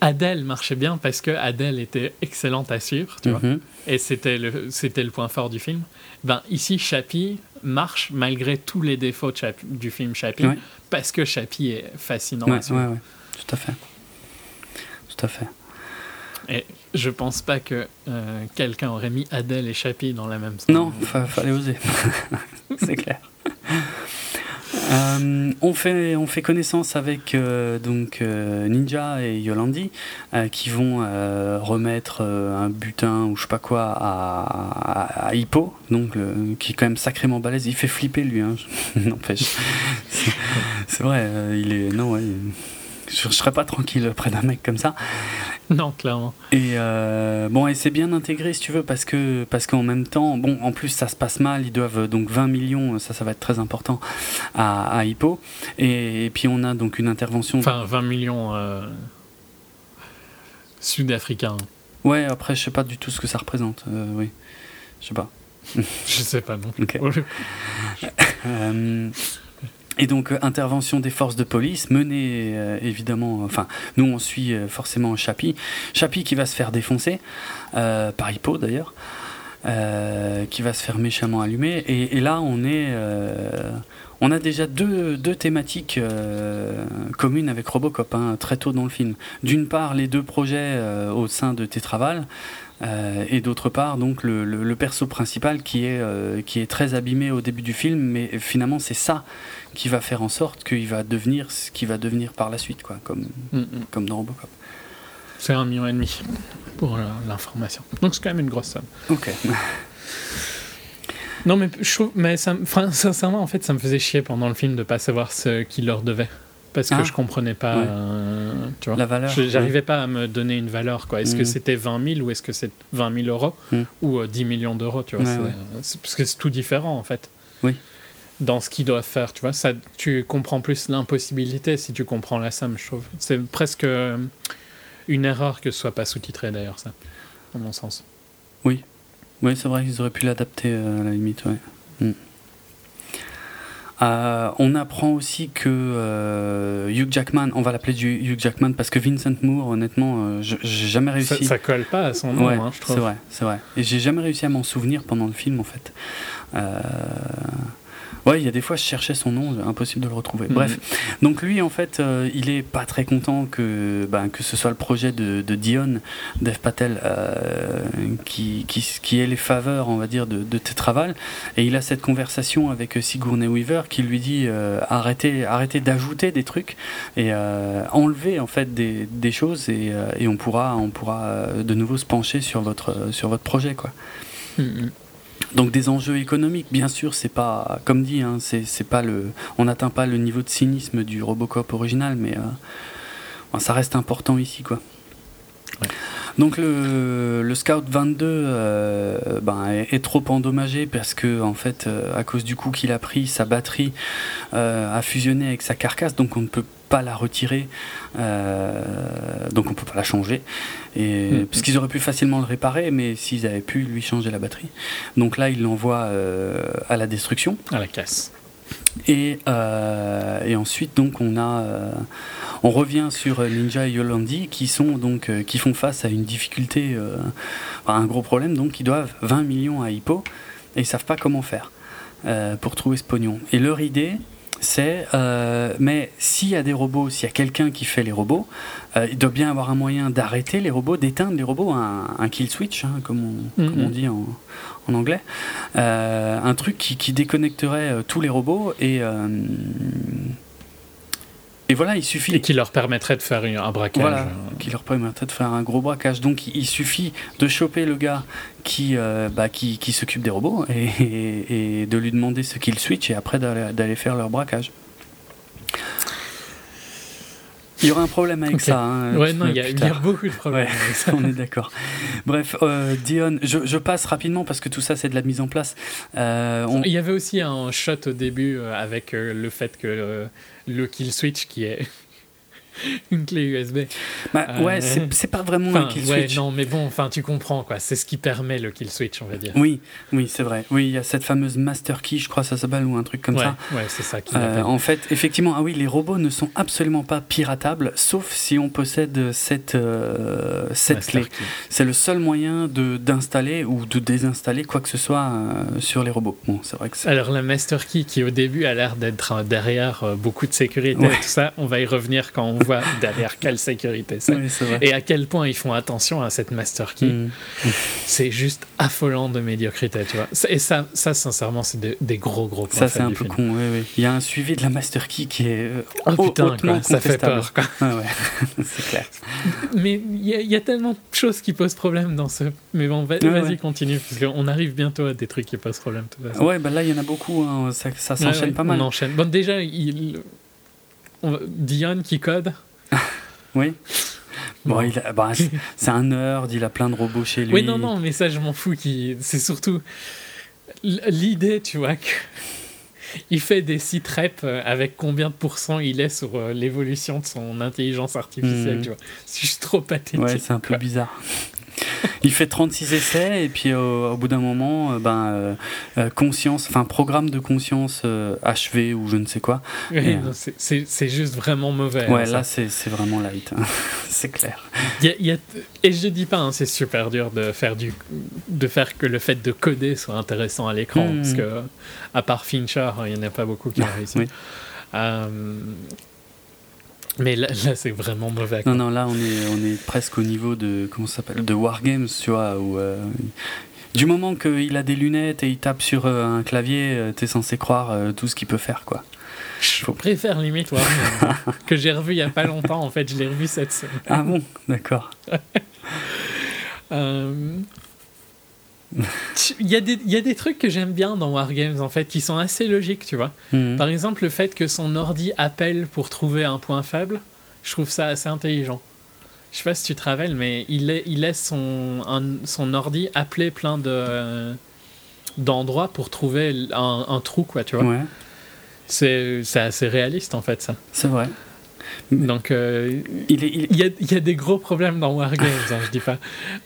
Adèle marchait bien parce que Adèle était excellente à suivre, tu vois, mhm. et c'était le, c'était le point fort du film. Ben, ici, Chappie marche malgré tous les défauts du film Chappie, parce que Chappie est fascinant à suivre. tout à fait. Tout à fait. Et je pense pas que euh, quelqu'un aurait mis Adèle et Chappie dans la même scène. Non, il fallait oser. C'est clair. Euh, on, fait, on fait connaissance avec euh, donc, euh, Ninja et Yolandi qui vont remettre un butin ou je sais pas quoi à, Hippo, donc, qui est quand même sacrément balèze. Il fait flipper lui, hein, n'empêche. C'est vrai, il est. Non, je, ne serais pas tranquille près d'un mec comme ça. Non, clairement. Et euh, bon, et c'est bien intégré si tu veux, parce que parce qu'en même temps, bon, en plus ça se passe mal, ils doivent donc 20 millions, ça, ça va être très important à, à Hippo. Et, puis on a donc une intervention. Enfin, 20 millions euh, sud-africains. Ouais, après je sais pas du tout ce que ça représente. Euh, oui, je sais pas. je sais pas non. Okay. Et donc euh, intervention des forces de police menée euh, évidemment, enfin nous on suit euh, forcément Chapi, Chapi qui va se faire défoncer par Hippo d'ailleurs, qui va se faire méchamment allumer. Et, là on est, on a déjà deux, deux thématiques communes avec Robocop hein, très tôt dans le film. D'une part les deux projets au sein de Tetraval. Et d'autre part donc le, le, perso principal qui est, qui est très abîmé au début du film mais finalement c'est ça qui va faire en sorte qu'il va devenir ce qu'il va devenir par la suite, quoi, comme, mm, mm. comme dans Robocop. C'est un million et demi pour l'information. Donc c'est quand même une grosse somme. Ok. non, mais, je mais ça, sincèrement, en fait, ça me faisait chier pendant le film de pas savoir ce qu'il leur devait. Parce que je ah. je comprenais pas euh, tu vois, la valeur. J'arrivais pas à me donner une valeur. Est-ce que mm. c'était 20 000 ou est-ce que c'est 20 000 euros ou 10 euh, millions d'euros tu vois, Parce que c'est tout différent en fait. Oui dans ce qu'ils doivent faire. Tu vois, ça, tu comprends plus l'impossibilité si tu comprends la somme, je trouve. C'est presque euh, une erreur que ce soit pas sous-titré d'ailleurs, ça, dans mon sens. Oui, oui, c'est vrai qu'ils auraient pu l'adapter euh, à la limite, ouais. Hmm. Euh, on apprend aussi que Hugh Jackman, on va l'appeler Hugh Jackman parce que Vincent Moore, honnêtement, j'ai jamais réussi. Ça, colle pas à son nom, hein, je trouve. C'est vrai, c'est vrai. Et j'ai jamais réussi à m'en souvenir pendant le film, en fait. Ouais, il y a des fois, je cherchais son nom, impossible de le retrouver. Bref, donc lui, en fait, euh, il est pas très content que, ben, que ce soit le projet de, de Dion, Dev Patel, euh, qui, qui, qui ait les faveurs, on va dire, de, de Tetraval. Et il a cette conversation avec Sigourney Weaver qui lui dit euh, arrêtez, arrêtez d'ajouter des trucs et enlever en fait des, des choses et, et, on pourra, on pourra de nouveau se pencher sur votre, sur votre projet, quoi. Mm-hmm. Donc des enjeux économiques, bien sûr, c'est pas, comme dit, hein, c'est pas le, on n'atteint pas le niveau de cynisme du Robocop original, mais euh, ça reste important ici, quoi. Donc le, le, Scout 22 euh, ben, est, trop endommagé parce que en fait euh, à cause du coup qu'il a pris sa batterie a fusionné avec sa carcasse donc on ne peut pas la retirer, euh, donc on peut pas la changer. Et, mm. Parce qu'ils auraient pu facilement le réparer, mais s'ils avaient pu lui changer la batterie. Donc là, ils l'envoient euh, à la destruction. À la casse. Et, euh, et ensuite, donc, on a, on revient sur Ninja et Yolandi qui sont donc, qui font face à une difficulté, à un gros problème. Donc, ils doivent 20 millions à Hippo et ils savent pas comment faire pour trouver ce pognon. Et leur idée, c'est euh, mais s'il y a des robots, s'il y a quelqu'un qui fait les robots, euh, il doit bien avoir un moyen d'arrêter les robots, d'éteindre les robots, un, kill switch, hein, comme, on, comme, on, dit en, en anglais, euh, un truc qui, qui déconnecterait tous les robots et et voilà, il suffit. Et qui leur permettrait de faire un braquage. Voilà, qui leur permettrait de faire un gros braquage. Donc il suffit de choper le gars qui, euh, bah, qui, qui s'occupe des robots et, et, de lui demander ce qu'il switch et après d'aller faire leur braquage. Il y aura un problème avec ça. Hein, ouais, non, il y, a beaucoup de problèmes. avec ça. on est d'accord. Bref, euh, Dion, je, je, passe rapidement parce que tout ça, c'est de la mise en place. Euh, Il y avait aussi un shot au début euh, avec euh, le fait que le kill switch qui est une clé USB. Bah, ouais, euh, c'est pas vraiment un kill switch. non, mais bon, enfin, tu comprends quoi. C'est ce qui permet le kill switch, on va dire. Oui, oui, c'est vrai. Oui, il y a cette fameuse master key, je crois, ça s'appelle ou un truc comme ça. Ouais, c'est ça. Qui euh, en fait, effectivement, ah oui, les robots ne sont absolument pas piratables, sauf si on possède cette euh, cette clé. C'est le seul moyen de d'installer ou de désinstaller quoi que ce soit euh, sur les robots. Bon, c'est vrai que. Alors la master key, qui au début a l'air d'être derrière beaucoup de sécurité et tout ça, on va y revenir quand on derrière quelle sécurité c'est. et à quel point ils font attention à cette master key. Mm. C'est juste affolant de médiocrité, tu vois. Et ça, ça sincèrement, c'est des, gros, gros points. Ça, c'est un peu con, oui, oui. Il y a un suivi de la master key qui est. Euh, oh putain, ça fait peur, quoi. c'est clair. Mais il y, a tellement de choses qui posent problème dans ce. Mais bon, vas-y, continue, parce qu'on arrive bientôt à des trucs qui posent problème. Ouais, bah là, il y en a beaucoup, hein. ça, ça s'enchaîne pas mal. On enchaîne. Bon, déjà, il... Dion qui code. oui. Bon, bah, c'est un nerd, il a plein de robots chez lui. Oui, non, non, mais ça, je m'en fous. C'est surtout l'idée, tu vois, que il fait des sites rep euh, avec combien de pourcents il est sur euh, l'évolution de son intelligence artificielle, hmm. tu vois. C'est juste trop pathétique. Ouais, c'est un peu bizarre il fait 36 essais et puis au, bout d'un moment, euh, ben, euh, euh, conscience, enfin programme de conscience achevé ou je ne sais quoi. c'est juste vraiment mauvais. Hein, ouais, là c'est vraiment light, hein. c'est clair. et je dis pas, hein, c'est super dur de faire, du, de faire que le fait de coder soit intéressant à l'écran, parce hmm. que à part Fincher, il n'y en a pas beaucoup qui ont réussi. Oui. Mais là, c'est vraiment mauvais. Non, non, là, on est, on est presque au niveau de, comment s'appelle, de Wargames, tu vois, où, euh, du moment qu'il a des lunettes et il tape sur euh, un clavier, euh, t'es censé croire tout ce qu'il peut faire, quoi. Je préfère limite Wargames, que j'ai revu il y a pas longtemps, en fait, je l'ai revu cette semaine. Ah bon, d'accord. Il y, a des, il y, a des trucs que j'aime bien dans Wargames en fait qui sont assez logiques, tu vois. Mhm. Par exemple, le fait que son ordi appelle pour trouver un point faible, je trouve ça assez intelligent. Je sais pas si tu te rappelles, mais il, il laisse son, son ordi appeler plein de d'endroits pour trouver un, un, trou, quoi, tu vois. Ouais. C'est assez réaliste en fait, ça. C'est vrai. Donc, euh, il, y a, il, y a, des gros problèmes dans Wargames, hein, je dis pas.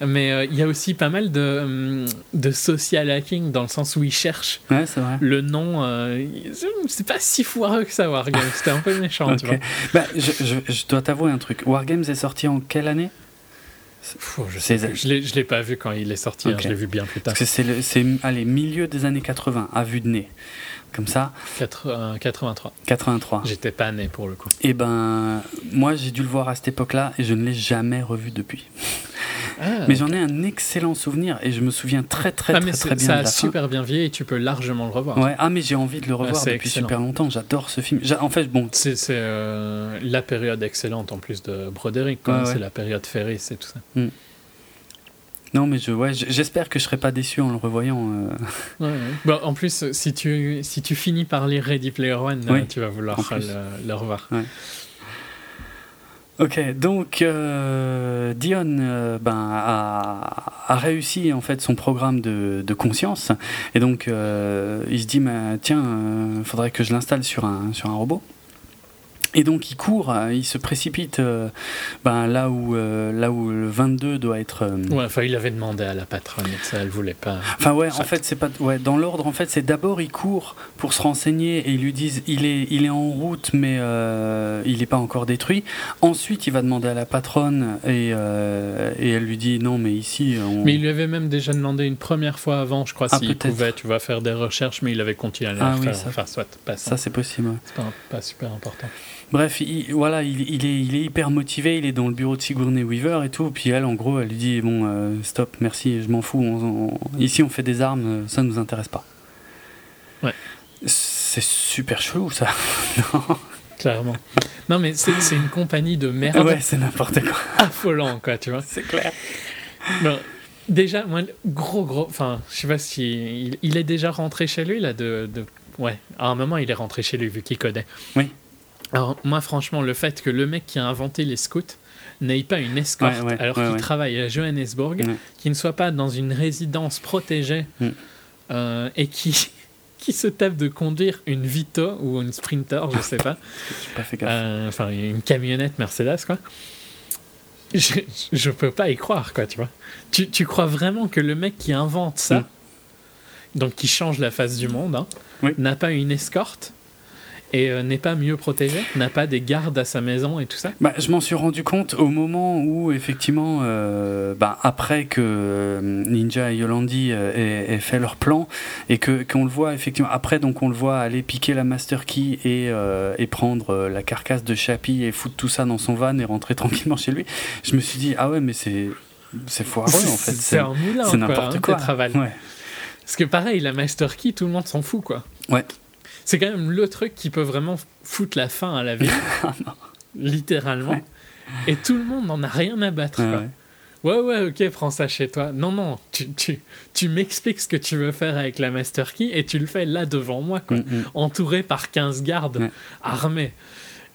Mais euh, il y a aussi pas mal de, hum, de social hacking dans le sens où ils cherchent le nom. Euh, c'est pas si foireux que ça, Wargames. C'était un peu méchant, tu vois. Bah, je, je, je, dois t'avouer un truc. Wargames est sorti en quelle année? Je, sais je l'ai pas vu quand il est sorti, hein, je l'ai vu bien plus tard. c'est le milieu des années 80, à vue de nez. Comme ça 83. 83. J'étais pas né pour le coup. Et eh ben, moi j'ai dû le voir à cette époque-là et je ne l'ai jamais revu depuis. Ah, mais j'en ai un excellent souvenir et je me souviens très très ah, très, très, bien. Ça a super bien vieilli et tu peux largement le revoir. Ouais, ah mais j'ai envie de le revoir depuis super longtemps. J'adore ce film. En fait, bon. C'est euh, la période excellente en plus de Broderick. c'est la période Ferris et tout ça. Hmm. Non, mais je, ouais, j'espère que je serai pas déçu en le revoyant. Euh. Bah, en plus, si tu, si tu finis par lire Ready Player One, euh, tu vas vouloir le, le, revoir. Ok, donc euh, Dion ben, a, a, réussi en fait son programme de, de conscience et donc il se dit tiens, il faudrait que je l'installe sur un, sur un robot. Et donc il court, euh, il se précipite euh, ben, là, où, euh, là où le 22 doit être. Ouais, enfin il avait demandé à la patronne, ça elle voulait pas. Enfin ouais, en fait c'est pas ouais, dans l'ordre en fait c'est d'abord il court pour se renseigner et ils lui disent il est il est en route mais il n'est pas encore détruit. Ensuite il va demander à la patronne et, et elle lui dit non mais ici. Mais il lui avait même déjà demandé une première fois avant, je crois ah, s'il pouvait tu vas faire des recherches mais il avait continué à le ah, faire. Oui, ça, enfin soit pas ça. c'est possible. C'est pas, pas super important. Bref, il, voilà, il, est, il est hyper motivé, il est dans le bureau de Sigourney Weaver et tout. Puis elle, en gros, elle lui dit Bon, euh, stop, merci, je m'en fous. ici, on fait des armes, ça nous intéresse pas. Ouais. C'est super chelou, ça. non. Clairement. Non, mais c'est une compagnie de merde. Ouais, c'est n'importe quoi. Affolant, quoi, tu vois. C'est clair. déjà, moi, gros, gros. Enfin, je sais pas si. Il, est déjà rentré chez lui, là, de, de. Ouais, à un moment, il est rentré chez lui, vu qu'il codait. Oui. Alors, moi, franchement, le fait que le mec qui a inventé les scouts n'ait pas une escorte alors qu'il travaille à Johannesburg, qu'il ne soit pas dans une résidence protégée mm. euh, et qui, qui se tape de conduire une Vito ou une Sprinter, je sais pas. pas fait euh, enfin, une camionnette Mercedes, quoi. Je, je peux pas y croire, quoi, tu vois. Tu, tu crois vraiment que le mec qui invente ça, mm. donc qui change la face du monde, hein, n'a pas une escorte et euh, n'est pas mieux protégé N'a pas des gardes à sa maison et tout ça? Bah, Je m'en suis rendu compte au moment où, effectivement, euh, bah, après que euh, Ninja et Yolandi aient, fait leur plan, et qu'on le voit, effectivement, après, donc on le voit aller piquer la Master Key et, et prendre la carcasse de Chappie et foutre tout ça dans son van et rentrer tranquillement chez lui, je me suis dit, ah ouais, mais c'est. C'est foireux en fait. C'est un moulin. C'est n'importe quoi. Hein, quoi. Ouais. Parce que pareil, la Master Key, tout le monde s'en fout quoi. Ouais. C'est quand même le truc qui peut vraiment foutre la fin à la vie. littéralement. Et tout le monde n'en a rien à battre. Ouais, ouais, ok, prends ça chez toi. Non, non, tu, tu, tu m'expliques ce que tu veux faire avec la Master Key et tu le fais là devant moi, quoi. Mm, mm. Entouré par 15 gardes armés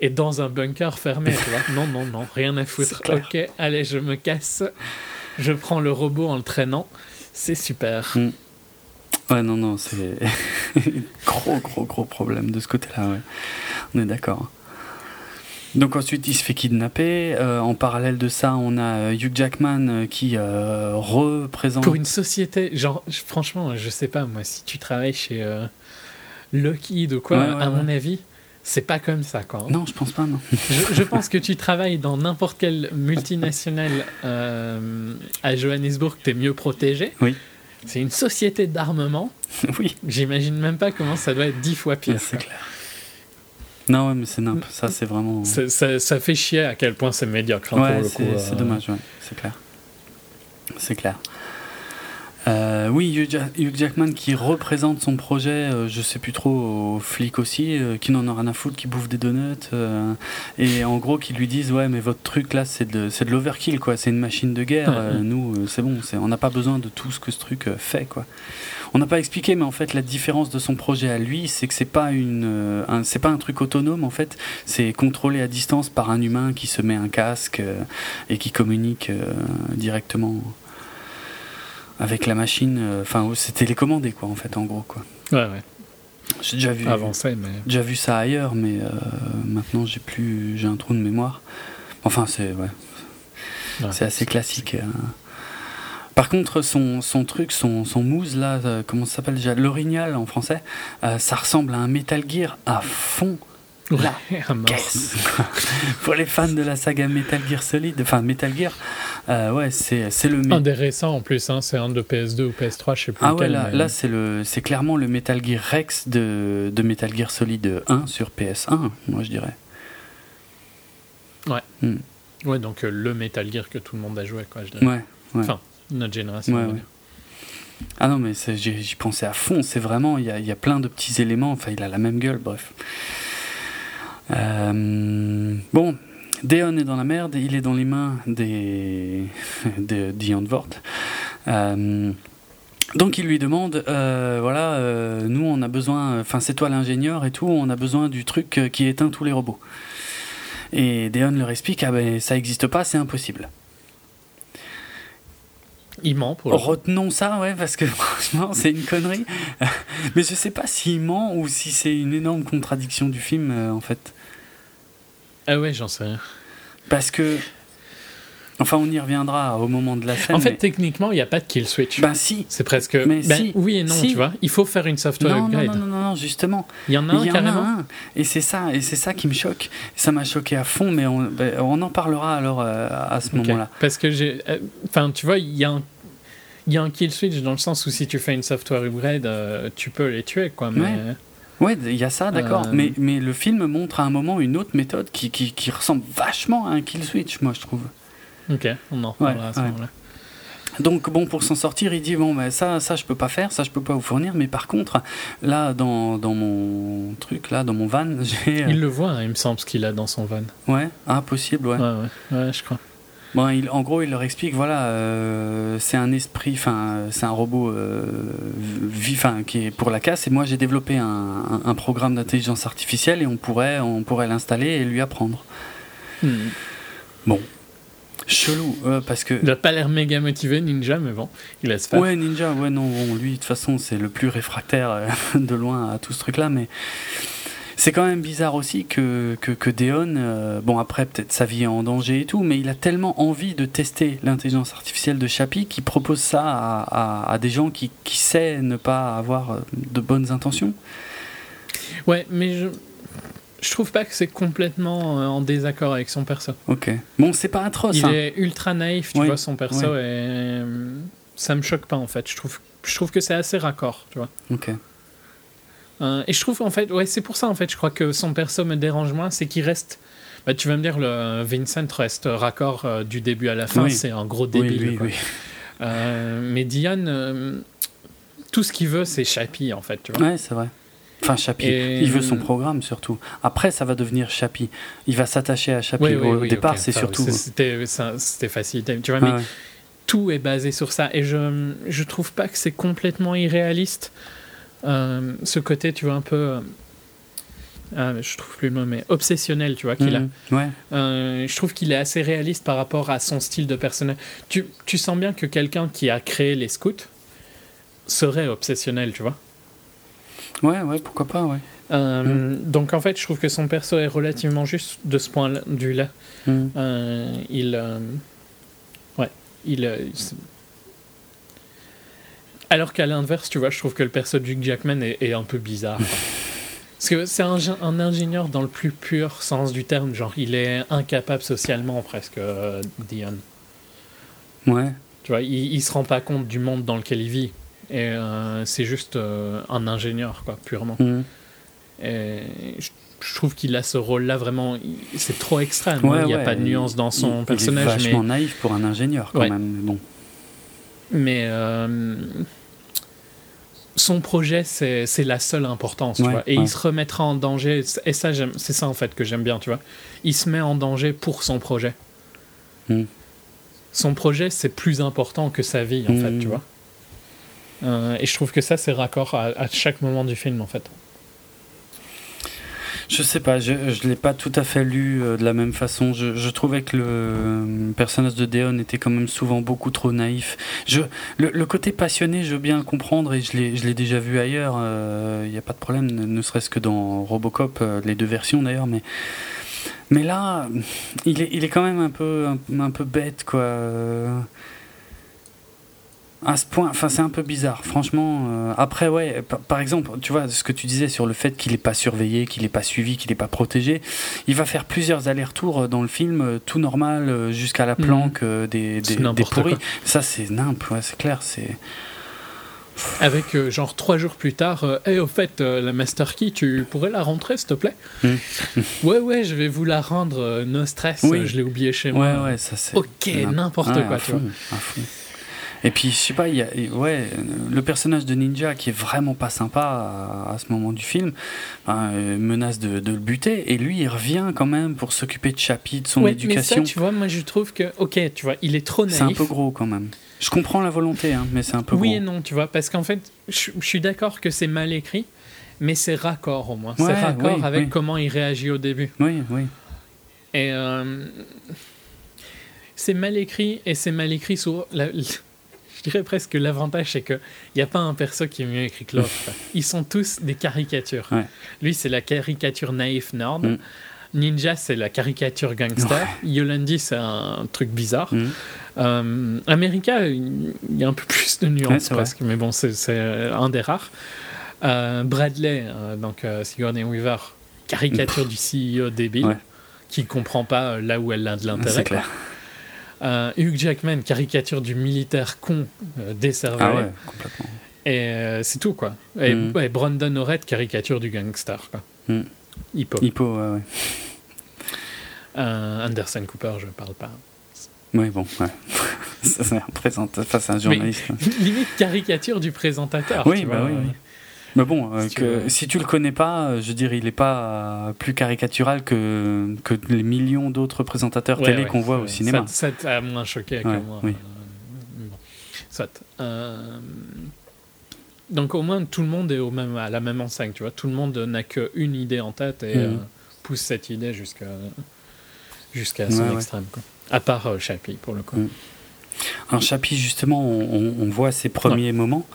et dans un bunker fermé, tu vois. Non, non, non, rien à foutre. Ok, allez, je me casse. Je prends le robot en le traînant. C'est super. Mm. Ouais, non, non, c'est gros, gros, gros problème de ce côté-là, ouais. On est d'accord. Donc ensuite, il se fait kidnapper. Euh, en parallèle de ça, on a euh, Hugh Jackman euh, qui représente... Pour une société, genre, franchement, je sais pas, moi, si tu travailles chez Lockheed ou quoi, à mon avis, c'est pas comme ça, quoi. Hein. Non, je pense pas, non. je, je, pense que tu travailles dans n'importe quelle multinationale à Johannesburg, t'es mieux protégé. Oui. C'est une société d'armement. oui. J'imagine même pas comment ça doit être dix fois pire. C'est clair. Non, ouais, mais c'est nimp. Ça, c'est vraiment. Ça, ça, fait chier à quel point c'est médiocre. Hein, ouais, c'est euh... dommage, ouais. c'est clair. C'est clair. Euh, oui, Hugh, Jackman qui représente son projet, euh, je sais plus trop, aux flics aussi, euh, qui n'en ont rien à foutre, qui bouffent des donuts, et en gros qui lui disent ouais mais votre truc là c'est de, de l'overkill quoi, c'est une machine de guerre, nous c'est bon, on n'a pas besoin de tout ce que ce truc fait quoi. On n'a pas expliqué mais en fait la différence de son projet à lui c'est que c'est pas une, c'est pas un truc autonome en fait, c'est contrôlé à distance par un humain qui se met un casque et qui communique directement avec la machine. Euh, enfin, c'était télécommandé, quoi, en fait, en gros, quoi. Ouais, ouais. J'ai déjà vu. Avancé, mais. Déjà vu ça ailleurs, mais euh, maintenant j'ai plus, j'ai un trou de mémoire. Enfin, c'est ouais, c'est assez classique. Euh. Par contre, son, son truc, son, son mousse là, comment ça s'appelle déjà, l'orignal en français, ça ressemble à un Metal Gear à fond. La caisse. Pour les fans de la saga Metal Gear Solid, enfin Metal Gear, Euh, ouais, c'est, c'est le. Un des récents en plus, hein, c'est un de PS2 ou PS3, je sais plus. Ah ouais, là, là c'est, le, c'est clairement le Metal Gear Rex de, de Metal Gear Solid 1 sur PS1, moi je dirais. Ouais. Hmm. Ouais, donc euh, le Metal Gear que tout le monde a joué, quoi, je dirais. Ouais, ouais. Enfin, notre génération. Ouais, ouais. Ah non, mais j'y pensais à fond, c'est vraiment, il y a, y a, plein de petits éléments, enfin, il a la même gueule, bref. Euh, bon, Deon est dans la merde, il est dans les mains des de Dion Vort. Euh, donc il lui demande, euh, voilà, euh, nous on a besoin, enfin c'est toi l'ingénieur et tout, on a besoin du truc qui éteint tous les robots. Et Deon leur explique, ah ben ça n'existe pas, c'est impossible. Il ment pour Retenons ça, ouais, parce que franchement, c'est une connerie. Mais je sais pas s'il ment ou si c'est une énorme contradiction du film, en fait. Ah ouais, j'en sais rien. Parce que. Enfin, on y reviendra au moment de la scène. En fait, techniquement, il n'y a pas de kill switch. Ben si. C'est presque. Mais ben, si. Oui et non, tu vois. Il faut faire une software non, upgrade. Non, non, non, non, justement. Il y en a un y carrément. En a un. Et c'est ça, et c'est ça qui me choque. Ça m'a choqué à fond, mais on, ben, on en parlera alors euh, à ce okay. moment-là. Parce que j'ai. euh, Enfin, tu vois, il y a un. Il y a un kill switch dans le sens où si tu fais une software upgrade, euh, tu peux les tuer, quoi. Mais... Ouais. Ouais, il y a ça, d'accord. Euh... Mais, mais le film montre à un moment une autre méthode qui, qui, qui ressemble vachement à un kill switch, moi, je trouve. Ok, on en reparlera ouais, à ce ouais. moment-là. Donc bon, pour s'en sortir, il dit bon, ben, ça, ça, je peux pas faire, ça, je peux pas vous fournir, mais par contre, là, dans, dans mon truc, là, dans mon van, j'ai. Il le voit, hein, il me semble, ce qu'il a dans son van. Ouais, ah, possible, ouais. Ouais, ouais, ouais je crois. Bon, il, en gros, il leur explique, voilà, euh, c'est un esprit, enfin, c'est un robot euh, qui est pour la casse, et moi j'ai développé un, un, un programme d'intelligence artificielle et on pourrait, on pourrait l'installer et lui apprendre. Hmm. Bon. Chelou, euh, parce que. Il a pas l'air méga motivé, Ninja, mais bon, il laisse faire. Ouais, Ninja, ouais, non, bon, lui, de toute façon, c'est le plus réfractaire euh, de loin à tout ce truc-là, mais. C'est quand même bizarre aussi que, que, que Deon, euh, bon après peut-être sa vie est en danger et tout, mais il a tellement envie de tester l'intelligence artificielle de Chappie qu'il propose ça à, à, à, des gens qui, qui sait ne pas avoir de bonnes intentions. Ouais, mais je, je trouve pas que c'est complètement en désaccord avec son perso. Ok. Bon, c'est pas atroce. Il hein. est ultra naïf, tu Oui, vois, son perso, oui. et ça me choque pas en fait. Je trouve, je trouve que c'est assez raccord, tu vois. Ok. Euh, et je trouve en fait, ouais, c'est pour ça en fait, je crois que son perso me dérange moins, c'est qu'il reste. Bah, tu vas me dire, le Vincent reste raccord euh, du début à la fin, Oui. c'est un gros débile. oui, oui. Euh, mais Diane, euh, tout ce qu'il veut, c'est Chappie en fait, tu vois. Ouais, c'est vrai. Enfin, Chappie, Et- il veut son programme surtout. Après, ça va devenir Chappie. Il va s'attacher à Chappie. Au départ, c'est surtout. C'était facile, tu vois, Ah mais ouais. tout est basé sur ça. Et je, je trouve pas que c'est complètement irréaliste. Euh, ce côté, tu vois, un peu. euh, ah, je trouve plus le mot, mais obsessionnel, tu vois, qu'il Mhm. Ouais. a. Euh, je trouve qu'il est assez réaliste par rapport à son style de personnage. Tu, tu sens bien que quelqu'un qui a créé les scouts serait obsessionnel, tu vois. ouais, ouais, pourquoi pas, ouais. Euh, Donc en fait, je trouve que son perso est relativement juste de ce point de vue-là. Mhm. Il. ouais. Il. Alors qu'à l'inverse, tu vois, je trouve que le perso de Hugh Jackman est, est un peu bizarre. Parce que c'est un, gé- un ingénieur dans le plus pur sens du terme. Genre, il est incapable socialement, presque, euh, Dion. Ouais. Tu vois, il, il se rend pas compte du monde dans lequel il vit. Et euh, c'est juste euh, un ingénieur, quoi, purement. Mhm. Et je, je trouve qu'il a ce rôle-là vraiment. C'est trop extrême. Ouais, hein. il n'y a ouais, pas de nuance dans son il, personnage. Il est vachement mais naïf pour un ingénieur, quand Ouais. même. Bon. Mais euh, son projet, c'est la seule importance. tu vois. Et ouais. il se remettra en danger. Et ça, c'est ça en fait que j'aime bien. Tu vois. Il se met en danger pour son projet. Mm. Son projet, c'est plus important que sa vie, en Mm. fait. Tu vois. Euh, et je trouve que ça, c'est raccord à, à chaque moment du film, en fait. Je sais pas, je ne l'ai pas tout à fait lu euh, de la même façon. Je, je trouvais que le euh, personnage de Deon était quand même souvent beaucoup trop naïf. Je, le, côté passionné, je veux bien le comprendre et je l'ai déjà vu ailleurs. Il n'y a pas de problème, ne, serait-ce que dans Robocop, euh, les deux versions d'ailleurs. Mais, mais là, il est, il est quand même un peu, un peu bête, quoi. Euh, à ce point, enfin c'est un peu bizarre, franchement. Euh, après, ouais, par, exemple, tu vois, ce que tu disais sur le fait qu'il n'est pas surveillé, qu'il n'est pas suivi, qu'il n'est pas protégé, il va faire plusieurs allers-retours euh, dans le film, euh, tout normal, jusqu'à la mhm. planque des, des, des pourris. Ça, c'est nimp, ouais, c'est clair, c'est. Avec genre trois jours plus tard, et au fait, la Master Key, tu pourrais la rentrer, s'il te plaît? Mhm. Ouais, ouais, je vais vous la rendre, no stress, je l'ai oublié chez moi. Ouais, ouais, ça c'est. Ok, n'importe quoi, tu vois. Et puis, je sais pas, il y a, ouais, le personnage de Ninja qui est vraiment pas sympa à, ce moment du film, euh, menace de, le buter, et lui, il revient quand même pour s'occuper de Chapi, de son éducation. Mais ça, tu vois, moi je trouve que, ok, tu vois, il est trop naïf. C'est un peu gros quand même. Je comprends la volonté, hein, mais c'est un peu oui gros. Oui et non, tu vois, parce qu'en fait, je, suis d'accord que c'est mal écrit, mais c'est raccord au moins. c'est raccord avec comment il réagit au début. Oui, oui. Et. Euh, c'est mal écrit et c'est mal écrit sur la, dirais presque que l'avantage, c'est qu'il n'y a pas un perso qui est mieux écrit que l'autre. Ils sont tous des caricatures. Lui, c'est la caricature naïf nord. Mm. Ninja, c'est la caricature gangster. Yolandi, c'est un truc bizarre. Mm. Euh, America, il y a un peu plus de nuances presque, mais bon, c'est euh, un des rares. Euh, Bradley, donc Sigourney Weaver, caricature du CEO débile, qui ne comprend pas là où elle a de l'intérêt. C'est clair. Euh, Hugh Jackman, caricature du militaire con euh, Ah ouais, complètement. Et euh, c'est tout, quoi. Et, mm. Brandon Orett, caricature du gangster, quoi. Mm. Hippo. Hippo, ouais, ouais. Euh, Anderson Cooper, je parle pas. Oui, bon, ouais. c'est un présentateur, c'est un journaliste. limite caricature du présentateur. Oui, bah oui, oui. Mais bon, euh, si, que, tu si tu le connais pas, euh, je veux dire, il n'est pas plus caricatural que, que les millions d'autres présentateurs télé qu'on voit au cinéma. Ça t'a moins choqué que moi. Oui. Euh, donc au moins tout le monde est au même, à la même enseigne, tu vois. Tout le monde n'a qu'une idée en tête et mhm. pousse cette idée jusqu'à jusqu'à son extrême. Quoi. À part Chappie, pour le coup. Mhm. Alors Chappie, justement, on, on voit ses premiers moments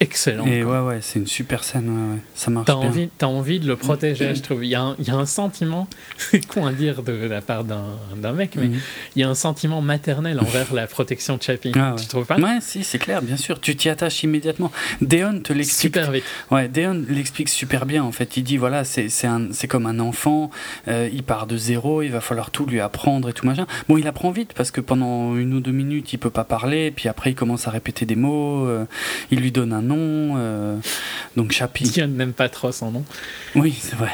excellent. Et ouais, ouais, c'est une super scène, ouais, ouais. ça marche as bien. Envie, as envie de le protéger, je trouve. Il y, a un, il y a un sentiment, c'est con à dire de, la part d'un mec, mais mhm. il y a un sentiment maternel envers la protection de Chappie. Ah, Tu trouves pas? Ouais, si, c'est clair, bien sûr. Tu t'y attaches immédiatement. Deon te l'explique. Super vite. Ouais, Deon l'explique super bien, en fait. Il dit, voilà, c'est comme un enfant, euh, il part de zéro, il va falloir tout lui apprendre et tout machin. Bon, il apprend vite parce que pendant une ou deux minutes, il peut pas parler, puis après, il commence à répéter des mots, euh, il lui donne un nom. Euh, donc Chapi. Il n'aime pas trop son nom. Oui, c'est vrai.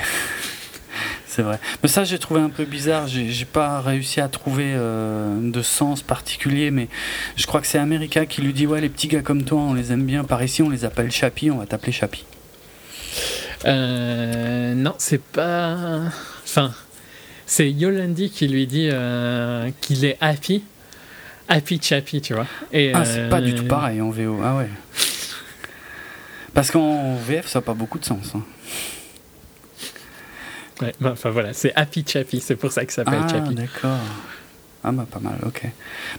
c'est vrai. Mais ça, j'ai trouvé un peu bizarre. J'ai pas réussi à trouver euh, de sens particulier, mais je crois que c'est America qui lui dit Ouais, les petits gars comme toi, on les aime bien. Par ici, on les appelle Chapi, on va t'appeler Chapi. Euh, non, c'est pas. Enfin, c'est Yolandi qui lui dit qu'il est happy. Happy Chappy, tu vois. Et, ah, c'est pas du tout pareil en VO. Ah ouais. Parce qu'en VF, ça n'a pas beaucoup de sens. Hein. Ouais, bah, enfin voilà, c'est Happy Chappy, c'est pour ça que ça s'appelle ah, Chappy. d'accord. Ah bah pas mal, ok.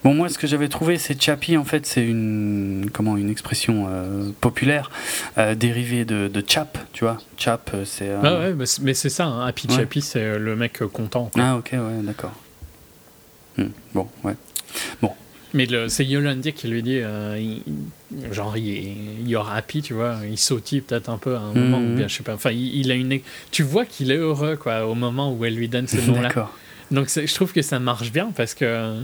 Bon moi ce que j'avais trouvé c'est Chappy en fait c'est une comment une expression euh, populaire euh, dérivée de, de, chap, tu vois. Chap euh, c'est. Ah ouais mais c'est ça, hein. Happy Chappy c'est le mec content. Ah ok ouais d'accord. Hmm, bon ouais. Bon mais c'est Yolandi qui lui dit, euh, genre, il, y aura happy, tu vois, il sautille peut-être un peu à un moment, ou mhm. bien, je sais pas, enfin, il, a une. Tu vois qu'il est heureux, quoi, au moment où elle lui donne ce nom-là. Donc, je trouve que ça marche bien parce que.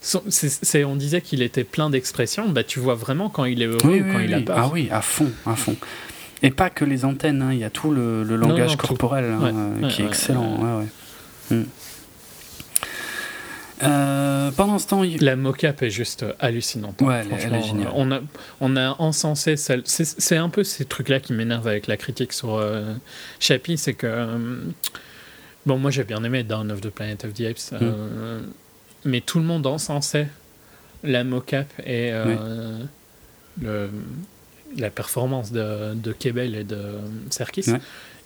c'est on disait qu'il était plein d'expressions, bah, tu vois vraiment quand il est heureux ou quand il a peur. Ah oui, à fond, à fond. Et pas que les antennes, hein, il y a tout le, langage corporel hein, qui est excellent. Hmm. Euh, pendant ce temps, la mocap est juste hallucinante. Ouais, elle, est géniale. On a, on a encensé C'est un peu ces trucs-là qui m'énervent avec la critique sur euh, Chappie, c'est que euh, bon, moi j'ai bien aimé Dawn of the Planet of the Apes, euh, mm. mais tout le monde encensait la mocap et le, la performance de, de Kebel et de Serkis.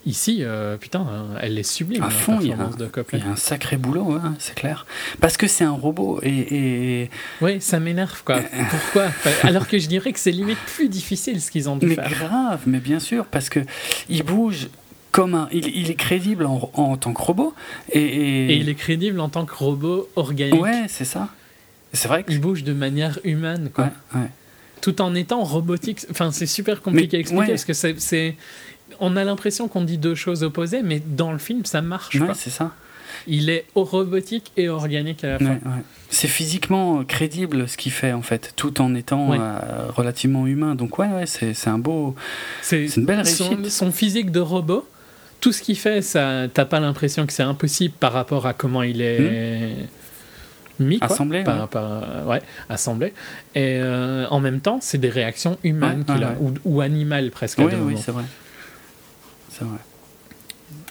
Ici, euh, putain, elle est sublime. À fond, il y, a un, il y, a un sacré boulot, hein, c'est clair. Parce que c'est un robot et. et... Oui, ça m'énerve, quoi. Pourquoi Alors que je dirais que c'est limite plus difficile ce qu'ils ont dû mais faire. Mais grave, mais bien sûr, parce que il bouge comme un. Il, est crédible en, en, tant que robot. Et, et... il est crédible en tant que robot organique. Ouais, c'est ça. C'est vrai qu'il bouge de manière humaine, quoi. Ouais, ouais. tout en étant robotique. Enfin, c'est super compliqué à expliquer parce que c'est. On a l'impression qu'on dit deux choses opposées, mais dans le film, ça marche. Ouais, c'est ça. Il est robotique et organique à la fois. C'est physiquement crédible ce qu'il fait en fait, tout en étant euh, relativement humain. Donc ouais, ouais c'est un beau, c'est une belle réussite. Son, physique de robot, tout ce qu'il fait, ça, t'as pas l'impression que c'est impossible par rapport à comment il est. Hmm. mis quoi, assemblé par, ouais. assemblé et euh, en même temps c'est des réactions humaines qu'il a ou, ou, animales presque oui, oui c'est vrai c'est vrai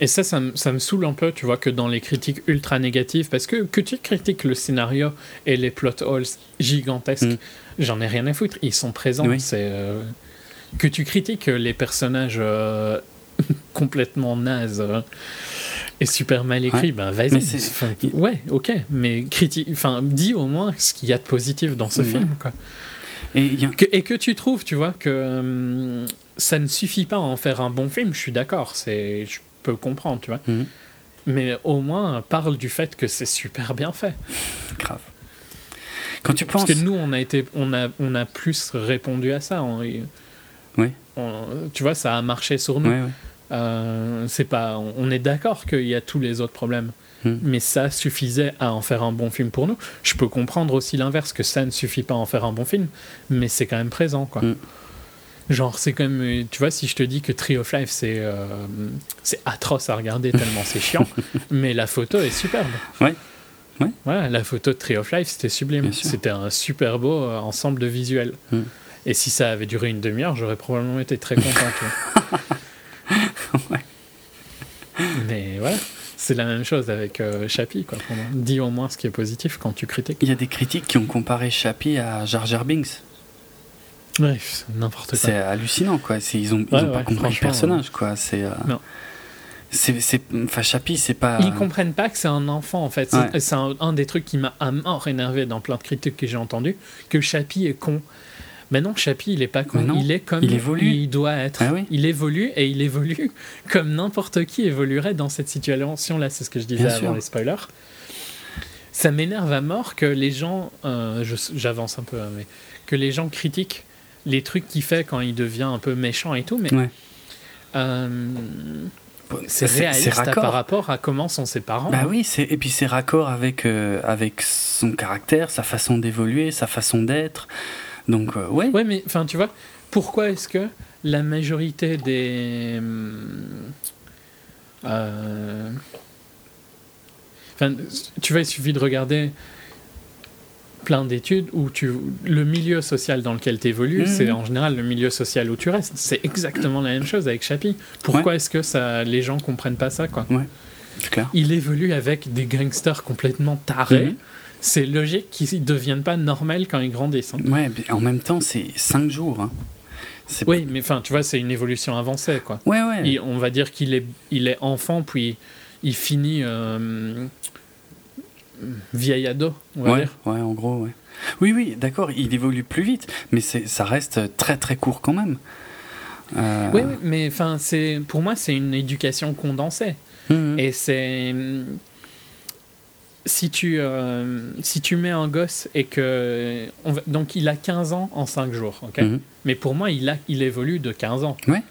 et ça, ça, me saoule un peu, tu vois, que dans les critiques ultra négatives, parce que que tu critiques le scénario et les plot holes gigantesques, mm. j'en ai rien à foutre, ils sont présents. C'est euh, que tu critiques les personnages euh, complètement nazes euh, et super mal écrits, ben vas-y. ouais, ok, mais critique, enfin, dis au moins ce qu'il y a de positif dans ce film, quoi. Et, que, et, que, tu trouves, tu vois, que ça ne suffit pas à en faire un bon film, je suis d'accord. C'est, peux comprendre, tu vois. Mhm. Mais au moins, parle du fait que c'est super bien fait. Grave. Quand tu penses... Parce que nous, on a, été, on a, on a plus répondu à ça. oui. tu vois, ça a marché sur nous. Euh, c'est pas, on est d'accord qu'il y a tous les autres problèmes. Mhm. Mais ça suffisait à en faire un bon film pour nous. Je peux comprendre aussi l'inverse, que ça ne suffit pas à en faire un bon film, mais c'est quand même présent. quoi. Mhm. Genre, c'est comme, euh, tu vois, si je te dis que Tree of Life, c'est euh, c'est atroce à regarder tellement c'est chiant, mais la photo est superbe. Ouais. Ouais. Voilà, la photo de Tree of Life, c'était sublime. C'était un super beau euh, ensemble de visuels. Mm. Et si ça avait duré une demi-heure, j'aurais probablement été très content. ouais. Mais voilà. C'est la même chose avec euh, Chappie, quoi. Dis au moins ce qui est positif quand tu critiques. Il y a des critiques qui ont comparé Chappie à Jar Jar Binks. Ouais, n'importe quoi. C'est hallucinant, quoi. Ils ont, ils ont pas compris le personnage, quoi. C'est. Euh... C'est, enfin, Chappie, c'est pas. Ils comprennent pas que c'est un enfant, en fait. C'est, un, des trucs qui m'a à mort énervé dans plein de critiques que j'ai entendues, que Chappie est con. Mais non, Chappie, il est pas con. il est comme il, évolue. il doit être. Ah il évolue et il évolue comme n'importe qui évoluerait dans cette situation-là. C'est ce que je disais avant les spoilers. Ça m'énerve à mort que les gens. Euh, j'avance un peu, hein, mais que les gens critiquent les trucs qu'il fait quand il devient un peu méchant et tout, mais euh, c'est réaliste par rapport à comment sont ses parents. Bah oui, et puis c'est raccord avec, euh, avec son caractère, sa façon d'évoluer, sa façon d'être. Donc, euh, ouais. Ouais, mais enfin, tu vois, pourquoi est-ce que la majorité des. Enfin, tu vois, il suffit de regarder plein d'études où tu, le milieu social dans lequel tu évolues, mhm. c'est en général le milieu social où tu restes. C'est exactement la même chose avec Chappie. Pourquoi est-ce que ça, les gens comprennent pas ça quoi? Clair. Il évolue avec des gangsters complètement tarés. Mhm. C'est logique qu'ils ne deviennent pas normaux quand ils grandissent. Hein. Ouais, mais en même temps, c'est 5 jours. Hein. Oui, mais enfin, tu vois, c'est une évolution avancée, quoi. Ouais, ouais. on va dire qu'il est, il est enfant, puis il finit euh, vieil ado, on va ouais, dire. Ouais, en gros, ouais. Oui, oui, d'accord, il évolue plus vite, mais ça reste très très court quand même. Euh, oui, mais enfin, c'est pour moi, c'est une éducation condensée. Mhm. Et c'est si tu euh, si tu mets un gosse et que donc il a 15 ans en 5 jours, ok? Mhm. Mais pour moi, il a il évolue de 15 ans. Ouais.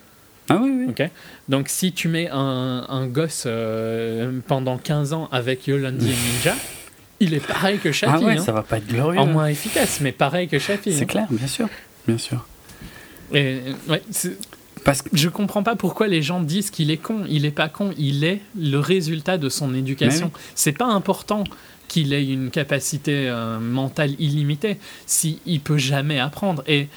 Ah oui, oui. Donc si tu mets un, un gosse euh, pendant 15 ans avec Yolandi et Ninja, il est pareil que Chappie. Ah ouais, hein. ça va pas être glorieux. En moins efficace, mais pareil que Chappie. C'est hein. clair, bien sûr. Bien sûr. Et, ouais, Parce que... Je comprends pas pourquoi les gens disent qu'il est con. Il est pas con, il est le résultat de son éducation. C'est pas important qu'il ait une capacité euh, mentale illimitée si il peut jamais apprendre. Et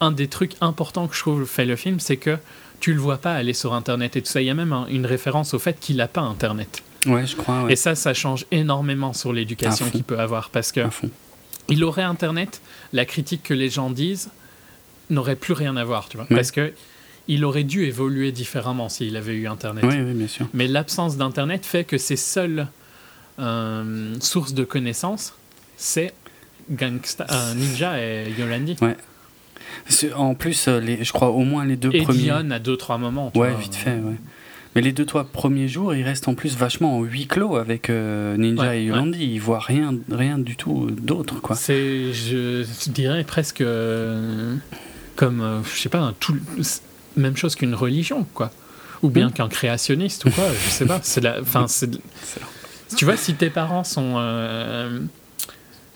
un des trucs importants que je trouve fait le film, c'est que tu le vois pas aller sur Internet et tout ça. Il y a même une référence au fait qu'il n'a pas Internet. Ouais, je crois. Et ça, ça change énormément sur l'éducation qu'il peut avoir parce que il aurait Internet, la critique que les gens disent n'aurait plus rien à voir, tu vois, parce que il aurait dû évoluer différemment s'il avait eu Internet. Oui, oui, bien sûr. Mais l'absence d'Internet fait que ses seules euh, sources de connaissances, c'est Gangsta, euh, Ninja et Yolandi. Ouais. En plus, euh, les, je crois au moins les deux et premiers. Dion à deux trois moments. ouais, vite fait. Ouais. Mais les deux trois premiers jours, ils restent en plus vachement en huis clos avec euh, Ninja et Yolandi. Ils voient rien, rien du tout d'autre, quoi. C'est, je, dirais presque comme, je sais pas, un tout, même chose qu'une religion, quoi. Ou bien hmm. qu'un créationniste ou quoi, je sais pas. C'est la, enfin, c'est. Tu vois, si tes parents sont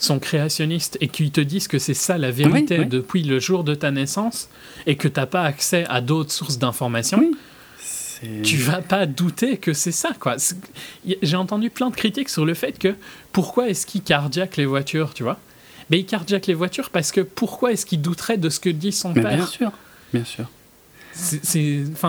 sont créationnistes et qu'ils te disent que c'est ça la vérité depuis le jour de ta naissance et que tu n'as pas accès à d'autres sources d'informations, tu vas pas douter que c'est ça. quoi. J'ai entendu plein de critiques sur le fait que pourquoi est-ce qu'ils cardiaquent les voitures, tu vois? Mais ils cardiaquent les voitures parce que pourquoi est-ce qu'ils douteraient de ce que dit son père? Bien sûr, bien sûr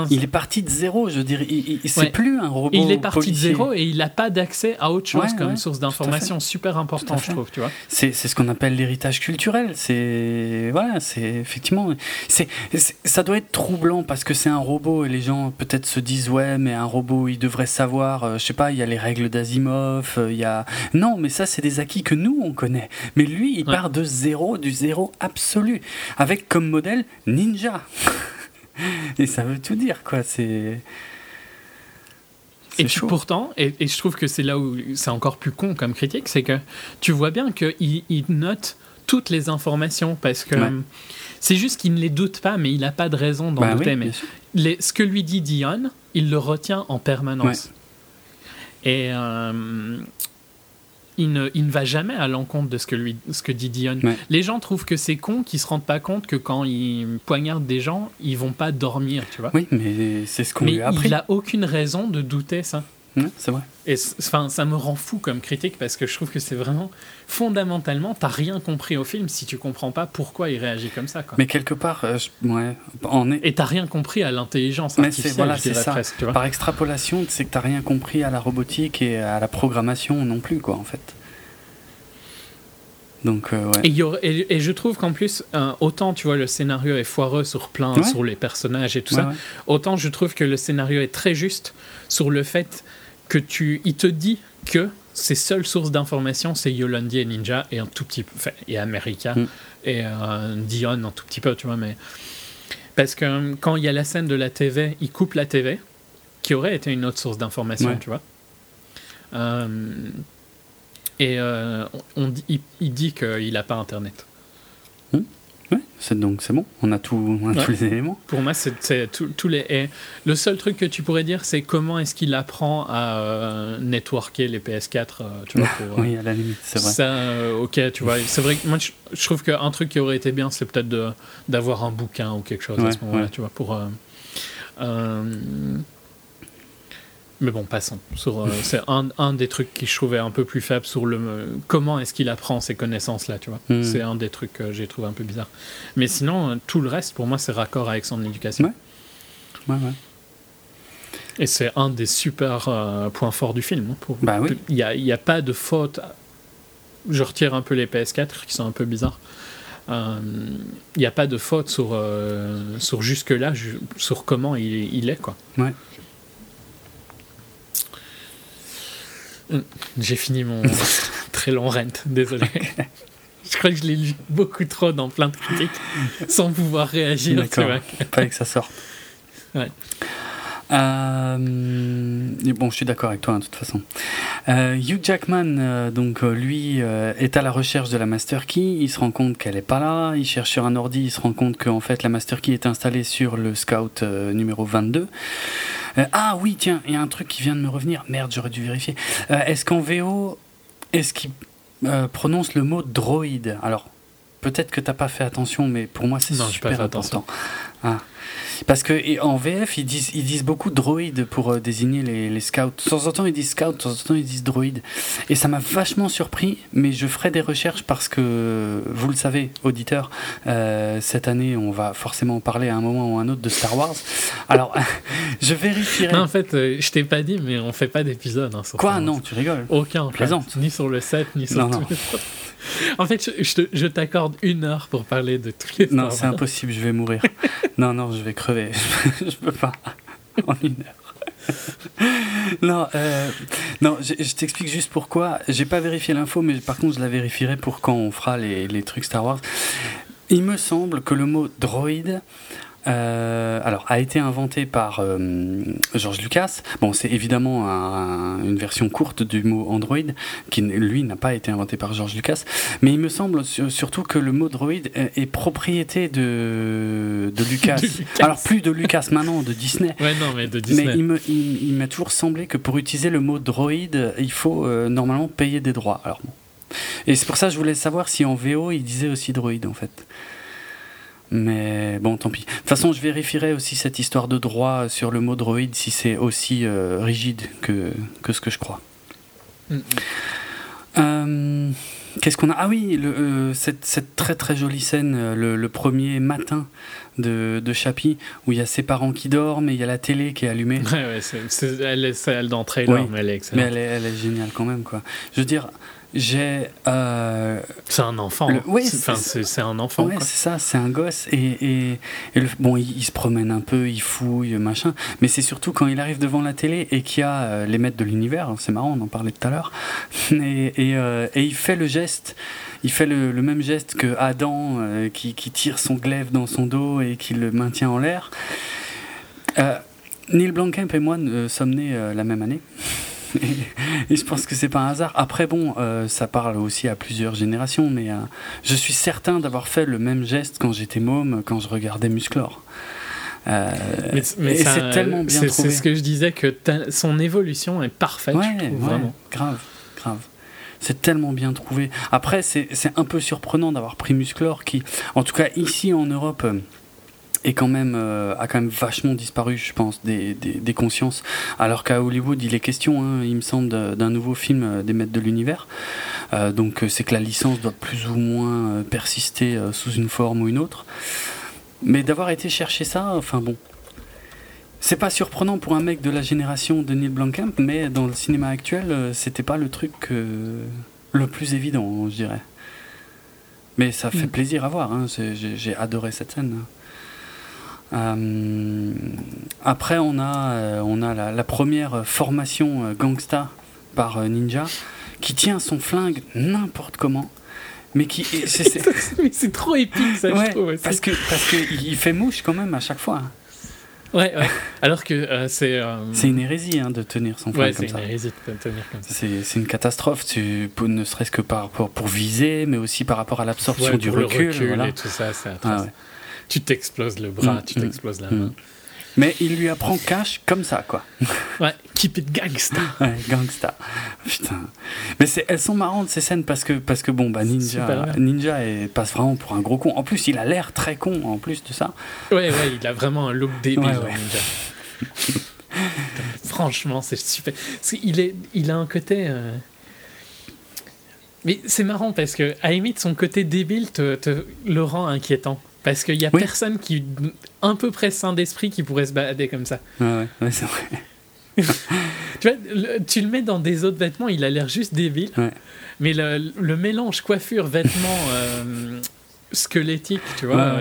il est parti de zéro, je dirais. Il, c'est plus un robot. Il est parti de zéro et il n'a pas d'accès à autre chose comme source d'information super important, je trouve. Tu vois. C'est, ce qu'on appelle l'héritage culturel. C'est voilà, c'est effectivement, c'est, ça doit être troublant parce que c'est un robot et les gens peut-être se disent ouais, mais un robot, il devrait savoir. Euh, je sais pas, il y a les règles d'Asimov, euh, il y a non, mais ça c'est des acquis que nous on connaît. Mais lui, il part de zéro, du zéro absolu, avec comme modèle Ninja. et ça veut tout dire, quoi. C'est. Et pourtant, et, je trouve que c'est là où c'est encore plus con comme critique, c'est que tu vois bien qu'il il note toutes les informations parce que c'est juste qu'il ne les doute pas, mais il n'a pas de raison d'en bah douter. mais les, ce que lui dit Dion, il le retient en permanence. Et, euh, il ne, il ne, va jamais à l'encontre de ce que, lui, ce que dit Dion. Les gens trouvent que c'est con qu'ils se rendent pas compte que quand ils poignardent des gens, ils vont pas dormir, tu vois. Oui, mais c'est ce qu'on lui a appris. il n'a aucune raison de douter ça c'est vrai. Et enfin, ça me rend fou comme critique parce que je trouve que c'est vraiment fondamentalement, t'as rien compris au film si tu comprends pas pourquoi il réagit comme ça. Quoi. Mais quelque part, euh, ouais, on est. Et t'as rien compris à l'intelligence artificielle. Voilà, c'est ça. Presque, Par extrapolation, c'est que t'as rien compris à la robotique et à la programmation non plus, quoi, en fait. Donc, euh, ouais. et, et, je trouve qu'en plus, euh, autant tu vois le scénario est foireux sur plein, sur les personnages et tout ça, autant je trouve que le scénario est très juste sur le fait que tu, il te dit que ses seules sources d'information, c'est Yolandi et Ninja et un tout petit peu, et America mm. et euh, Dion un tout petit peu, tu vois, mais parce que euh, quand il y a la scène de la TV, il coupe la TV, qui aurait été une autre source d'information, tu vois. Euh, et on, dit, il, dit qu'il n'a pas Internet. C'est donc c'est bon, on a, tout, tous les éléments. Pour moi, c'est tous les. le seul truc que tu pourrais dire, c'est comment est-ce qu'il apprend à euh, networker les PS4, euh, tu vois, pour, oui, à la limite, c'est vrai. Ça, euh, ok, tu vois, c'est vrai que moi, je, trouve qu'un truc qui aurait été bien, c'est peut-être d'avoir un bouquin ou quelque chose à ce moment-là, tu vois, pour. Mais bon, passons. Euh, c'est un, un, des trucs qui je trouvais un peu plus faible sur le comment est-ce qu'il apprend ces connaissances-là, tu vois. Hmm. C'est un des trucs que j'ai trouvé un peu bizarre. Mais sinon, euh, tout le reste, pour moi, c'est raccord avec son éducation. Ouais. Ouais, ouais. Et c'est un des super euh, points forts du film. Hein, pour, bah oui. Il n'y a, y a, pas de faute. Je retire un peu les PS4 qui sont un peu bizarres. Il n'y a pas de faute sur, sur jusque-là, sur comment il, il est, quoi. Ouais. J'ai fini mon très long rent, désolé. je crois que je l'ai lu beaucoup trop dans plein de critiques sans pouvoir réagir. D'accord. Fallait que ça sorte. Ouais. Euh, bon, je suis d'accord avec toi, hein, de toute façon. Euh, Hugh Jackman, euh, donc lui, est à la recherche de la Master Key. Il se rend compte qu'elle n'est pas là. Il cherche sur un ordi. Il se rend compte qu'en fait, la Master Key est installée sur le Scout numéro 22. ah oui, tiens, il y a un truc qui vient de me revenir. Merde, j'aurais dû vérifier. est-ce qu'en VO, est-ce qu'il prononce le mot droïde? Alors, peut-être que t'as pas fait attention, mais pour moi, c'est super important. Ah. Parce que en VF, ils disent, ils disent beaucoup droïdes pour euh, désigner les, les, scouts. De temps en temps, ils disent scout, de temps en temps, ils disent droïdes. Et ça m'a vachement surpris, mais je ferai des recherches parce que, vous le savez, auditeurs, euh, cette année, on va forcément parler à un moment ou à un autre de Star Wars. Alors, je vérifierai. en fait, euh, je t'ai pas dit, mais on fait pas d'épisode. Hein, Quoi? Non, tu rigoles. Aucun. Plaisante. Ni sur le 7, ni sur non, non. En fait, je, je t'accorde une heure pour parler de tous les. Non, c'est impossible, je vais mourir. non, non, je vais crever. je peux pas. En une heure. non, euh, non, je, t'explique juste pourquoi. J'ai pas vérifié l'info, mais par contre, je la vérifierai pour quand on fera les, les trucs Star Wars. Il me semble que le mot droïde euh, alors, a été inventé par euh, George Lucas. Bon, c'est évidemment une version courte du mot Android, qui lui n'a pas été inventé par George Lucas. Mais il me semble surtout que le mot droid est, propriété de, de Lucas. Alors, plus de Lucas maintenant, de Disney. Ouais, non, mais de Disney. Mais il m'a toujours semblé que pour utiliser le mot droid, il faut euh, normalement payer des droits. Alors, bon. Et c'est pour ça que je voulais savoir si en VO il disait aussi droid en fait. Mais bon, tant pis. De toute façon, je vérifierai aussi cette histoire de droit sur le mot droïde si c'est aussi euh, rigide que, que ce que je crois. Mm. Euh, qu'est-ce qu'on a? Ah oui, le, euh, cette, cette, très très jolie scène, le, premier matin de, de Chappie, où il y a ses parents qui dorment et il y a la télé qui est allumée. Ouais, ouais, c'est, elle est celle dans trailer, mais elle est excellente. Mais elle est, elle est géniale quand même, quoi. Je veux dire, j'ai. Euh, c'est un enfant. oui, c'est un enfant. Ouais, c'est ça, c'est un gosse. Et, et, bon, il, se promène un peu, il fouille, machin. Mais c'est surtout quand il arrive devant la télé et qu'il y a euh, les maîtres de l'univers. C'est marrant, on en parlait tout à l'heure. Et, euh, et, il fait le geste. Il fait le, même geste que Adam qui, qui, tire son glaive dans son dos et qui le maintient en l'air. Neil Blomkamp et moi sommes nés la même année. et, je pense que c'est pas un hasard. Après, bon, euh, ça parle aussi à plusieurs générations, mais euh, je suis certain d'avoir fait le même geste quand j'étais môme, quand je regardais Musclor. Euh, mais, c'est tellement bien C'est ce que je disais, que son évolution est parfaite, vraiment. Grave, grave. C'est tellement bien trouvé. Après, c'est un peu surprenant d'avoir pris Musclor, qui, en tout cas ici en Europe, est quand même euh, a quand même vachement disparu, je pense, des, des, consciences. Alors qu'à Hollywood, il est question, hein, il me semble, d'un nouveau film euh, des Maîtres de l'univers. Euh, donc c'est que la licence doit plus ou moins persister sous une forme ou une autre. Mais d'avoir été chercher ça, enfin bon. C'est pas surprenant pour un mec de la génération de Neil Blomkamp, mais dans le cinéma actuel, c'était pas le truc le plus évident, je dirais. Mais ça fait mm. plaisir à voir, hein. j'ai adoré cette scène. Euh, après, on a, euh, on a la, première formation euh, gangsta par Ninja qui tient son flingue n'importe comment mais qui c'est trop épique ça je trouve parce que parce que il fait mouche quand même à chaque fois ouais, ouais. alors que c'est c'est une hérésie hein, de tenir son flingue comme ça c'est une hérésie de tenir comme ça. C'est une catastrophe tu ne serait-ce que par pour, pour, viser mais aussi par rapport à l'absorption du recul, et tout ça c'est ah, tu t'exploses le bras, mm, tu mm, t'exploses la main. Mm. Mais il lui apprend cash comme ça, quoi. Ouais, keep it gangsta. Ouais, gangsta. Putain. Mais elles sont marrantes ces scènes parce que, parce que bon, bah, Ninja, Ninja passe vraiment pour un gros con. En plus, il a l'air très con en plus de ça. Ouais, ouais, il a vraiment un look débile, Ninja. Franchement, c'est super. Il, est, il a un côté. Euh, mais c'est marrant parce que, à limite, son côté débile te, te le rend inquiétant. Parce qu'il n'y a personne qui, un peu près sain d'esprit, qui pourrait se balader comme ça. Ouais, ouais, c'est vrai. tu, vois, tu le mets dans des autres vêtements, il a l'air juste débile. Mais le, le, mélange coiffure, vêtements euh, squelettiques, tu vois,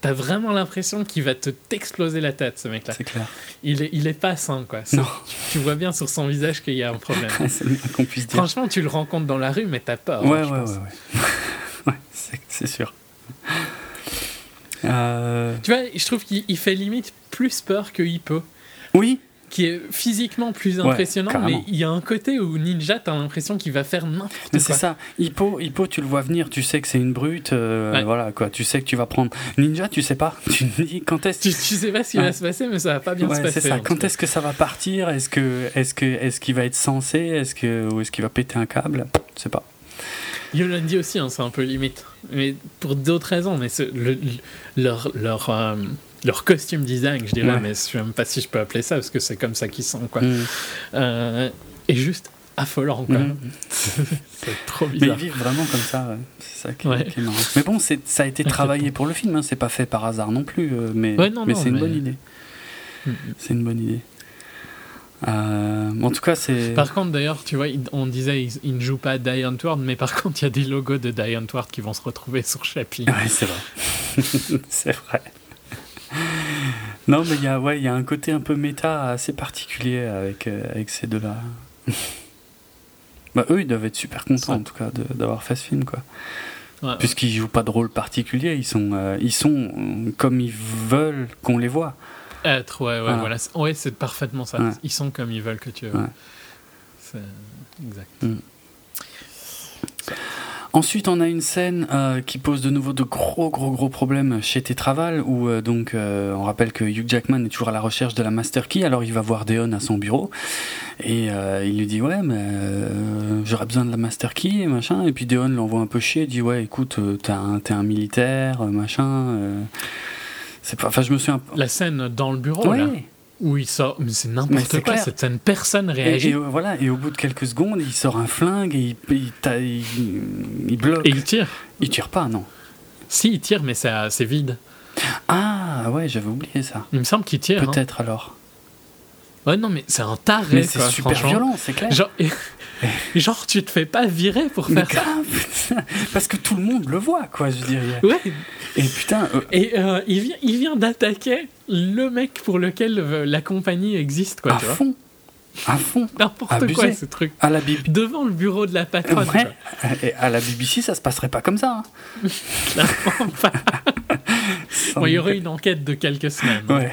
t'as vraiment l'impression qu'il va te t'exploser la tête, ce mec-là. C'est clair. Il est, il est pas sain, quoi. Non. Tu, vois bien sur son visage qu'il y a un problème. c'est le qu'on puisse dire. Franchement, tu le rencontres dans la rue, mais t'as peur. Ouais, ouais, ouais, ouais, ouais. c'est sûr. Euh, tu vois, je trouve qu'il fait limite plus peur que Hippo. Oui. Qui est physiquement plus impressionnant, mais il y a un côté où Ninja, t'as l'impression qu'il va faire n'importe quoi. C'est ça. Hippo, Hippo, tu le vois venir, tu sais que c'est une brute, euh, voilà quoi. Tu sais que tu vas prendre. Ninja, tu sais pas. Tu dis quand est-ce. Tu, tu, sais pas ce qui va se passer, mais ça va pas bien se passer. c'est ça. Quand est-ce que ça va partir? Est-ce que, est-ce que, est-ce qu'il va être censé? Est-ce que, ou est-ce qu'il va péter un câble? Je sais pas. Yolandi aussi, hein, c'est un peu limite. Mais pour d'autres raisons. Mais le, leur, leur, euh, leur costume design, je dirais, mais je sais même pas si je peux appeler ça, parce que c'est comme ça qu'ils sont, quoi. Mm. Euh, est juste affolant, quoi. Mm. c'est trop bizarre. Mais ils vivent vraiment comme ça, c'est ça qui, est marrant. Mais bon, ça a été travaillé pour le film, hein. c'est pas fait par hasard non plus, euh, mais, mais c'est une bonne idée. Mm, c'est une bonne idée. Euh, en tout cas, c'est. Par contre, d'ailleurs, tu vois, on disait il, ne joue pas Die Antwoord, mais par contre, il y a des logos de Die Antwoord qui vont se retrouver sur Chappie. Ouais, c'est vrai. c'est vrai. Non, mais il y, a, ouais, y a un côté un peu méta assez particulier avec, euh, avec ces deux-là. bah, eux, ils doivent être super contents, en tout cas, d'avoir fait ce film, quoi. puisqu'ils jouent pas de rôle particulier, ils sont, euh, ils sont comme ils veulent qu'on les voit. Être, ouais, ouais, voilà. Ouais, c'est parfaitement ça. Ils sont comme ils veulent que tu. C'est exact. Mm. Ensuite, on a une scène euh, qui pose de nouveau de gros, gros, gros problèmes chez Tetraval, où euh, donc euh, on rappelle que Hugh Jackman est toujours à la recherche de la Master Key. Alors il va voir Deon à son bureau et il lui dit ouais, mais j'aurais besoin de la Master Key et machin. Et puis Deon l'envoie un peu chier, dit ouais, écoute, t'es un, un, militaire, machin. C'est pas, enfin, je me suis. La scène dans le bureau. Là. Où il sort, mais c'est n'importe quoi, cette scène, personne réagit. Et, voilà, et au bout de quelques secondes, il sort un flingue et il, il, il, bloque. Et il tire. Il tire pas, non. Si, il tire, mais c'est vide. Ah ouais, j'avais oublié ça. Il me semble qu'il tire. Hein. Peut-être alors. Ouais, non, mais c'est un taré. Mais c'est super violent, c'est clair. Genre, genre, tu te fais pas virer pour faire ça. Parce que tout le monde le voit, quoi, je dirais. Ouais. Et putain. Euh, et euh, il vient, il vient d'attaquer le mec pour lequel euh, la compagnie existe, quoi. À fond. À fond. N'importe quoi, ce truc. À la Devant le bureau de la patronne. Et à la BBC, ça se passerait pas comme ça. Hein. Clairement pas. il y aurait une enquête de quelques semaines. Hein. Ouais.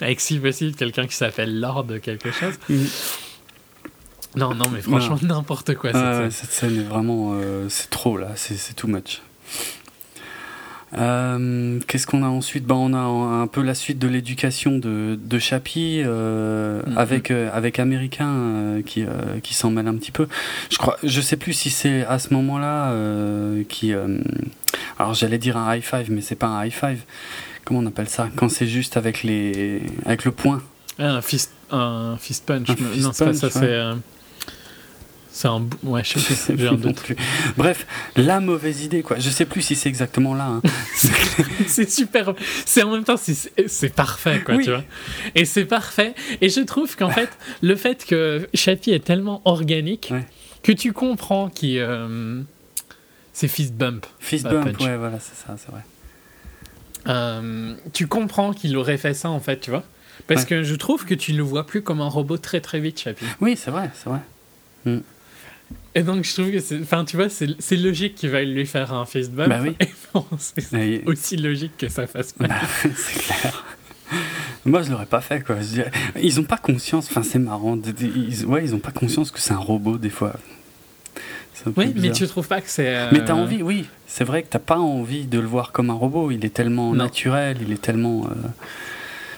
Avec si possible quelqu'un qui s'appelle Lord quelque chose. Mm. Non, non, mais franchement, n'importe quoi. Cette, scène. cette scène est vraiment. c'est trop là, c'est too much. Euh, qu'est-ce qu'on a ensuite? Ben, On a un peu la suite de l'éducation de, de Chappie euh, mhm. avec, euh, avec Américain qui, qui s'en mêle un petit peu. Je crois, je sais plus si c'est à ce moment-là qui. alors j'allais dire un high five, mais c'est pas un high five. Comment on appelle ça? Quand c'est juste avec, les, avec le poing. Ah, un, fist, un fist punch. non, c'est pas ça, c'est. C'est un. Ouais, je sais, j'ai un doute. Bref, la mauvaise idée, quoi. Je sais plus si c'est exactement là. Hein. c'est super. C'est en même temps, c'est parfait, quoi, tu vois. Et c'est parfait. Et je trouve qu'en fait, le fait que Chappie est tellement organique que tu comprends qu'il. Euh, c'est fist bump. Fist bump, ouais, voilà, c'est ça, c'est vrai. Euh, tu comprends qu'il aurait fait ça, en fait, tu vois. Parce que je trouve que tu le vois plus comme un robot très très vite, Chappie. Oui, c'est vrai, c'est vrai. Mm. Et donc, je trouve que c'est. Enfin, tu vois, c'est logique qu'il va lui faire un face bump. Bah oui. c'est aussi logique que ça fasse mal. Bah, c'est clair. Moi, je l'aurais pas fait, quoi. ils ont pas conscience. Enfin, c'est marrant. Ils, ouais, ils ont pas conscience que c'est un robot, des fois. Oui, mais tu trouves pas que c'est. Euh... Mais t'as envie, oui. C'est vrai que t'as pas envie de le voir comme un robot. Il est tellement naturel, il est tellement euh,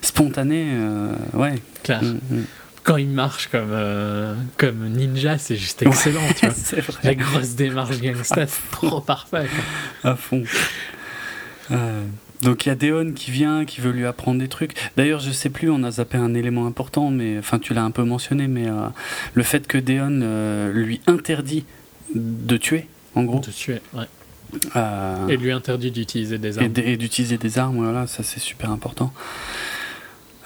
spontané. Euh, ouais. Clair. Mm, mm quand il marche comme, euh, comme ninja, c'est juste excellent, tu vois. La grosse démarche gangsta, c'est trop parfait. À fond. Euh, donc il y a Deon qui vient, qui veut lui apprendre des trucs. D'ailleurs, je sais plus, on a zappé un élément important, mais enfin tu l'as un peu mentionné, mais euh, le fait que Deon lui interdit de tuer, en gros. De tuer, ouais. et lui interdit d'utiliser des armes. Et d'utiliser des armes, voilà, ça c'est super important.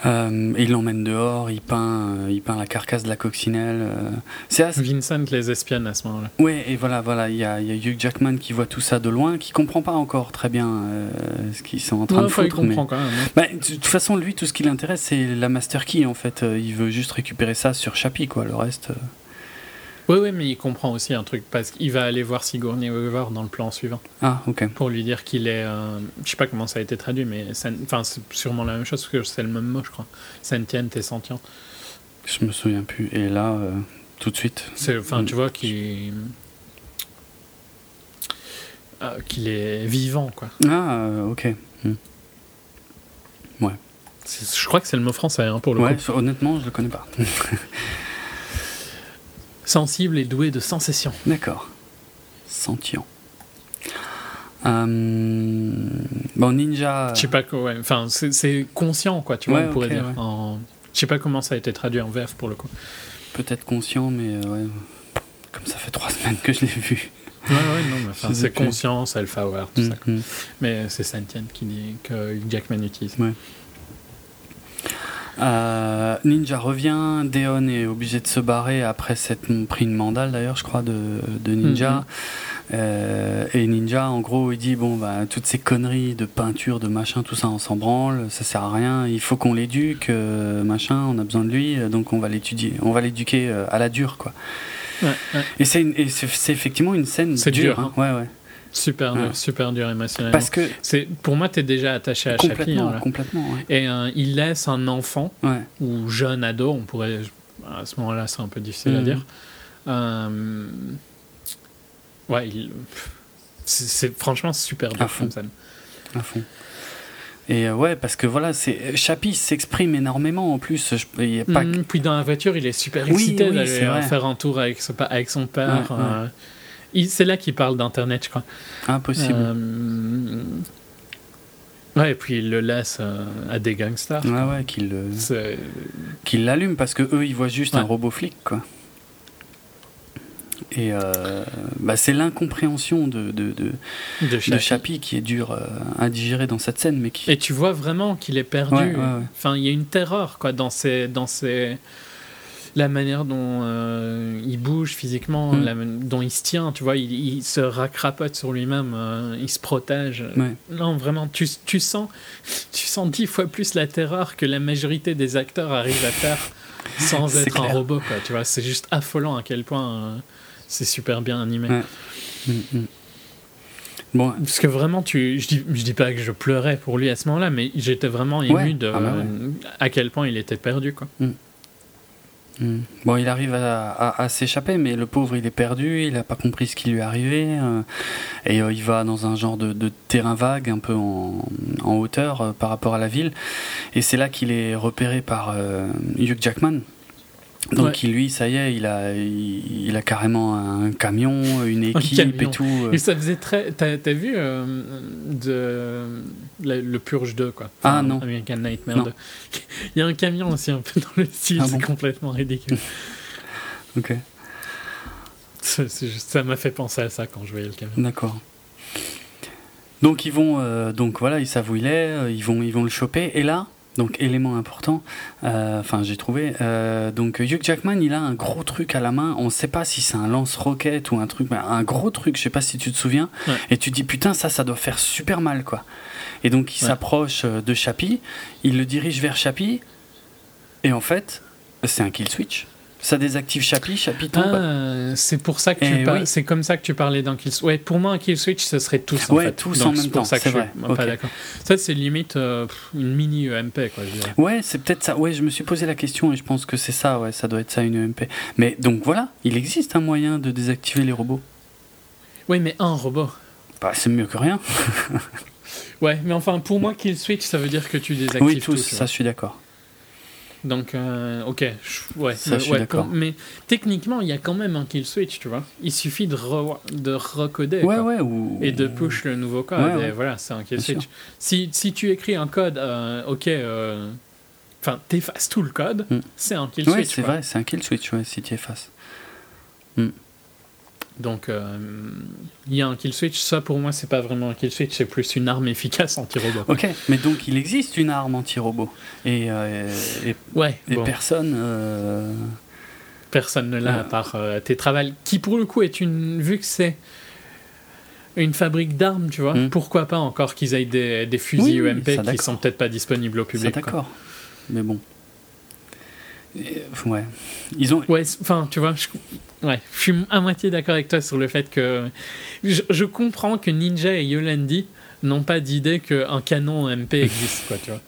Euh, il l'emmène dehors, il peint, euh, il peint la carcasse de la coccinelle. Euh. C'est Vincent les espionne à ce moment-là. Oui, et voilà, voilà, il y, a, Hugh Jackman qui voit tout ça de loin, qui comprend pas encore très bien ce qu'ils sont en train de foutre. Il comprend quand même. Hein. Bah, de toute façon, lui, tout ce qui l'intéresse, c'est la Master Key en fait. Il veut juste récupérer ça sur Chappie, quoi. Le reste. Oui, oui, mais il comprend aussi un truc parce qu'il va aller voir Sigourney Weaver dans le plan suivant. Ah, ok. Pour lui dire qu'il est. Euh, je sais pas comment ça a été traduit, mais enfin, c'est sûrement la même chose parce que c'est le même mot, je crois. Sentient et sentient. Je me souviens plus. Et là, euh, tout de suite. Enfin, tu vois qu'il. Euh, qu'il est vivant, quoi. Ah, ok. Hmm. Ouais. Je crois que c'est le mot français, hein, pour le ouais, honnêtement, je le connais pas. sensible et doué de sensation. D'accord. Sentient. Euh, bon, ninja. Je sais pas quoi, Enfin, c'est conscient, quoi, tu vois, on pourrait dire. En... Je sais pas comment ça a été traduit en VF pour le coup. Peut-être conscient, mais euh, ouais. Comme ça fait trois semaines que je l'ai vu. Ouais, ouais, non, mais c'est conscience, alpha aware, tout ça. Mm-hmm. Mais c'est Sentient qui dit que Jackman utilise. Ouais. Euh, Ninja revient, Deon est obligé de se barrer après s'être pris une mandale d'ailleurs, je crois, de, Ninja. Mhm. Euh, et Ninja, en gros, il dit bon, bah, toutes ces conneries de peinture, de machin, tout ça, on s'en branle, ça sert à rien. Il faut qu'on l'éduque, euh, machin, on a besoin de lui, donc on va l'étudier, on va l'éduquer à la dure, quoi. Et c'est effectivement une scène dure. dur. Hein. Ouais, ouais. Super dur, super dur émotionnellement. Parce que c'est pour moi, tu es déjà attaché à Chappie. Hein, complètement. Et euh, il laisse un enfant ou jeune ado, on pourrait à ce moment-là, c'est un peu difficile à mhm. dire. Euh, ouais, c'est franchement super bien à scène. À fond. Et euh, ouais, parce que voilà, c'est Chappie s'exprime énormément en plus. Il pas... Mhm, puis dans la voiture, il est super excité d'aller faire un tour avec, avec son père. C'est là qu'il parle d'Internet, je crois. Impossible. Euh, ouais, et puis il le laisse euh, à des gangsters. Ouais, ouais, qu'il qu l'allume parce que eux, ils voient juste un robot flic, quoi. Et euh, bah, c'est l'incompréhension de, de, de, de, Chappie. qui est dur à digérer dans cette scène. Mais qui... Et tu vois vraiment qu'il est perdu. Enfin, il y a une terreur quoi, dans ces, dans ces, la manière dont euh, il bouge physiquement, mm. dont il se tient, tu vois, il, se racrapote sur lui-même, euh, il se protège. Non, vraiment, tu, tu, sens, tu sens dix fois plus la terreur que la majorité des acteurs arrivent à faire sans être un robot, quoi, tu vois. C'est juste affolant à quel point euh, c'est super bien animé. Mm, mm. Bon. Parce que vraiment, tu, je dis, je dis pas que je pleurais pour lui à ce moment-là, mais j'étais vraiment ému de ah bah à quel point il était perdu, quoi. Hmm. Bon, il arrive à, s'échapper, mais le pauvre, il est perdu, il n'a pas compris ce qui lui est arrivé, euh, et euh, il va dans un genre de, terrain vague, un peu en, hauteur euh, par rapport à la ville, et c'est là qu'il est repéré par Hugh Jackman, donc lui, ça y est, il a, il, a carrément un camion, une équipe et tout. Euh. Et ça faisait très. T'as as vu euh, de, le, Purge 2, quoi. ah non. American Nightmare Il y a un camion aussi un peu dans le style, ah c'est complètement ridicule. ok. ça m'a fait penser à ça quand je voyais le camion. D'accord. Donc ils vont, euh, donc voilà, ils savent où il est, ils vont, ils vont le choper, et là, donc élément important, euh, enfin j'ai trouvé. Euh, donc Hugh Jackman, il a un gros truc à la main. On ne sait pas si c'est un lance-roquette ou un truc, mais un gros truc. Je sais pas si tu te souviens. Et tu dis putain ça, ça doit faire super mal quoi. Et donc il s'approche euh, de Chappie, il le dirige vers Chappie, et en fait c'est un kill switch. Ça désactive Chappie tombe. Ah, c'est pour ça que tu eh C'est comme ça que tu parlais d'un kill switch. Ouais, pour moi un kill switch, ce serait tous en ouais, tous en même temps. C'est vrai. Pas d'accord. Ça c'est limite euh, une mini EMP quoi. Je dirais. Ouais, c'est peut-être ça. Ouais, je me suis posé la question et je pense que c'est ça. Ouais, ça doit être ça une EMP. Mais donc voilà, il existe un moyen de désactiver les robots. Oui, mais un robot. Bah, c'est mieux que rien. ouais, mais enfin pour moi kill switch, ça veut dire que tu désactives oui, tous. ça, je suis d'accord. Donc, euh, ok, ouais, mais techniquement, il y a quand même un kill switch, tu vois. Il suffit de, de recoder ouais, ouais, ou... et de push le nouveau code. et voilà, c'est un kill switch. Si, si, tu écris un code, euh, ok, euh, enfin, t'effaces tout le code, mm. c'est un kill switch. c'est vrai, c'est un kill switch, ouais, si tu effaces. Mm. Donc, euh, il y a un kill switch. Ça, pour moi, c'est pas vraiment un kill switch, c'est plus une arme efficace anti-robot. Ok, mais donc il existe une arme anti-robot. Et, euh, et, ouais, personne. Euh, personne ne l'a à part tes travails. Qui, pour le coup, est une. Vu que c'est une fabrique d'armes, tu vois, hmm. pourquoi pas encore qu'ils aient des, des fusils UMP qui sont peut-être pas disponibles au public. D'accord. Mais bon. Ouais. Ils ont. Ouais, enfin, tu vois, je, ouais, je suis à moitié d'accord avec toi sur le fait que. Je, comprends que Ninja et Yolandi n'ont pas d'idée qu'un canon MP existe, quoi, tu vois.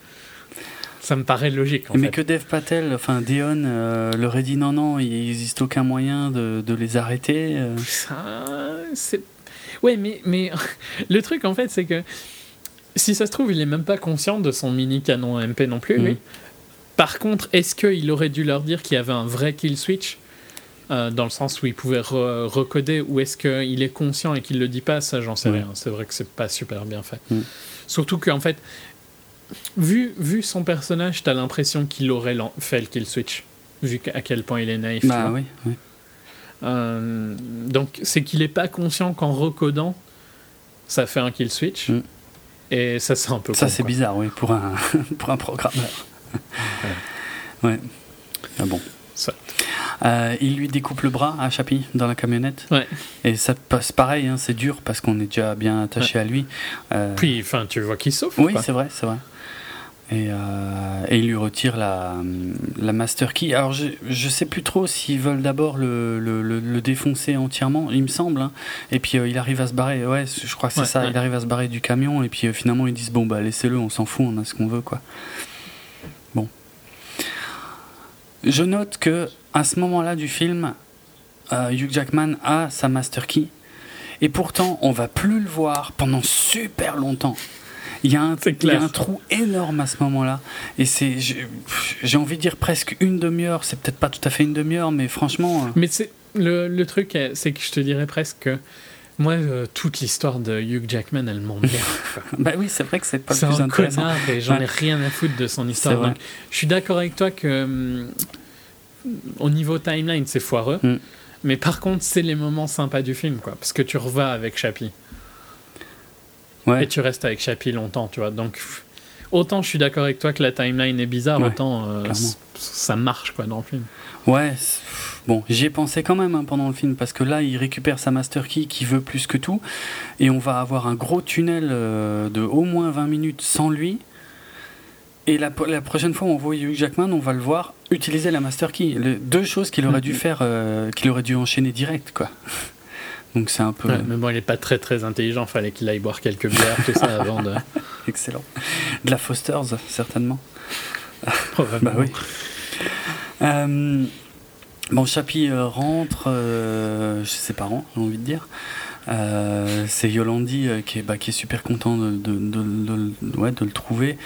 Ça me paraît logique. En mais que Dev Patel, enfin Dion, euh, leur ait dit non, non, il n'existe aucun moyen de, de les arrêter. Euh. c'est. Ouais, mais, mais le truc, en fait, c'est que si ça se trouve, il est même pas conscient de son mini canon MP non plus, lui. Mm. Par contre, est-ce qu'il aurait dû leur dire qu'il y avait un vrai kill switch? Euh, dans le sens où il pouvait recoder ou est-ce qu'il est conscient et qu'il le dit pas Ça, j'en sais rien. C'est vrai que c'est pas super bien fait. Mm. Surtout qu'en fait, vu, vu son personnage, tu as l'impression qu'il aurait fait le kill switch, vu à quel point il est naïf. Bah oui, euh, donc, c'est qu'il n'est pas conscient qu'en recodant, ça fait un kill switch. Mm. Et ça, c'est un peu. Ça, c'est bizarre, oui, pour un, pour un programmeur. ouais. Ah bon. Euh, il lui découpe le bras à Chapi dans la camionnette. Ouais. Et ça passe pareil, hein, c'est dur parce qu'on est déjà bien attaché à lui. Euh, Puis, enfin, tu vois qu'il souffre. Oui, c'est vrai, c'est vrai. Et, euh, et, il lui retire la, la Master Key. Alors je, je sais plus trop s'ils veulent d'abord le, le, le, défoncer entièrement, il me semble. Hein. Et puis euh, il arrive à se barrer. Ouais, je crois que c'est ça. Il arrive à se barrer du camion. Et puis euh, finalement ils disent bon bah laissez-le, on s'en fout, on a ce qu'on veut quoi. Je note que à ce moment-là du film, Hugh Jackman a sa Master Key. Et pourtant, on va plus le voir pendant super longtemps. Il y, a un, un trou énorme à ce moment-là. Et c'est, j'ai envie de dire presque une demi-heure. C'est peut-être pas tout à fait une demi-heure, mais franchement. Euh, mais c'est le, le, truc, c'est que je te dirais presque que moi, euh, toute l'histoire de Hugh Jackman, elle m'emmerde. bah oui, c'est vrai que c'est pas le plus un intéressant. Connard et j'en ai rien à foutre de son histoire. Donc, je suis d'accord avec toi que hum, au niveau timeline, c'est foireux. Mm. Mais par contre, c'est les moments sympas du film, quoi. Parce que tu revas avec Chappie. Et tu restes avec Chappie longtemps, tu vois. Donc, autant je suis d'accord avec toi que la timeline est bizarre, autant euh, ça marche, quoi, dans le film. Ouais, bon, j'y ai pensé quand même hein, pendant le film, parce que là, il récupère sa Master Key qui veut plus que tout, et on va avoir un gros tunnel euh, de au moins 20 minutes sans lui. Et la, la, prochaine fois où on voit Hugh Jackman, on va le voir utiliser la Master Key. deux choses qu'il aurait dû mm-hmm. faire, euh, qu'il aurait dû enchaîner direct, quoi. Donc c'est un peu. mais bon, il n'est pas très très intelligent. Fallait qu'il aille boire quelques bières, tout ça avant de. Excellent. De la Foster's, certainement. bah oui. Euh, bon, Chappie euh, rentre euh, chez ses parents, j'ai envie de dire. c'est Yolandi qui, est, bah, qui est super content de, de, de, ouais, de le trouver.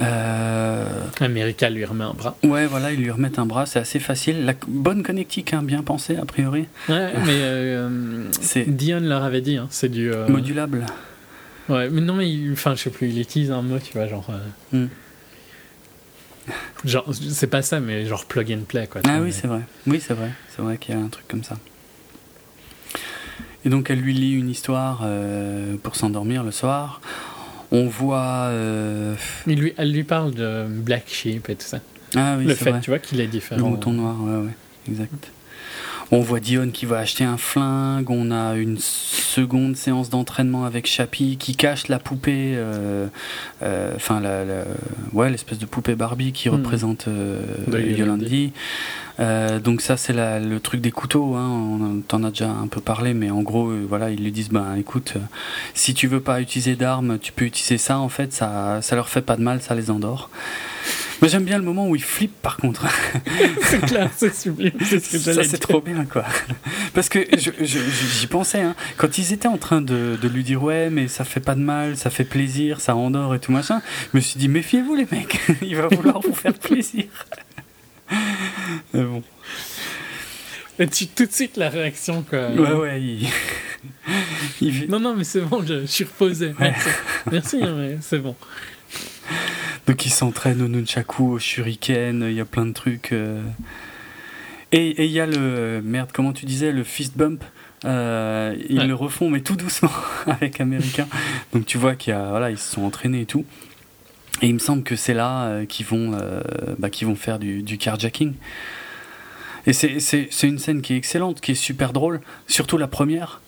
Euh... America lui remet un bras. Ouais, voilà, il lui remet un bras, c'est assez facile. La bonne connectique, hein, bien pensé a priori. Ouais, mais euh, Dion leur avait dit, hein, c'est du. Euh, Modulable. Ouais, mais non, mais enfin, je sais plus, il utilise un mot, tu vois, genre. Euh, hmm. Genre, c'est pas ça, mais genre plug and play, quoi. Ah oui, c'est vrai. Oui, c'est vrai. C'est vrai qu'il y a un truc comme ça. Et donc, elle lui lit une histoire pour s'endormir le soir. On voit. Euh... lui, elle lui parle de Black Sheep et tout ça. Ah oui, Le fait, tu vois, qu'il est différent. Le mouton noir, ouais, ouais, exact. On voit Dion qui va acheter un flingue. On a une seconde séance d'entraînement avec Chappie qui cache la poupée, euh, euh, enfin la, ouais, l'espèce de poupée Barbie qui hmm. représente euh, Yolandi. Donc ça c'est le truc des couteaux. Hein. On t'en a déjà un peu parlé, mais en gros voilà ils lui disent ben écoute, si tu veux pas utiliser d'armes, tu peux utiliser ça. En fait ça ça leur fait pas de mal, ça les endort. Moi j'aime bien le moment où il flippe par contre. c'est clair, c'est sublime. C'est ce que Ça c'est trop bien quoi. Parce que j'y pensais, hein. quand ils étaient en train de, de, lui dire ouais mais ça fait pas de mal, ça fait plaisir, ça endort et tout machin, je me suis dit méfiez-vous les mecs, il va vouloir vous faire plaisir. Mais bon. Et tu, tout de suite la réaction quoi. Ouais ouais. Il... Non non mais c'est bon, je, suis reposé. Merci, Merci hein, mais c'est bon. Donc il s'entraîne au nunchaku, au shuriken, il y a plein de trucs. Euh. Et il y a le. Merde, comment tu disais Le fist bump. Euh, ils le refont, mais tout doucement avec Américain. Donc tu vois qu'ils voilà, ils se sont entraînés et tout. Et il me semble que c'est là euh, qu'ils vont, bah, vont faire du, du carjacking. Et c'est une scène qui est excellente, qui est super drôle, surtout la première.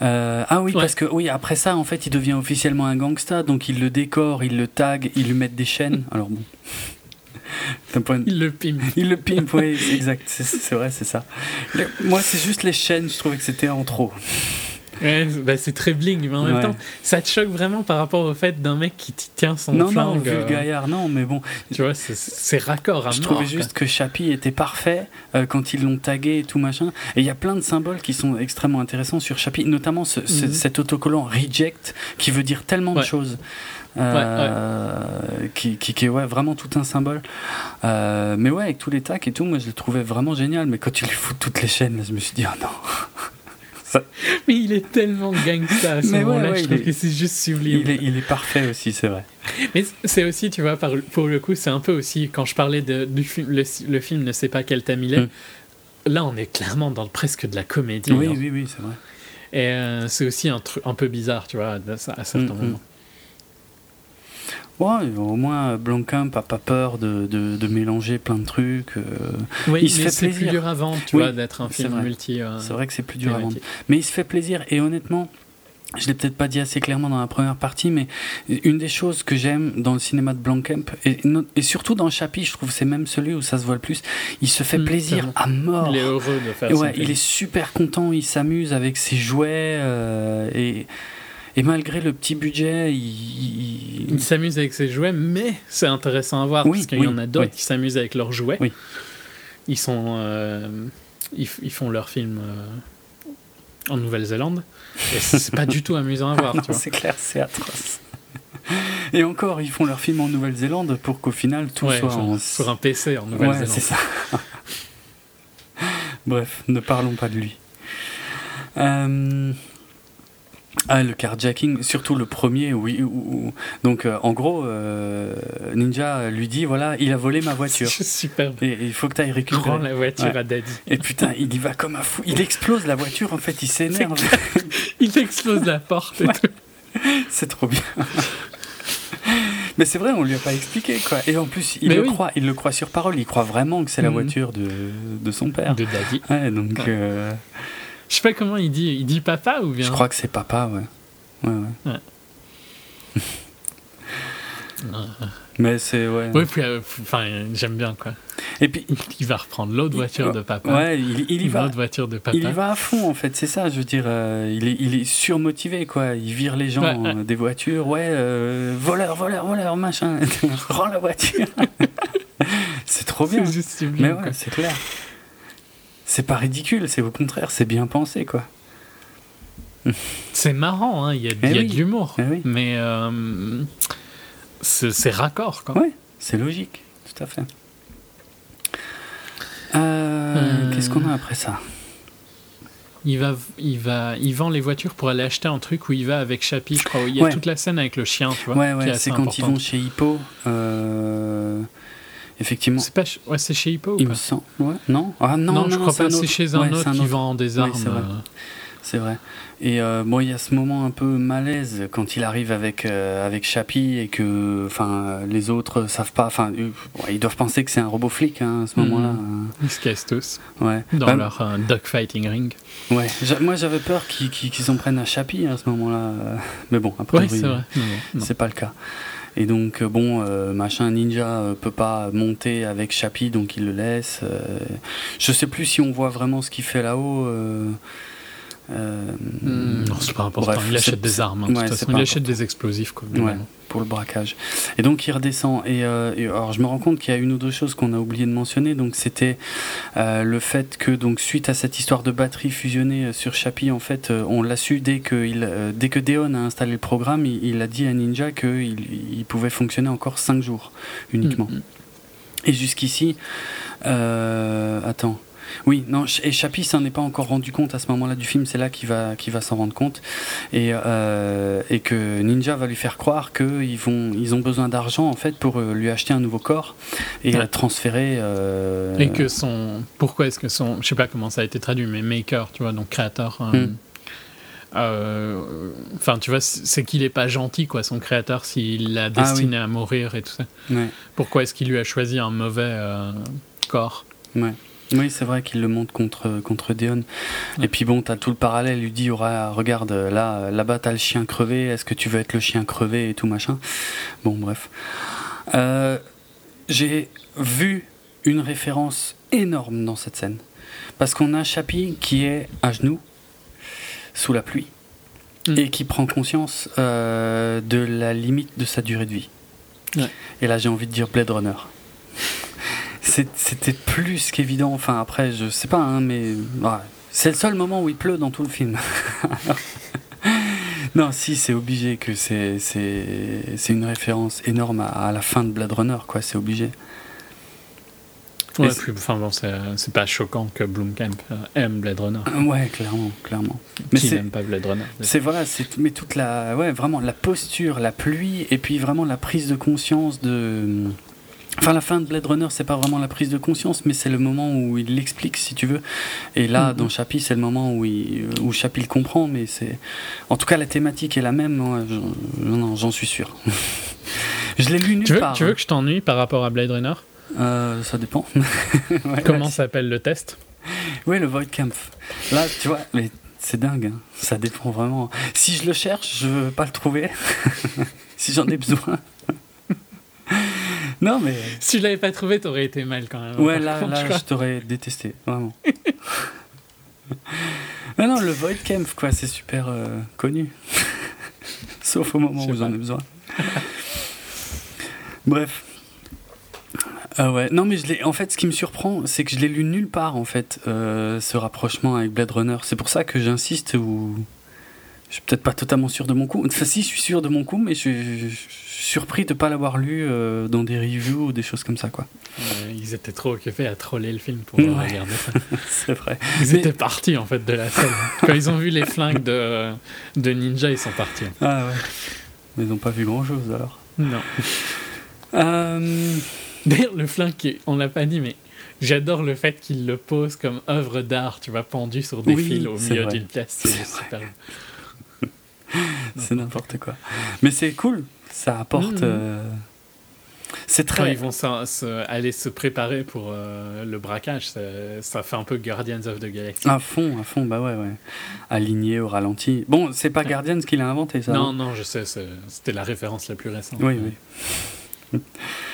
Euh, ah oui, parce que oui, après ça, en fait, il devient officiellement un gangsta, donc il le décore, il le tag, il lui met des chaînes. Alors bon. Il le pimpe. Il le pimpe, oui, exact. C'est vrai, c'est ça. Moi, c'est juste les chaînes, je trouvais que c'était en trop. Bah, c'est très bling, mais en même temps, ça te choque vraiment par rapport au fait d'un mec qui tient son non, flingue. Non, vu le gaillard, non, mais bon. Tu vois, c'est raccord à Je trouvais juste que Chappie était parfait euh, quand ils l'ont tagué et tout machin. Et il y a plein de symboles qui sont extrêmement intéressants sur Chappie, notamment ce, mhm. cet autocollant reject qui veut dire tellement de choses. Euh, qui, qui, est ouais, vraiment tout un symbole. Euh, mais ouais, avec tous les tags et tout, moi je le trouvais vraiment génial. Mais quand il lui fout toutes les chaînes, je me suis dit, oh non. Mais il est tellement gangsta à ce moment-là, je trouve que c'est juste sublime. Il est, il est parfait aussi, c'est vrai. Mais c'est aussi, tu vois, pour le coup, c'est un peu aussi, quand je parlais de, du film, le, film ne sait pas quel thème il est, hmm. là on est clairement dans presque de la comédie. Oui, oui, oui, c'est vrai. Et euh, c'est aussi un, truc un peu bizarre, tu vois, à, certains hmm, hmm. moments au moins Blancamp n'a pas peur de, de, mélanger plein de trucs. Euh, oui, il se fait plaisir. C'est plus dur avant, tu vois, d'être un film multi. Euh, c'est vrai que c'est plus dur avant. Mais il se fait plaisir et honnêtement, je l'ai peut-être pas dit assez clairement dans la première partie, mais une des choses que j'aime dans le cinéma de Blanquemp, et, et surtout dans le chapitre, je trouve c'est même celui où ça se voit le plus, il se fait mm, plaisir à mort. Il est heureux de faire ouais, Il est super content, il s'amuse avec ses jouets, euh, et, et malgré le petit budget, il... Il, s'amuse avec ses jouets, mais c'est intéressant à voir, parce qu'il y en a d'autres qui s'amusent avec leurs jouets. Ils sont... Euh, ils, ils, font leur film... Euh, en Nouvelle-Zélande. Et c'est pas du tout amusant à voir. c'est clair, c'est atroce. Et encore, ils font leur film en Nouvelle-Zélande pour qu'au final tout soit en... sur un PC en Nouvelle-Zélande. Ouais, c'est ça. Bref, ne parlons pas de lui. Euh, ah, le carjacking, surtout le premier, oui. donc, euh, en gros, euh, Ninja lui dit voilà, il a volé ma voiture. Super. Et il faut que tu ailles récupérer. Rends la voiture à Daddy. Et putain, il y va comme un fou. Il explose la voiture, en fait, il s'énerve. il explose la porte C'est trop bien. Mais c'est vrai, on lui a pas expliqué quoi. Et en plus, il le croit, il le croit sur parole. Il croit vraiment que c'est la mhm. voiture de, de, son père. De Daddy. Ouais, donc. Euh, je sais pas comment il dit. Il dit papa ou bien Je crois que c'est papa, ouais. Ouais, ouais. Mais c'est ouais. Oui, puis euh, enfin, j'aime bien quoi. Et puis il va reprendre l'autre voiture de papa. Ouais, il, il y va. L'autre voiture de papa. Il y va à fond en fait, c'est ça. Je veux dire, euh, il est il est surmotivé quoi. Il vire les gens des voitures. Ouais, euh, voleur, voleur, voleur, machin. Rends la voiture. c'est trop bien. C'est Mais ouais, c'est clair c'est pas ridicule, c'est au contraire, c'est bien pensé, quoi. C'est marrant, hein, il y a, eh de l'humour, eh mais euh, c'est raccord, quoi. Ouais, c'est logique, tout à fait. Euh, euh, qu'est-ce qu'on a après ça? Il va, il va, il vend les voitures pour aller acheter un truc où il va avec Chappie, je crois. Il y a toute la scène avec le chien, tu vois. Ouais, ouais, c'est quand ils vont chez Hippo. Effectivement. C'est pas ouais, c'est chez Hippo Il me semble. Ouais. Non? Ah non, non, je crois pas. C'est chez un, autre qui vend des armes. c'est vrai. C'est vrai. Et euh, bon, il y a ce moment un peu malaise quand il arrive avec euh, avec Chappie et que, enfin, les autres savent pas. Enfin, ils doivent penser que c'est un robot flic hein, à ce moment-là. Mhm. Ils se cassent tous. Ouais. Dans bah, leur euh, dogfighting ring. Ouais. Moi, j'avais peur qu'ils s'en prennent à Chappie à ce moment-là. Mais bon, après, c'est vrai. C'est pas le cas. Et donc, euh, bon, euh, machin ninja euh, peut pas monter avec Chappie, donc il le laisse. je sais plus si on voit vraiment ce qu'il fait là-haut. Hmm, non, c'est pas important. il achète des armes. Hein, il achète des explosifs. Quoi, pour le braquage. Et donc il redescend. Et, alors je me rends compte qu'il y a une ou deux choses qu'on a oublié de mentionner. Donc c'était le fait que donc suite à cette histoire de batterie fusionnée sur Chappie, en fait, on l'a su dès que il, dès que Deon a installé le programme, il, a dit à Ninja qu'il il pouvait fonctionner encore 5 jours uniquement. Mm, mm. Et jusqu'ici, attends. Oui, non, et Chappie s'en est pas encore rendu compte à ce moment-là du film, c'est là qu'il va, va s'en rendre compte. Et, euh, et que Ninja va lui faire croire qu'ils ils ont besoin d'argent en fait pour euh, lui acheter un nouveau corps et ouais. transférer. Euh, et que son. Pourquoi est-ce que son. Je sais pas comment ça a été traduit, mais maker, tu vois, donc créateur. Hmm. Enfin, tu vois, c'est qu'il est pas gentil, quoi, son créateur, s'il l'a ah destiné à mourir et tout ça. Pourquoi est-ce qu'il lui a choisi un mauvais corps? Ouais. Oui, c'est vrai qu'il le montre contre, contre Deon. Et puis bon, t'as tout le parallèle. Il lui dit regarde, là, là-bas, t'as le chien crevé. Est-ce que tu veux être le chien crevé et tout machin? Bon, bref. Euh, j'ai vu une référence énorme dans cette scène. Parce qu'on a Chappie qui est à genoux, sous la pluie, mm. et qui prend conscience euh, de la limite de sa durée de vie. Et là, j'ai envie de dire Blade Runner c'était plus qu'évident. Enfin, après, je sais pas, hein, mais c'est le seul moment où il pleut dans tout le film. non, si, c'est obligé que c'est une référence énorme à, la fin de Blade Runner, quoi. C'est obligé. Ouais, enfin bon, c'est pas choquant que Blomkamp euh, aime Blade Runner. Ouais, clairement, clairement. Mais Qui n'aime pas Blade Runner C'est voilà, c'est mais toute la, ouais, vraiment la posture, la pluie, et puis vraiment la prise de conscience de Enfin, la fin de Blade Runner, c'est pas vraiment la prise de conscience, mais c'est le moment où il l'explique, si tu veux. Et là, mm-hmm. dans Chappie, c'est le moment où, il, où Chappie le comprend, mais c'est. En tout cas, la thématique est la même, j'en suis sûr. je l'ai lu nulle tu veux, part. Tu veux hein. que je t'ennuie par rapport à Blade Runner? Euh, Ça dépend. Comment s'appelle le test? Oui, le Void Camp. Là, tu vois, mais c'est dingue. Hein. Ça dépend vraiment. Si je le cherche, je veux pas le trouver. si j'en ai besoin. Non, mais. Si je l'avais pas trouvé, t'aurais été mal quand même. Ouais, là, là je t'aurais détesté, vraiment. mais non, le Void Camp, quoi, c'est super euh, connu. Sauf au moment où j'en ai besoin. Bref. Ah ouais, non mais je l'ai. En fait, ce qui me surprend, c'est que je l'ai lu nulle part en fait, euh, ce rapprochement avec Blade Runner. C'est pour ça que j'insiste ou je suis peut-être pas totalement sûr de mon coup. Enfin, si, je suis sûr de mon coup, mais je suis, surpris de ne pas l'avoir lu euh, dans des reviews ou des choses comme ça, quoi. ils étaient trop occupés à troller le film pour regarder ça. C'est vrai. Ils étaient partis, en fait, de la salle. Quand ils ont vu les flingues de, de Ninja, ils sont partis. Ah ouais. Mais ils n'ont pas vu grand-chose, alors. Non. Euh... D'ailleurs, le flingue, on l'a pas dit, mais j'adore le fait qu'il le pose comme œuvre d'art, tu vois, pendu sur des fils au milieu d'une pièce. C'est super. c'est n'importe quoi. Mais c'est cool, ça apporte. Mm-hmm. Euh, c'est très. Quand ils vont aller se préparer pour euh, le braquage, ça, fait un peu Guardians of the Galaxy. À fond, à fond, bah ouais, ouais. Aligné au ralenti. Bon, c'est pas Guardians qui l'a inventé, ça Non, non, je sais, c'était la référence la plus récente. Oui, oui.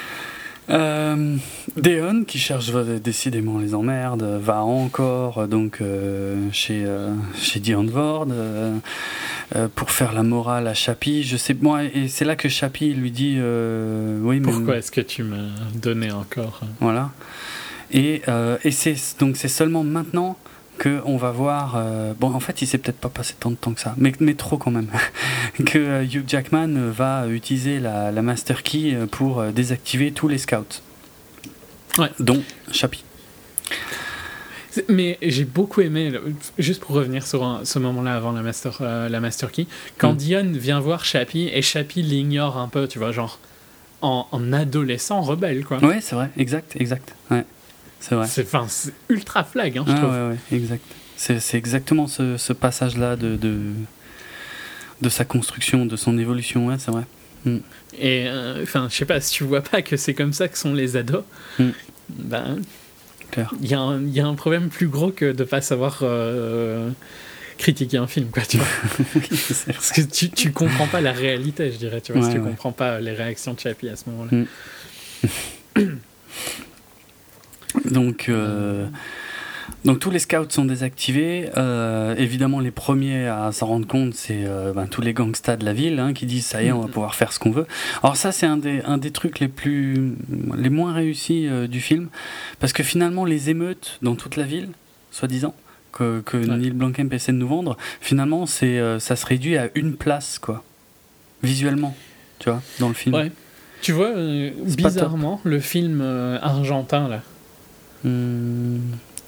Euh, Deon, qui cherche décidément les emmerdes, va encore euh, donc euh, chez euh, chez Dion Vord pour faire la morale à Chappie. Je sais moi et c'est là que Chappie lui dit oui mais pourquoi est-ce que tu m'as donné encore Voilà et et c'est donc c'est seulement maintenant que on va voir. Euh, bon, en fait, il s'est peut-être pas passé tant de temps que ça, mais, mais trop quand même. que euh, Hugh Jackman va utiliser la, Master Key euh, pour désactiver tous les scouts. Ouais. Dont Chappie. Mais j'ai beaucoup aimé, juste pour revenir sur ce moment-là avant la Master, la master Key, quand mm. Dion vient voir Chappie et Chappie l'ignore un peu, tu vois, genre en, en adolescent rebelle, quoi. Ouais, c'est vrai, exact, exact. Ouais. C'est vrai. C'est ultra flag, hein, je trouve. Ouais, ouais, exact. C'est exactement ce, ce passage-là de, de, de, sa construction, de son évolution, ouais, c'est vrai. Mm. Et euh, enfin, je sais pas, si tu vois pas que c'est comme ça que sont les ados, mm. ben. Il y, a un, y a un problème plus gros que de pas savoir euh, critiquer un film, quoi, tu vois. Parce que tu, tu comprends pas la réalité, je dirais, tu vois, si tu comprends pas les réactions de Chappie à ce moment-là. Mm. Donc, euh, donc tous les scouts sont désactivés. Euh, évidemment, les premiers à s'en rendre compte, c'est euh, ben, tous les gangsters de la ville hein, qui disent ça y est, on va mm. pouvoir faire ce qu'on veut. Alors ça, c'est un des, un des trucs les plus, les moins réussis du film, parce que finalement, les émeutes dans toute la ville, soi-disant, que, que Neil Blomkamp essaie de nous vendre, finalement, c'est, ça se réduit à une place, quoi, visuellement, tu vois, dans le film. Ouais. Tu vois, bizarrement, le film argentin là. Hmm,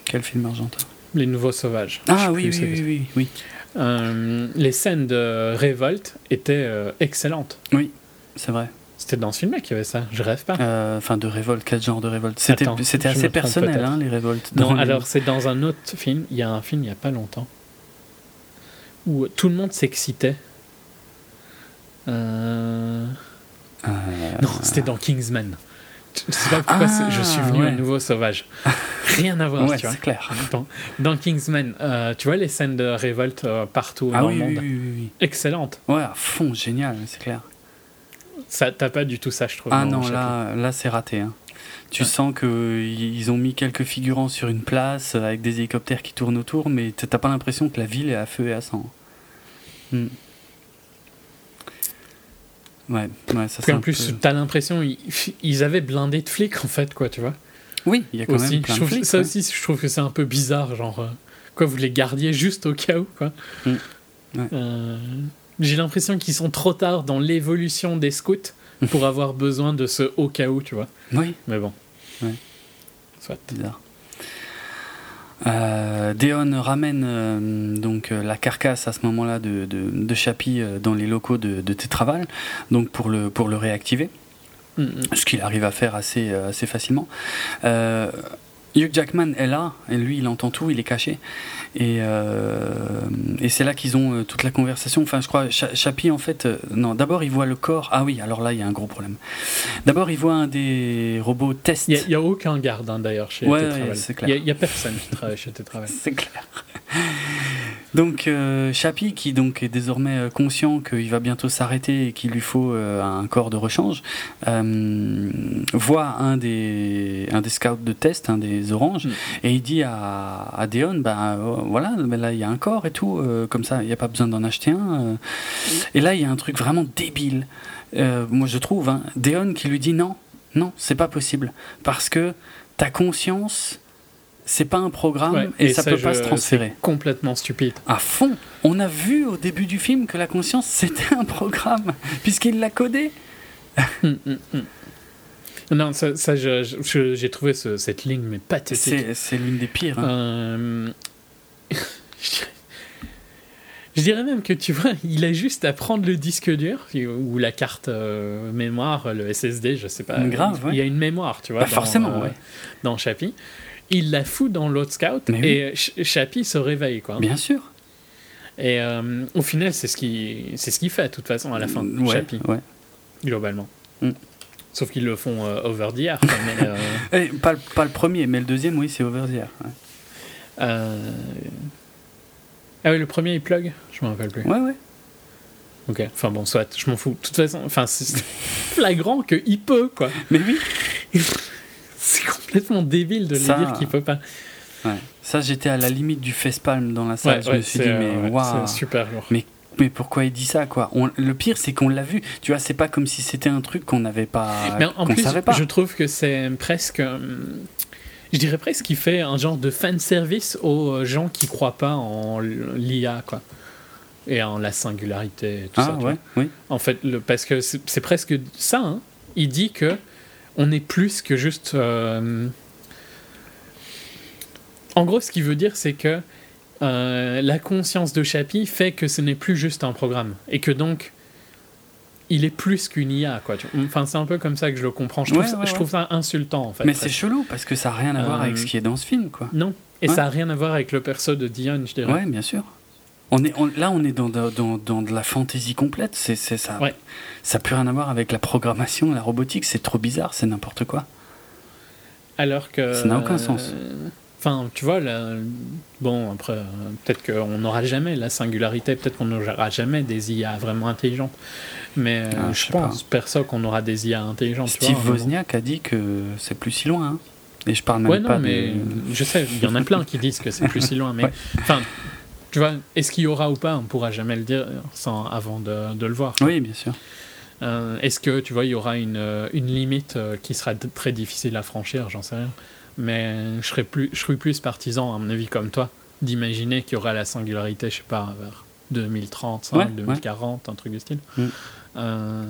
quel film argentin Les Nouveaux Sauvages. Ah oui, oui, oui, oui, euh, les scènes de révolte étaient euh, excellentes. Oui, c'est vrai. C'était dans ce film qu'il y avait ça, je rêve pas. Euh, enfin, de révolte, quel genre de révolte? C'était, c'était assez personnel, hein, les révoltes. Non, alors c'est dans un autre film, il y a un film il n'y a pas longtemps, où tout le monde s'excitait. Non, c'était dans Kingsman. Je sais pas pourquoi je suis venu à nouveau sauvage. Rien à voir, tu vois. c'est clair. Dans, Kingsman, euh, tu vois les scènes de révolte euh, partout ah dans le monde? Oui, oui, Excellente. Ouais, à fond, génial, c'est clair. Ça, t'as pas du tout ça, je trouve. Ah non, là, là c'est raté. Hein. Tu sens qu'ils ont mis quelques figurants sur une place avec des hélicoptères qui tournent autour, mais t'as pas l'impression que la ville est à feu et à sang. Hmm. Ouais, ouais, ça En plus, t'as l'impression ils, avaient blindé de flics en fait, quoi, tu vois. Oui, il y a quand même plein de flics, Ça aussi, je trouve que c'est un peu bizarre, genre, euh, quoi, vous les gardiez juste au cas où, quoi. Mm. Euh, j'ai l'impression qu'ils sont trop tard dans l'évolution des scouts pour avoir besoin de ce au cas où, tu vois. Oui. Mais bon. Ouais. Soit. Bizarre. Euh, Deon ramène euh, donc euh, la carcasse à ce moment-là de, de, de Chappie dans les locaux de, de Tétraval, donc pour le, pour le réactiver, mm, mm. ce qu'il arrive à faire assez, assez facilement. Hugh Jackman est là, et lui il entend tout, il est caché. Et, euh, et c'est là qu'ils ont euh, toute la conversation. Enfin, je crois, Chappie en fait, euh, non, d'abord il voit le corps. Ah oui, alors là il y a un gros problème. D'abord il voit un des robots test. Il n'y a, aucun garde hein, d'ailleurs chez ouais, c'est clair. Il n'y a, personne qui travaille chez Tétravel. c'est clair. Donc Chappie, qui donc est désormais conscient qu'il va bientôt s'arrêter et qu'il lui faut un corps de rechange, voit un des, un des scouts de test, un des oranges, Mm. et il dit à, à Deon, bah euh, voilà, mais là il y a un corps et tout, euh, comme ça il n'y a pas besoin d'en acheter un. euh. Et là il y a un truc vraiment débile, euh, moi je trouve, hein, Deon qui lui dit non, non, c'est pas possible, parce que ta conscience, c'est pas un programme Ouais, et, ça, peut je- pas se transférer complètement stupide. à fond. On a vu au début du film que la conscience c'était un programme, puisqu'il l'a codé. Hum. Non, ça, j'ai trouvé ce- cette ligne mais pathétique. C'est c'est l'une des pires. hein. Euh, Je dirais même que tu vois, il a juste à prendre le disque dur ou la carte euh, mémoire, le SSD, je sais pas. Grave, ouais. Il y a une mémoire, tu vois. Bah, dans, forcément, euh, ouais. Dans Chappie. Il la fout dans l'autre scout Mais oui. et Ch- Chappie se réveille, quoi. Bien sûr. Et euh, au final, c'est ce qu'il ce fait, de toute façon, à la fin, ouais, Chappie, ouais. globalement. Mm. Sauf qu'ils le font euh, over the air. mais, euh, Eh, pas, le- pas le premier, mais le deuxième, oui, c'est Over the Air. Ouais, euh, Ah oui, le premier, il plug? Je me rappelle plus. ouais. ouais. Ok, enfin bon, soit, je m'en fous. De toute façon, enfin, c'est flagrant qu'il peut, quoi. Mais oui. C'est complètement débile de Ça- lui dire qu'il peut pas. Ouais. Ça, j'étais à la limite du facepalm dans la salle. Ouais, je me suis dit, euh, mais ouais, waouh. c'est super lourd. Mais, mais pourquoi il dit ça, quoi On- Le pire, c'est qu'on l'a vu. Tu vois, c'est pas comme si c'était un truc qu'on n'avait pas. Mais en plus, savait pas. je trouve que c'est presque. hum, Je dirais presque qu'il fait un genre de fan service aux euh, gens qui croient pas en l'IA, quoi. Et en la singularité et tout ça. Ah, ouais, oui. En fait, le, parce que c'est c'est presque ça. hein. Il dit que on est plus que juste. euh, En gros, ce qu'il veut dire, c'est que euh, la conscience de Chappie fait que ce n'est plus juste un programme et que donc il est plus qu'une IA. Quoi. Enfin, c'est un peu comme ça que je le comprends. Je trouve, Ouais, ça, ouais, je ouais. trouve ça insultant en fait. Mais c'est chelou parce que ça n'a rien à voir Euh, avec ce qui est dans ce film, quoi. non, et ça n'a rien à voir avec le perso de Dion, je dirais. Ouais, bien sûr. On est, on- là, on est dans, dans, dans, dans de la fantaisie complète. C'est, ça. Ouais. Ça n'a plus rien à voir avec la programmation, la robotique. C'est trop bizarre. C'est n'importe quoi. Alors que. Ça n'a aucun sens. Enfin, tu vois, là, bon, après, peut-être qu'on n'aura jamais la singularité, peut-être qu'on n'aura jamais des IA vraiment intelligentes. Mais euh, Ah, je je pense perso qu'on aura des IA intelligentes. tu Steve vois. Wozniak a dit que c'est plus si loin. hein. Et je parle même Ouais, pas non, mais de. je sais, il y en a plein qui disent que c'est plus si loin. Mais Ouais. enfin, tu vois, est-ce qu'il y aura ou pas On pourra jamais le dire sans, avant de, de le voir. Oui, bien sûr. Euh, Est-ce que tu vois, il y aura une, une limite euh, qui sera très difficile à franchir J'en sais rien. Mais je serais plus, je serais plus partisan, à mon avis, comme toi, d'imaginer qu'il y aura la singularité, je sais pas, vers 2030, Ouais, 2040, un truc du style. Mm. Euh,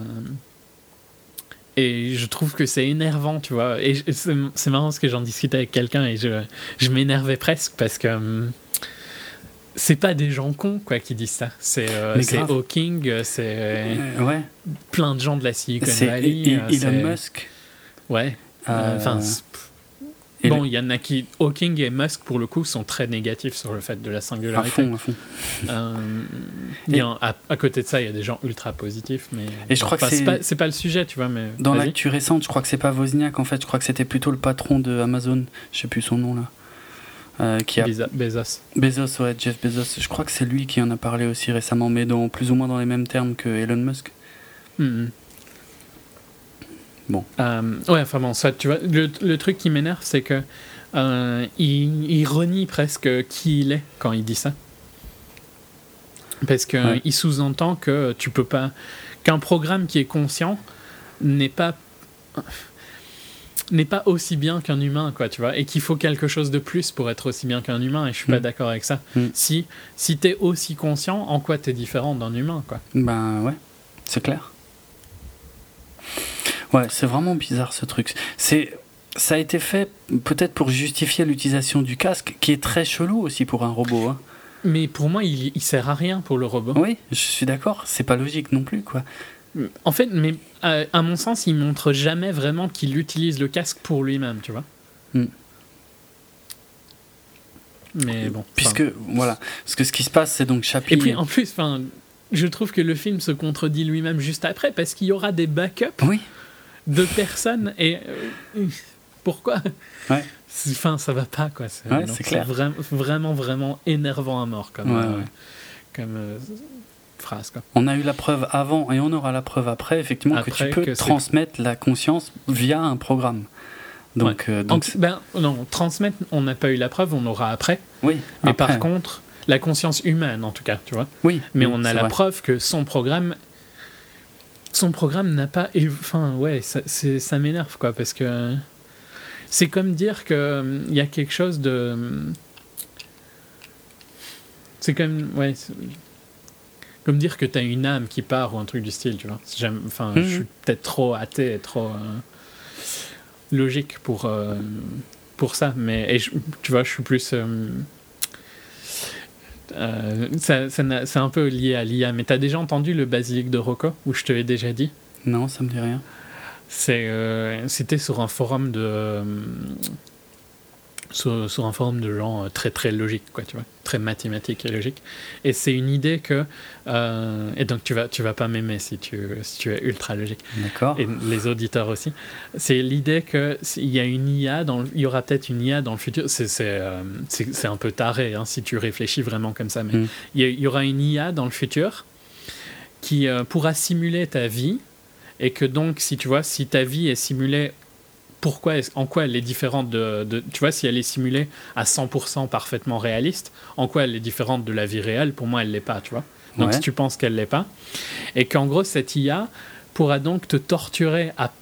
et je trouve que c'est énervant, tu vois. Et c'est marrant parce que j'en discutais avec quelqu'un et je, je m'énervais presque parce que. hum, c'est pas des gens cons quoi qui disent ça. C'est euh. Hawking, euh, c'est Euh, ouais. plein de gens de la Silicon Valley. E- c'est- Elon Musk. Ouais. Enfin, et bon, il y en a qui. Hawking et Musk, pour le coup, sont très négatifs sur le fait de la à singularité. fond, à fond. Euh, un- à, à côté de ça, il y a des gens ultra positifs, mais. Et je crois que c'est- pas, c'est pas le sujet, tu vois, mais. Dans l'actu récente, je crois que c'est pas Wozniak en fait. Je crois que c'était plutôt le patron de Amazon. Je sais plus son nom là. Euh, qui a Beza- Bezos. Bezos, ouais, Jeff Bezos. Je crois que c'est lui qui en a parlé aussi récemment, mais dans plus ou moins dans les mêmes termes que Elon Musk. Mhm. Bon. Euh, ouais, enfin bon, ça, tu vois, le, le truc qui m'énerve, c'est que euh, il, il renie presque qui il est quand il dit ça. Parce qu'il Ouais. sous-entend que tu peux pas. qu'un programme qui est conscient n'est pas. n'est pas aussi bien qu'un humain, quoi, tu vois, et qu'il faut quelque chose de plus pour être aussi bien qu'un humain, et je suis pas Mm. d'accord avec ça. Mm. Si, si t'es aussi conscient, en quoi t'es différent d'un humain, quoi? Ben ouais, c'est clair. Ouais, c'est vraiment bizarre ce truc. C'est, ça a été fait peut-être pour justifier l'utilisation du casque, qui est très chelou aussi pour un robot. hein. Mais pour moi, il, il sert à rien pour le robot. Oui, je suis d'accord. C'est pas logique non plus, quoi. En fait, mais euh, à mon sens, il montre jamais vraiment qu'il utilise le casque pour lui-même, tu vois. Hmm. Mais bon. Puisque voilà, parce que ce qui se passe, c'est donc Chappie. Et puis en plus, enfin, je trouve que le film se contredit lui-même juste après parce qu'il y aura des backups Oui. De personnes et euh, pourquoi? Ouais. Enfin, ça va pas, quoi. C'est Ouais, vra- vraiment, vraiment énervant à mort comme, Ouais, euh, comme euh, phrase, quoi. On a eu la preuve avant et on aura la preuve après, effectivement, que tu peux que transmettre la conscience via un programme. Donc, donc ben, non, transmettre, on n'a pas eu la preuve, on l'aura après. oui. Mais après, par contre, la conscience humaine, en tout cas, tu vois. oui, Mais on a la vrai. preuve que son programme, son programme n'a pas. Enfin, ouais, ça, ça m'énerve, quoi, parce que c'est comme dire que hum, il y a quelque chose de. C'est comme, ouais, comme dire que t'as une âme qui part ou un truc du style, tu vois. Enfin, Mhm. je suis peut-être trop athée et trop euh, logique pour euh, pour ça, mais et je- tu vois, je suis plus. euh, euh, ça, ça n'a- c'est un peu lié à l'IA, mais t'as déjà entendu le basilic de Rocco, où je te l'ai déjà dit? Non, ça me dit rien. Euh, C'était sur un forum de. Sur, sur un forum de gens euh, très très logiques, quoi, tu vois, très mathématiques et logiques. Et c'est une idée que. euh, et donc tu vas, tu vas pas m'aimer si tu, si tu es ultra logique D'accord. et les auditeurs aussi. C'est l'idée que s'il y a une IA, dans le- il y aura peut-être une IA dans le futur. C'est euh, un peu taré hein, si tu réfléchis vraiment comme ça, mais Mm. il y, a- il y aura une IA dans le futur qui euh, pourra simuler ta vie et que donc si tu vois si ta vie est simulée pourquoi est en quoi elle est différente de, de- tu vois si elle est simulée à 100% parfaitement réaliste en quoi elle est différente de la vie réelle pour moi elle l'est pas tu vois. Donc Ouais. si tu penses qu'elle l'est pas. Et qu'en gros cette IA pourra donc te torturer à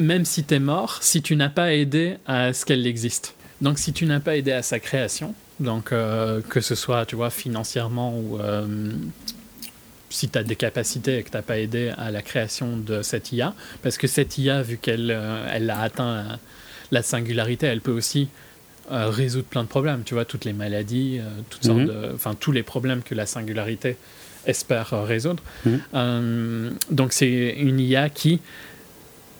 même si tu es mort si tu n'as pas aidé à ce qu'elle existe. Donc si tu n'as pas aidé à sa création donc euh, que ce soit tu vois financièrement ou euh, si tu as des capacités et que tu n'as pas aidé à la création de cette IA, parce que cette IA, vu qu'elle euh, elle a atteint la, la singularité, elle peut aussi euh, résoudre plein de problèmes, tu vois, toutes les maladies, euh, toutes sortes Mhm. de, enfin tous les problèmes que la singularité espère euh, résoudre. Mhm. Euh, donc c'est une IA qui,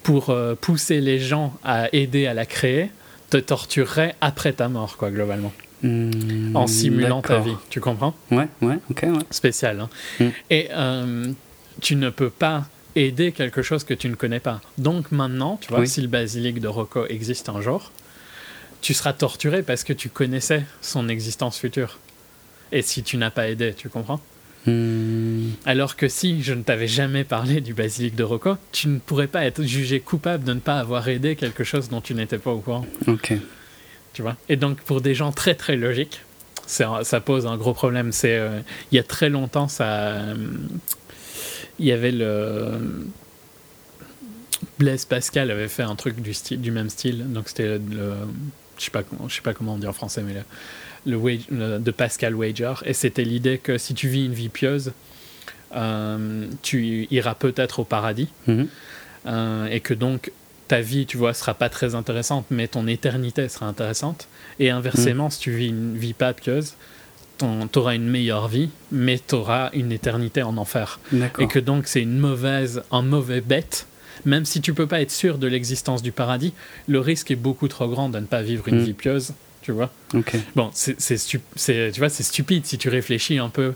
pour euh, pousser les gens à aider à la créer, te torturerait après ta mort, quoi, globalement, Hmm, en simulant ta vie. Tu comprends? Ouais, ouais, ok, ouais. spécial. hein. Mm. Et euh, tu ne peux pas aider quelque chose que tu ne connais pas. Donc maintenant, tu vois, Oui. si le basilic de Rocco existe un jour, tu seras torturé parce que tu connaissais son existence future. Et si tu n'as pas aidé, tu comprends? Hmm, Alors que si je ne t'avais jamais parlé du basilic de Rocco, tu ne pourrais pas être jugé coupable de ne pas avoir aidé quelque chose dont tu n'étais pas au courant. ok. Tu vois Et donc, pour des gens très très logiques, ça pose un gros problème. C'est euh, il y a très longtemps, ça, euh, il y avait le Blaise Pascal avait fait un truc du style, du même style. Donc c'était le, je sais pas, comment- je sais pas comment on dit en français, mais le, le, wage- le- de Pascal Wager. Et c'était l'idée que si tu vis une vie pieuse, euh, tu iras peut-être au paradis. Mhm. Et que donc ta vie, tu vois, sera pas très intéressante, mais ton éternité sera intéressante. Et inversement, si tu vis une vie pas pieuse, tu auras une meilleure vie, mais tu auras une éternité en enfer. Et que donc c'est une mauvaise, un mauvais bête. Même si tu peux pas être sûr de l'existence du paradis, le risque est beaucoup trop grand de ne pas vivre une Mm. vie pieuse, tu vois. Ok. Bon, c'est, stu- stupide si tu réfléchis un peu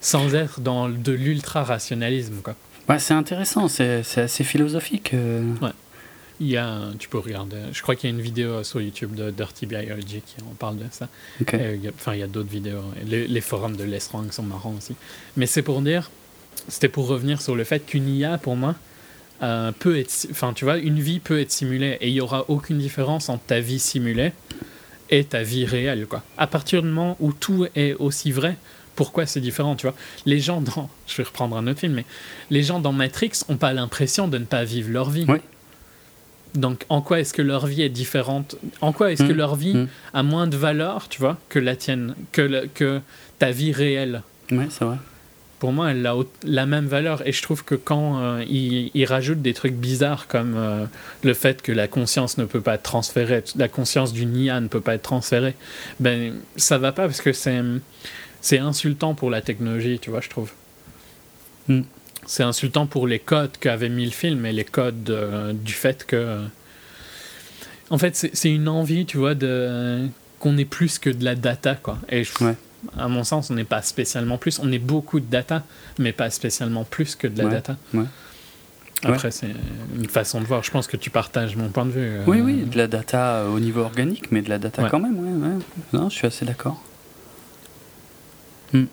sans être dans de l'ultra-rationalisme, quoi. Ouais, c'est intéressant, c'est assez philosophique. euh. Il y a, tu peux regarder, je crois qu'il y a une vidéo sur YouTube de Dirty Biology qui en parle de ça. Et il a- Enfin, il y a d'autres vidéos. Les, les forums de Les Strong sont marrants aussi. Mais c'est pour dire, c'était pour revenir sur le fait qu'une IA, pour moi, euh, peut être, enfin, tu vois, une vie peut être simulée et il y aura aucune différence entre ta vie simulée et ta vie réelle, quoi. À partir du moment où tout est aussi vrai, pourquoi c'est différent, tu vois? Les gens dans, je vais reprendre un autre film, mais les gens dans Matrix ont pas l'impression de ne pas vivre leur vie. Donc, en quoi est-ce que leur vie est différente? En quoi est-ce que Mm. leur vie Mm. a moins de valeur, tu vois, que la tienne, que, le- que ta vie réelle? Ouais, c'est vrai. Pour moi, elle a la même valeur. Et je trouve que quand euh, ils, rajoutent des trucs bizarres comme euh, le fait que la conscience ne peut pas être transférée, la conscience d'une IA ne peut pas être transférée, ben ça va pas parce que c'est insultant pour la technologie, tu vois, je trouve. Mm. C'est insultant pour les codes qu'avait mis le film et les codes euh, du fait que. En fait, c'est une envie, tu vois, de qu'on ait plus que de la data, quoi. Et je- Ouais. à mon sens, on n'est pas spécialement plus. On est beaucoup de data, mais pas spécialement plus que de la Ouais. data. Après, c'est une façon de voir. Je pense que tu partages mon point de vue. Oui, oui, de la data au niveau organique, mais de la data quand même. Ouais, Non, je suis assez d'accord. Hmm.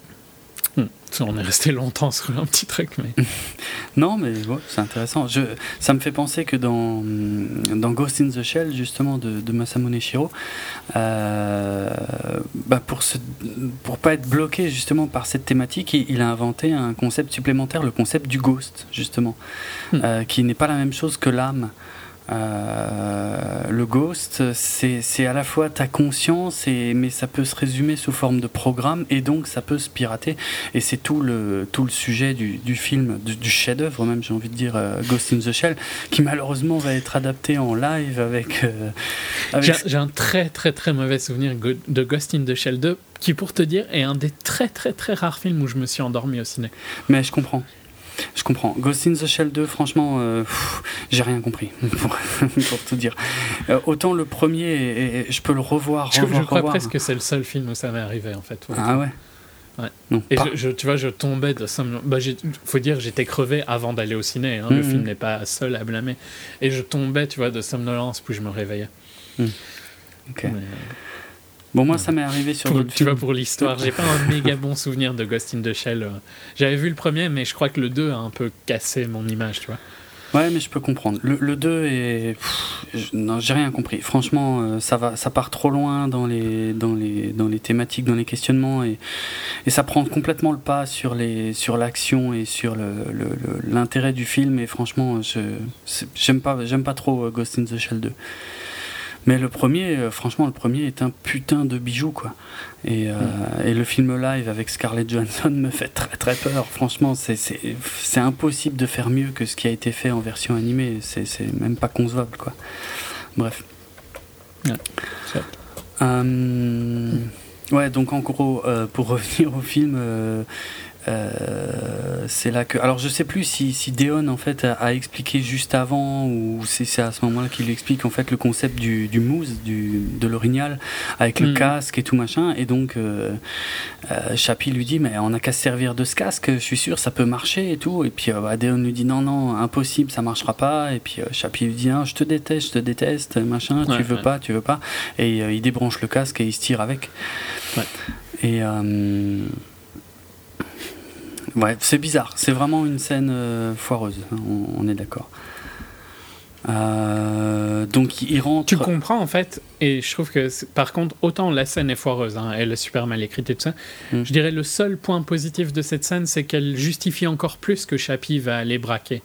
On est resté longtemps sur un petit truc, mais. non, mais c'est intéressant. Je, ça me fait penser que dans, dans Ghost in the Shell, justement, de, de Masamune Shiro, euh, bah pour ne pour pas être bloqué justement par cette thématique, il, a inventé un concept supplémentaire, le concept du ghost, justement, hmm. euh, qui n'est pas la même chose que l'âme. Euh, le ghost, c'est à la fois ta conscience, et, mais ça peut se résumer sous forme de programme, et donc ça peut se pirater. Et c'est tout le, tout le sujet du, du film, du, chef-d'œuvre même, j'ai envie de dire, euh, Ghost in the Shell, qui malheureusement va être adapté en live avec. Euh, j'ai un très très très mauvais souvenir de Ghost in the Shell 2, qui pour te dire est un des très très très rares films où je me suis endormi au ciné. Mais je comprends. Je comprends. Ghost in the Shell 2, franchement, euh, j'ai rien compris, pour, tout dire. Euh, autant le premier, et, je peux le revoir, je, crois presque que c'est le seul film où ça m'est arrivé, en fait. Ah ouais Ouais. et je, tu vois, je tombais de bah, faut dire, j'étais crevé avant d'aller au ciné. Hein. Le mhm. film n'est pas seul à blâmer. Et je tombais, tu vois, de somnolence, puis je me réveillais. Mhm. Ok. Euh, Bon, moi, ça m'est arrivé sur d'autres Tu vois, pour l'histoire, j'ai pas un méga bon souvenir de Ghost in the Shell. J'avais vu le premier, mais je crois que le 2 a un peu cassé mon image, tu vois. Ouais, mais je peux comprendre. Le, 2 est. non, j'ai rien compris. Franchement, euh, ça, va, ça part trop loin dans les, dans les, dans les thématiques, dans les questionnements, et, et ça prend complètement le pas sur, les, sur l'action et sur l'intérêt le, du film. Et franchement, je, j'aime, pas, j'aime pas trop euh, Ghost in the Shell 2. Mais le premier, euh, franchement, le premier est un putain de bijou, quoi. Et, euh, mm. et le film live avec Scarlett Johansson me fait très très peur. Franchement, c'est impossible de faire mieux que ce qui a été fait en version animée. C'est même pas concevable, quoi. Bref. Euh, ouais, donc en gros, pour revenir au film, euh, c'est là que. Alors je sais plus si, si Deon en fait a, expliqué juste avant ou c'est à ce moment-là qu'il explique en fait le concept du, du mousse, du, de l'orignal avec le mm. casque et tout machin. Et donc euh, euh, Chapi lui dit mais on a qu'à se servir de ce casque, je suis sûr ça peut marcher et tout. Et puis euh, bah, Deon lui dit non non impossible ça marchera pas. Et puis Chapi lui dit ah, je te déteste, je te déteste machin, tu veux pas, tu veux pas. Et il débranche le casque et il se tire avec. Ouais. Et Ouais, c'est bizarre. C'est vraiment une scène euh, foireuse. Hein, on, est d'accord. Euh, donc il rentre. Tu comprends en fait, et je trouve que par contre, autant la scène est foireuse, hein, elle est super mal écrite et tout ça. Hmm. Je dirais le seul point positif de cette scène, c'est qu'elle justifie encore plus que Chappie va aller braquer.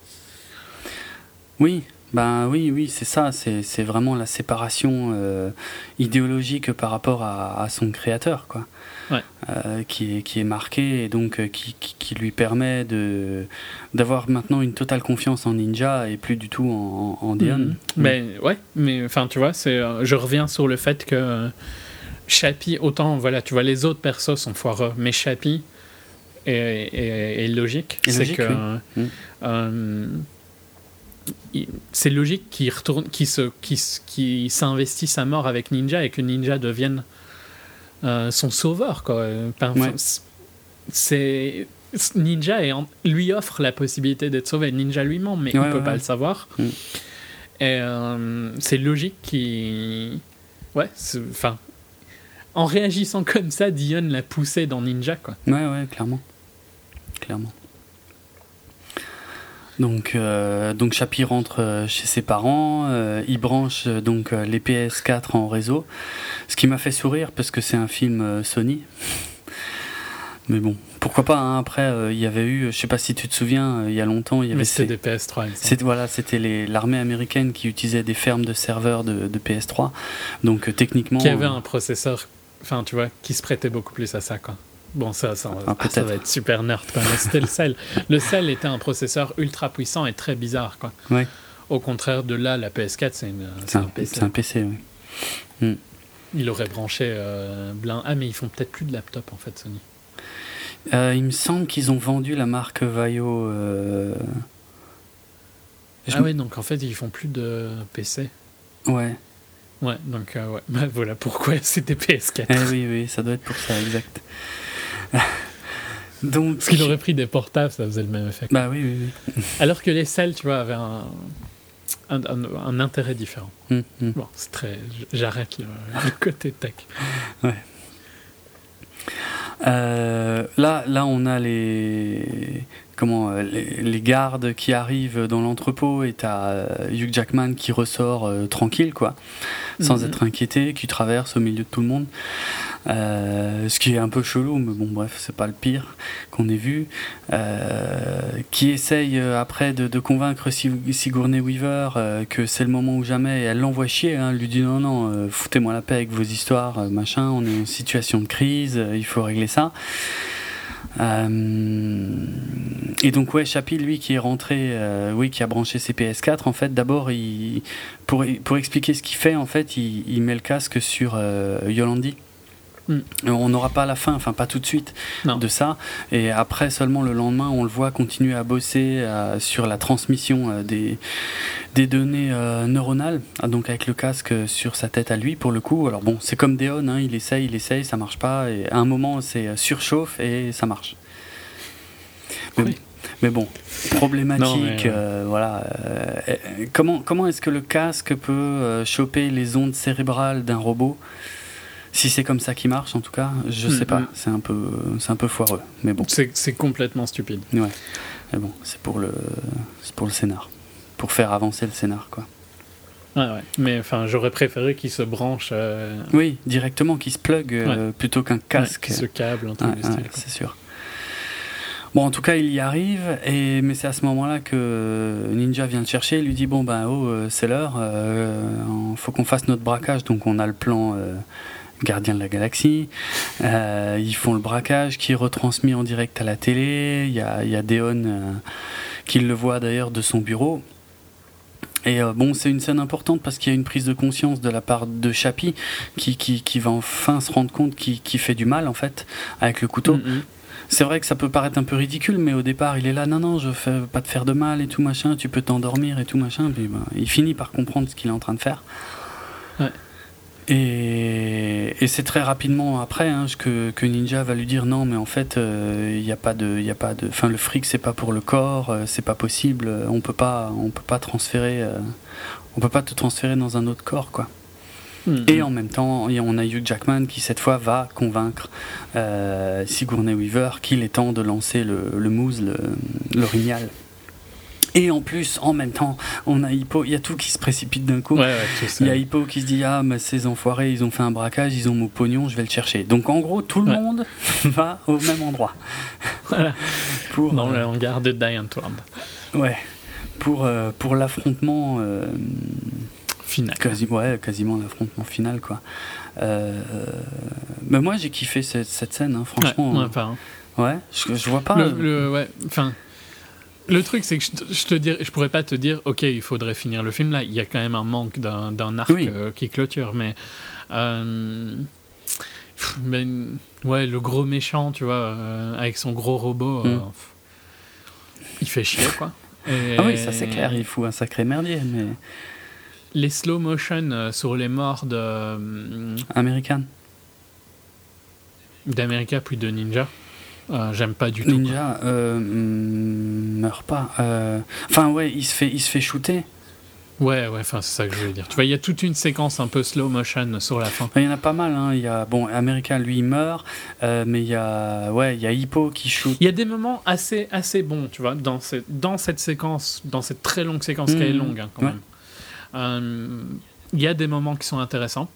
Oui, ben oui, oui, c'est ça. C'est vraiment la séparation euh, idéologique par rapport à, à, son créateur, quoi. Euh, qui, est, qui est marqué et donc euh, qui, qui, lui permet de d'avoir maintenant une totale confiance en Ninja et plus du tout en, en Dion. Mhm. Mais ouais, mais enfin tu vois, c'est euh, je reviens sur le fait que Chappie, autant voilà, tu vois les autres persos sont foireux, mais Chappie est, est, logique. C'est que c'est logique qu'il retourne, qu'il se, qui s'investisse à mort avec Ninja et que Ninja devienne euh, son sauveur. Quoi. C'est Ninja et lui offre la possibilité d'être sauvé. Ninja lui-même, mais il ne peut pas le savoir. Mm. Et euh, c'est logique qui. Ouais, enfin. En réagissant comme ça, Dion l'a poussé dans Ninja, quoi. Ouais, ouais, clairement. Clairement. Donc, euh, donc Chapi rentre euh, chez ses parents, euh, il branche donc les PS4 en réseau, ce qui m'a fait sourire parce que c'est un film Sony. Mais bon, pourquoi pas hein, Après, il y avait eu, je sais pas si tu te souviens, il y a longtemps, il y avait. C'était des PS3. C'était voilà, c'était l'armée américaine qui utilisait des fermes de serveurs de, de PS3, donc techniquement. Qui avait un processeur, enfin tu vois, qui se prêtait beaucoup plus à ça quoi. Bon, ça, ça, ah, ça va être super nerd. C'était le sel. Le sel était un processeur ultra puissant et très bizarre. Quoi. Ouais. Au contraire de là, la PS4, c'est un, un, PC. C'est un PC, oui. Hmm. Il aurait branché euh, Ah, mais ils font peut-être plus de laptop en fait, Sony. Euh, il me semble qu'ils ont vendu la marque Vaio. Euh... Ah, ouais, donc en fait, ils font plus de PC. Ouais. Ouais, donc euh, ouais. Bah, voilà pourquoi c'était PS4. Eh oui, oui, ça doit être pour ça, exact. Donc... Parce qu'il aurait pris des portables, ça faisait le même effet. Bah oui, oui, oui. Alors que les selles, tu vois, avaient un, un, un, intérêt différent. Hum, hum. Bon, c'est très. J'arrête le, le, côté tech. Ouais. Euh, là, là, on a les comment euh, les, les, gardes qui arrivent dans l'entrepôt et t'as euh, Hugh Jackman qui ressort euh, tranquille quoi, sans Mhm. être inquiété, qui traverse au milieu de tout le monde. Euh, ce qui est un peu chelou, mais bon bref, c'est pas le pire qu'on ait vu. Euh, qui essaye après de, de convaincre Sig- Sigourney Weaver que c'est le moment ou jamais. Et elle l'envoie chier, hein, elle lui dit non non, foutez-moi la paix avec vos histoires, machin. On est en situation de crise, il faut régler ça. Euh, et donc ouais, Chappie, lui, qui est rentré, euh, oui, qui a branché ses PS4, en fait, d'abord, pour, pour expliquer ce qu'il fait, en fait, il, il met le casque sur euh, Yolandi. Mm. Euh, On n'aura pas la fin, enfin pas tout de suite, Non. de ça. Et après, seulement le lendemain, on le voit continuer à bosser euh, sur la transmission euh, des, des données euh, neuronales, ah, donc avec le casque sur sa tête à lui, pour le coup. Alors bon, c'est comme Deon, hein, il essaye, il essaye, ça marche pas. Et à un moment, c'est surchauffe et ça marche. Mais, Oui. mais bon, problématique, Non, mais, euh, voilà. euh, comment comment est-ce que le casque peut choper les ondes cérébrales d'un robot? Si c'est comme ça qui marche, en tout cas, je sais Mm, pas. mm. C'est un peu, c'est un peu foireux. Mais bon, C'est complètement stupide. ouais. Mais bon, c'est pour le, pour le scénar, pour faire avancer le scénar, quoi. Ouais, ouais. Mais enfin, j'aurais préféré qu'il se branche. euh, Oui, directement, qui se plug euh, plutôt qu'un casque. qu'il se câble, un Ouais, ouais, c'est sûr. Bon, en tout cas, il y arrive, et, mais c'est à ce moment-là que Ninja vient le chercher. Il lui dit Bon, ben, oh, euh, c'est l'heure, euh, faut qu'on fasse notre braquage. Donc, on a le plan euh, Gardien de la Galaxie. Euh, ils font le braquage qui est retransmis en direct à la télé. Il y a, il y a Deon euh, qui le voit d'ailleurs de son bureau. Et euh, bon, c'est une scène importante parce qu'il y a une prise de conscience de la part de Chappie qui, qui, qui va enfin se rendre compte qu'il fait du mal en fait avec le couteau. Mhm. C'est vrai que ça peut paraître un peu ridicule, mais au départ, il est là, non, non, je fais pas te faire de mal et tout machin, tu peux t'endormir et tout machin. Puis ben, il finit par comprendre ce qu'il est en train de faire. Ouais. Et, et c'est très rapidement après hein, que, que Ninja va lui dire non, mais en fait, euh, il n'y a pas de, il y a pas de, enfin le fric c'est pas pour le corps, euh, c'est pas possible, euh, on peut pas, on peut pas transférer, euh, on peut pas te transférer dans un autre corps quoi. Mhm. Et en même temps, on a Hugh Jackman qui cette fois va convaincre euh, Sigourney Weaver qu'il est temps de lancer le, le moose, le, l'orignal. Et en plus, en même temps, on a Hippo, il y a tout qui se précipite d'un coup. Ouais, ouais. Il y a Hippo qui se dit Ah, mais ces enfoirés, ils ont fait un braquage, ils ont mon pognon, je vais le chercher. Donc en gros, tout le Ouais. monde va au même endroit. Voilà. Pour, Dans euh, le hangar de Diane Ward. ouais, pour, euh, pour l'affrontement. euh, Final. Quasi, ouais, quasiment l'affrontement final, quoi. Euh, mais moi, j'ai kiffé cette, cette scène, hein, franchement. Ouais, ouais, pas, hein. Ouais, je, je vois pas. Le, le- ouais, enfin, le truc, c'est que je, te- je te dirais, je pourrais pas te dire, ok, il faudrait finir le film là. Il y a quand même un manque d'un arc Oui. euh, qui clôture, mais, euh, mais, ouais, le gros méchant, tu vois, euh, avec son gros robot, Mm. il fait chier, quoi. Et Ah oui, ça c'est clair, il faut un sacré merdier, mais. Les slow motion sur les morts de American. d'America puis de Ninja, euh, j'aime pas du tout. Ninja euh, mm, meurt pas. Euh, Enfin, ouais, il se fait, il se fait shooter. Ouais, ouais, enfin, c'est ça que je voulais dire. Tu vois, il y a toute une séquence un peu slow motion sur la fin. Il y en a pas mal. Hein. Il y a, bon, American, lui, il meurt. euh, mais il y a, ouais, il y a Hippo qui shoot. Il y a des moments assez, assez bons, tu vois, dans, cette dans cette séquence, dans cette très longue séquence qui est Mhm. longue hein, quand Ouais. même. Euh, Il y a des moments qui sont intéressants.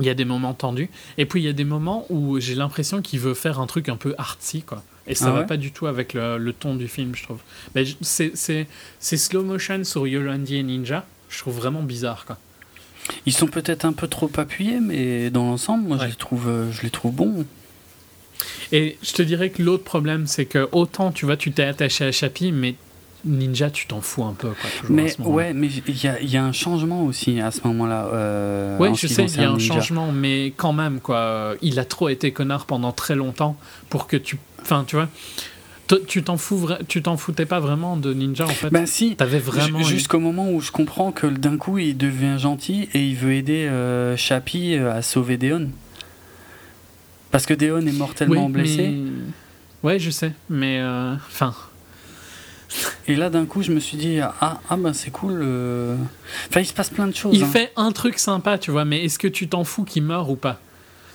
Il y a des moments tendus. Et puis il y a des moments où j'ai l'impression qu'il veut faire un truc un peu artsy, quoi. Et ça Ah va pas du tout avec le, le ton du film, je trouve. Mais c'est- slow motion sur Yolandi et Ninja. Je trouve vraiment bizarre, quoi. Ils sont peut-être un peu trop appuyés, mais dans l'ensemble, moi, je les trouve, euh, je les trouve bons. Et je te dirais que l'autre problème, c'est que autant, tu vois, tu t'es attaché à Chappie, mais Ninja, tu t'en fous un peu, quoi. Mais ouais, mais il y a, il y a un changement aussi à ce moment-là. Euh, Oui, en je sais, il y a un Ninja. changement, mais quand même, quoi. Il a trop été connard pendant très longtemps pour que tu. Enfin, tu vois. Tu t'en fous, tu t'en foutais pas vraiment de Ninja en fait? Ben si, T'avais vraiment. Ju- Jusqu'au moment où je comprends que d'un coup il devient gentil et il veut aider euh, Chappie euh, à sauver Deon. Parce que Deon est mortellement Oui, blessé. mais- Ouais, je sais, mais euh, enfin. Et là, d'un coup, je me suis dit ah ah ben c'est cool. euh. Enfin, il se passe plein de choses. Il hein. fait un truc sympa, tu vois, mais est-ce que tu t'en fous qu'il meure ou pas?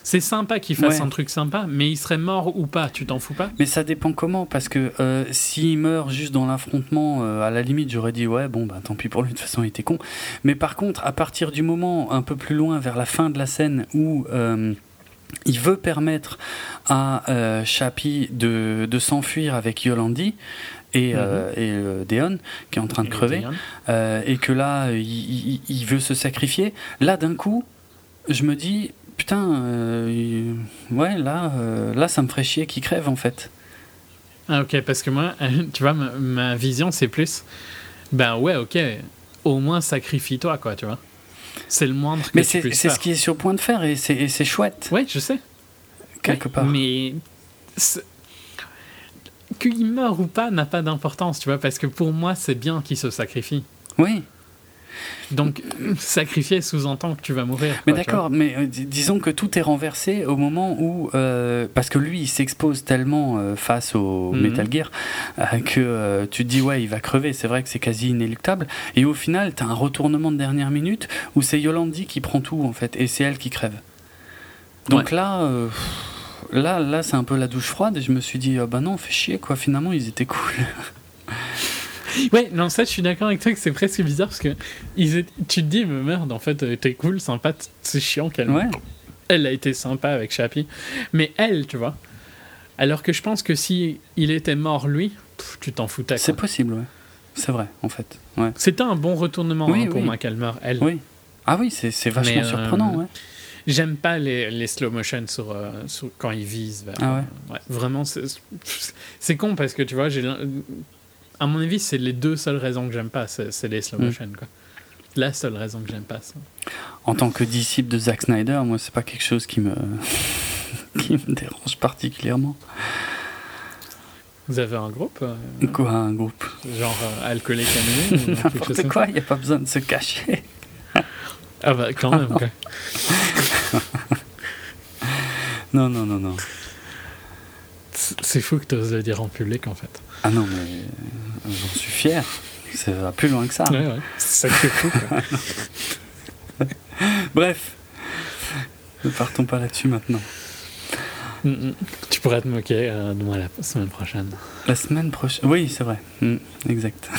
C'est sympa qu'il fasse Ouais. un truc sympa, mais il serait mort ou pas, tu t'en fous pas? Mais ça dépend comment, parce que euh, s'il meurt juste dans l'affrontement, euh, à la limite, j'aurais dit ouais, bon, bah tant pis pour lui, de toute façon, il était con. Mais par contre, à partir du moment un peu plus loin, vers la fin de la scène, où euh, il veut permettre à euh, Chappie de, de s'enfuir avec Yolandi et, euh, et Deon, qui est en train de crever, euh, et que là, il, il- il veut se sacrifier, là, d'un coup, je me dis, putain, euh, ouais, là, là, ça me ferait chier qu'il crève, en fait. Ah ok, parce que moi, tu vois, ma, ma vision c'est plus, ben ouais, ok, au moins sacrifie-toi, quoi, tu vois. C'est le moindre que Mais c'est ce qui est sur le point de faire et c'est et c'est chouette, Ouais, je sais. quelque part. Mais qu'il meure ou pas n'a pas d'importance, tu vois, parce que pour moi, c'est bien qu'il se sacrifie. Oui, Donc, sacrifier sous-entend que tu vas mourir. mais d'accord, mais euh, dis- disons que tout est renversé au moment où. euh, parce que lui, il s'expose tellement euh, face au Mhm. Metal Gear que tu te dis, ouais, il va crever, c'est vrai que c'est quasi inéluctable. Et au final, t'as un retournement de dernière minute où c'est Yolandi qui prend tout, en fait, et c'est elle qui crève. Donc là. Là, là c'est un peu la douche froide et je me suis dit, ah bah non, fait chier quoi, finalement ils étaient cool. Ouais, non, ça, je suis d'accord avec toi que c'est presque bizarre parce que ils étaient- tu te dis, mais merde, en fait, euh, t'es cool, sympa, c'est chiant qu'elle. Ouais, Elle a été sympa avec Chappie. Mais elle, tu vois. Alors que je pense que si il était mort, lui, pff, tu t'en foutais. c'est possible, ouais. C'est vrai, en fait. Ouais. C'était un bon retournement Oui, hein, pour oui. moi qu'elle meure, elle. Oui. Ah oui, c'est c'est vachement euh, surprenant, ouais. J'aime pas les, les slow motion sur, euh, sur- quand ils visent. vers- Ah ouais Vraiment, c'est con parce que tu vois, j'ai à mon avis, c'est les deux seules raisons que j'aime pas, c'est les slow Mm. motion. Quoi. La seule raison que j'aime pas. ça. En tant que disciple de Zack Snyder, moi, c'est pas quelque chose qui me, qui me dérange particulièrement. Vous avez un groupe euh, Quoi, un groupe? genre euh, alcoolique chose N'importe quoi, il n'y a pas besoin de se cacher. Ah bah quand même. quoi. Non, non, non, non. C'est fou que tu oses le dire en public en fait. Ah non, mais euh, j'en suis fier. Ça va plus loin que ça. Ouais, ouais. C'est ça qui est fou. Quoi. Bref, ne partons pas là-dessus maintenant. Mm, mm. Tu pourrais te moquer euh, de moi la semaine prochaine. La semaine prochaine. Oui, c'est vrai. Mm, exact.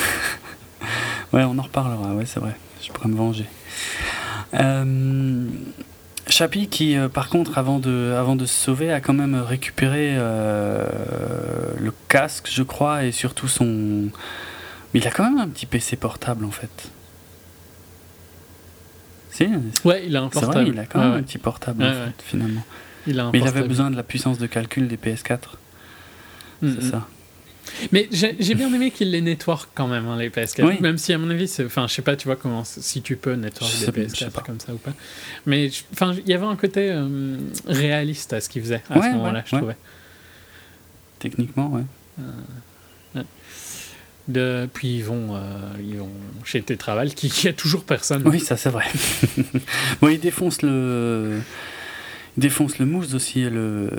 ouais, on en reparlera. Ouais, c'est vrai. Je pourrais me venger. Euh, Chappie, qui, euh, par contre, avant de, avant de se sauver, a quand même récupéré euh, le casque, je crois, et surtout son. Mais il a quand même un petit PC portable, en fait. Si, Ouais, il a un portable. vrai, il a quand même ouais. un petit portable, Ouais, en ouais. fait, finalement. Il a un Mais il avait besoin de la puissance de calcul des PS4, Mm, c'est mm. ça. Mais j'ai bien aimé qu'il les network quand même, hein, les PS4. Oui. Même si, à mon avis, enfin, je sais pas, tu vois, comment, si tu peux network Je des sais- PS4 je sais pas. comme ça ou pas. Mais, enfin, il y avait un côté euh, réaliste à ce qu'il faisait à Ouais, ce moment-là, ouais, je ouais. trouvais. Techniquement, ouais. De, puis ils vont, euh, ils vont chez Tetraval, qui, qui a toujours personne. Oui, ça c'est vrai. bon, il défonce le. Il défonce le mousse aussi, le,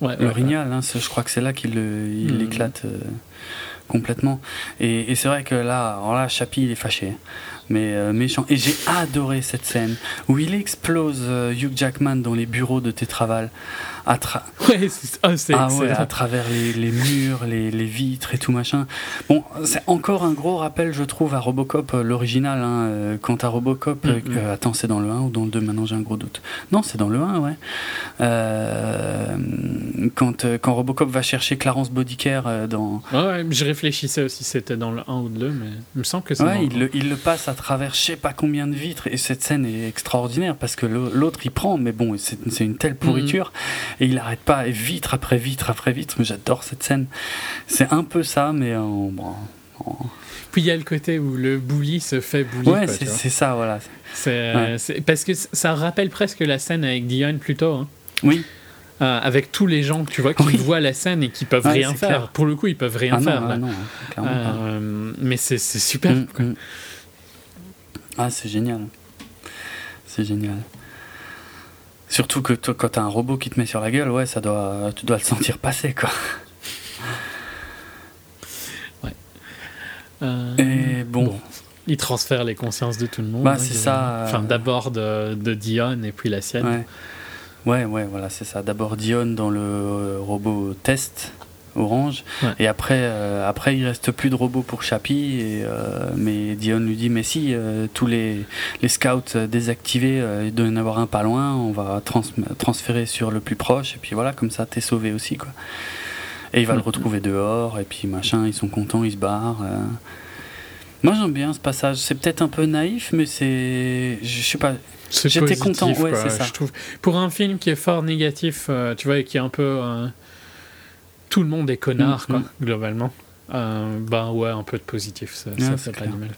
Ouais, le ouais, rignal. hein, je crois que c'est là qu'il il Mhm. l'éclate euh, complètement. Et, et c'est vrai que là, alors là, Chappie, il est fâché. Mais euh, méchant. Et j'ai adoré cette scène où il explose euh, Hugh Jackman dans les bureaux de Tetraval. À tra- Ouais, c'est ah, Ah ouais, à travers les, les murs, les, les vitres et tout machin. Bon, c'est encore un gros rappel, je trouve, à Robocop, euh, l'original. Hein, euh, quant à Robocop, euh, Mhm. euh, attends, c'est dans le 1 ou dans le 2 Maintenant, j'ai un gros doute. Non, c'est dans le 1, ouais. Euh, quand, quand Robocop va chercher Clarence euh, dans. Ouais, je réfléchissais aussi si c'était dans le 1 ou le 2, mais il me semble que c'est Ouais, il le, il le passe à travers je sais pas combien de vitres et cette scène est extraordinaire parce que l'autre il prend, mais bon, c'est c'est une telle pourriture et il arrête pas, et vitre après vitre après vitre. Mais j'adore cette scène. C'est un peu ça, mais en. bon, en- Puis il y a le côté où le bully se fait bully. Ouais, c'est ça, voilà. Euh, Ouais. parce que ça rappelle presque la scène avec Dion plus tôt, hein. Oui. Euh, avec tous les gens, tu vois, qui Oui. voient la scène et qui peuvent rien faire. clair. Pour le coup, ils peuvent rien ah faire. non, là. ah non, clairement pas. Euh, mais c'est, c'est super. Mm, quoi. mm. Ah, c'est génial. C'est génial. Surtout que toi, quand t'as un robot qui te met sur la gueule, ouais, ça doit, tu dois le sentir passer, quoi. Ouais. Et bon. Il transfère les consciences de tout le monde. Bah, c'est ça. Enfin, d'abord de, de, Dion et puis la sienne. Ouais, ouais, ouais voilà, c'est ça. D'abord Dion dans le robot test orange. Ouais. Et après, euh, après, il reste plus de robots pour Chappie. Et, euh, mais Dion lui dit Mais si, euh, tous les, les scouts désactivés, il doit y en avoir un pas loin, on va trans transférer sur le plus proche. Et puis voilà, comme ça, t'es sauvé aussi. Quoi. Et il va le retrouver dehors. Et puis machin, ils sont contents, ils se barrent. Moi j'aime bien ce passage. C'est peut-être un peu naïf, mais c'est. Je sais pas. J'étais content, ouais, c'est ça. Je trouve. Pour un film qui est fort négatif, tu vois, et qui est un peu. Euh, tout le monde est connard, Mm, quoi, mm. globalement. Euh, ben ouais, un peu de positif, ça, c'est fait pas du mal.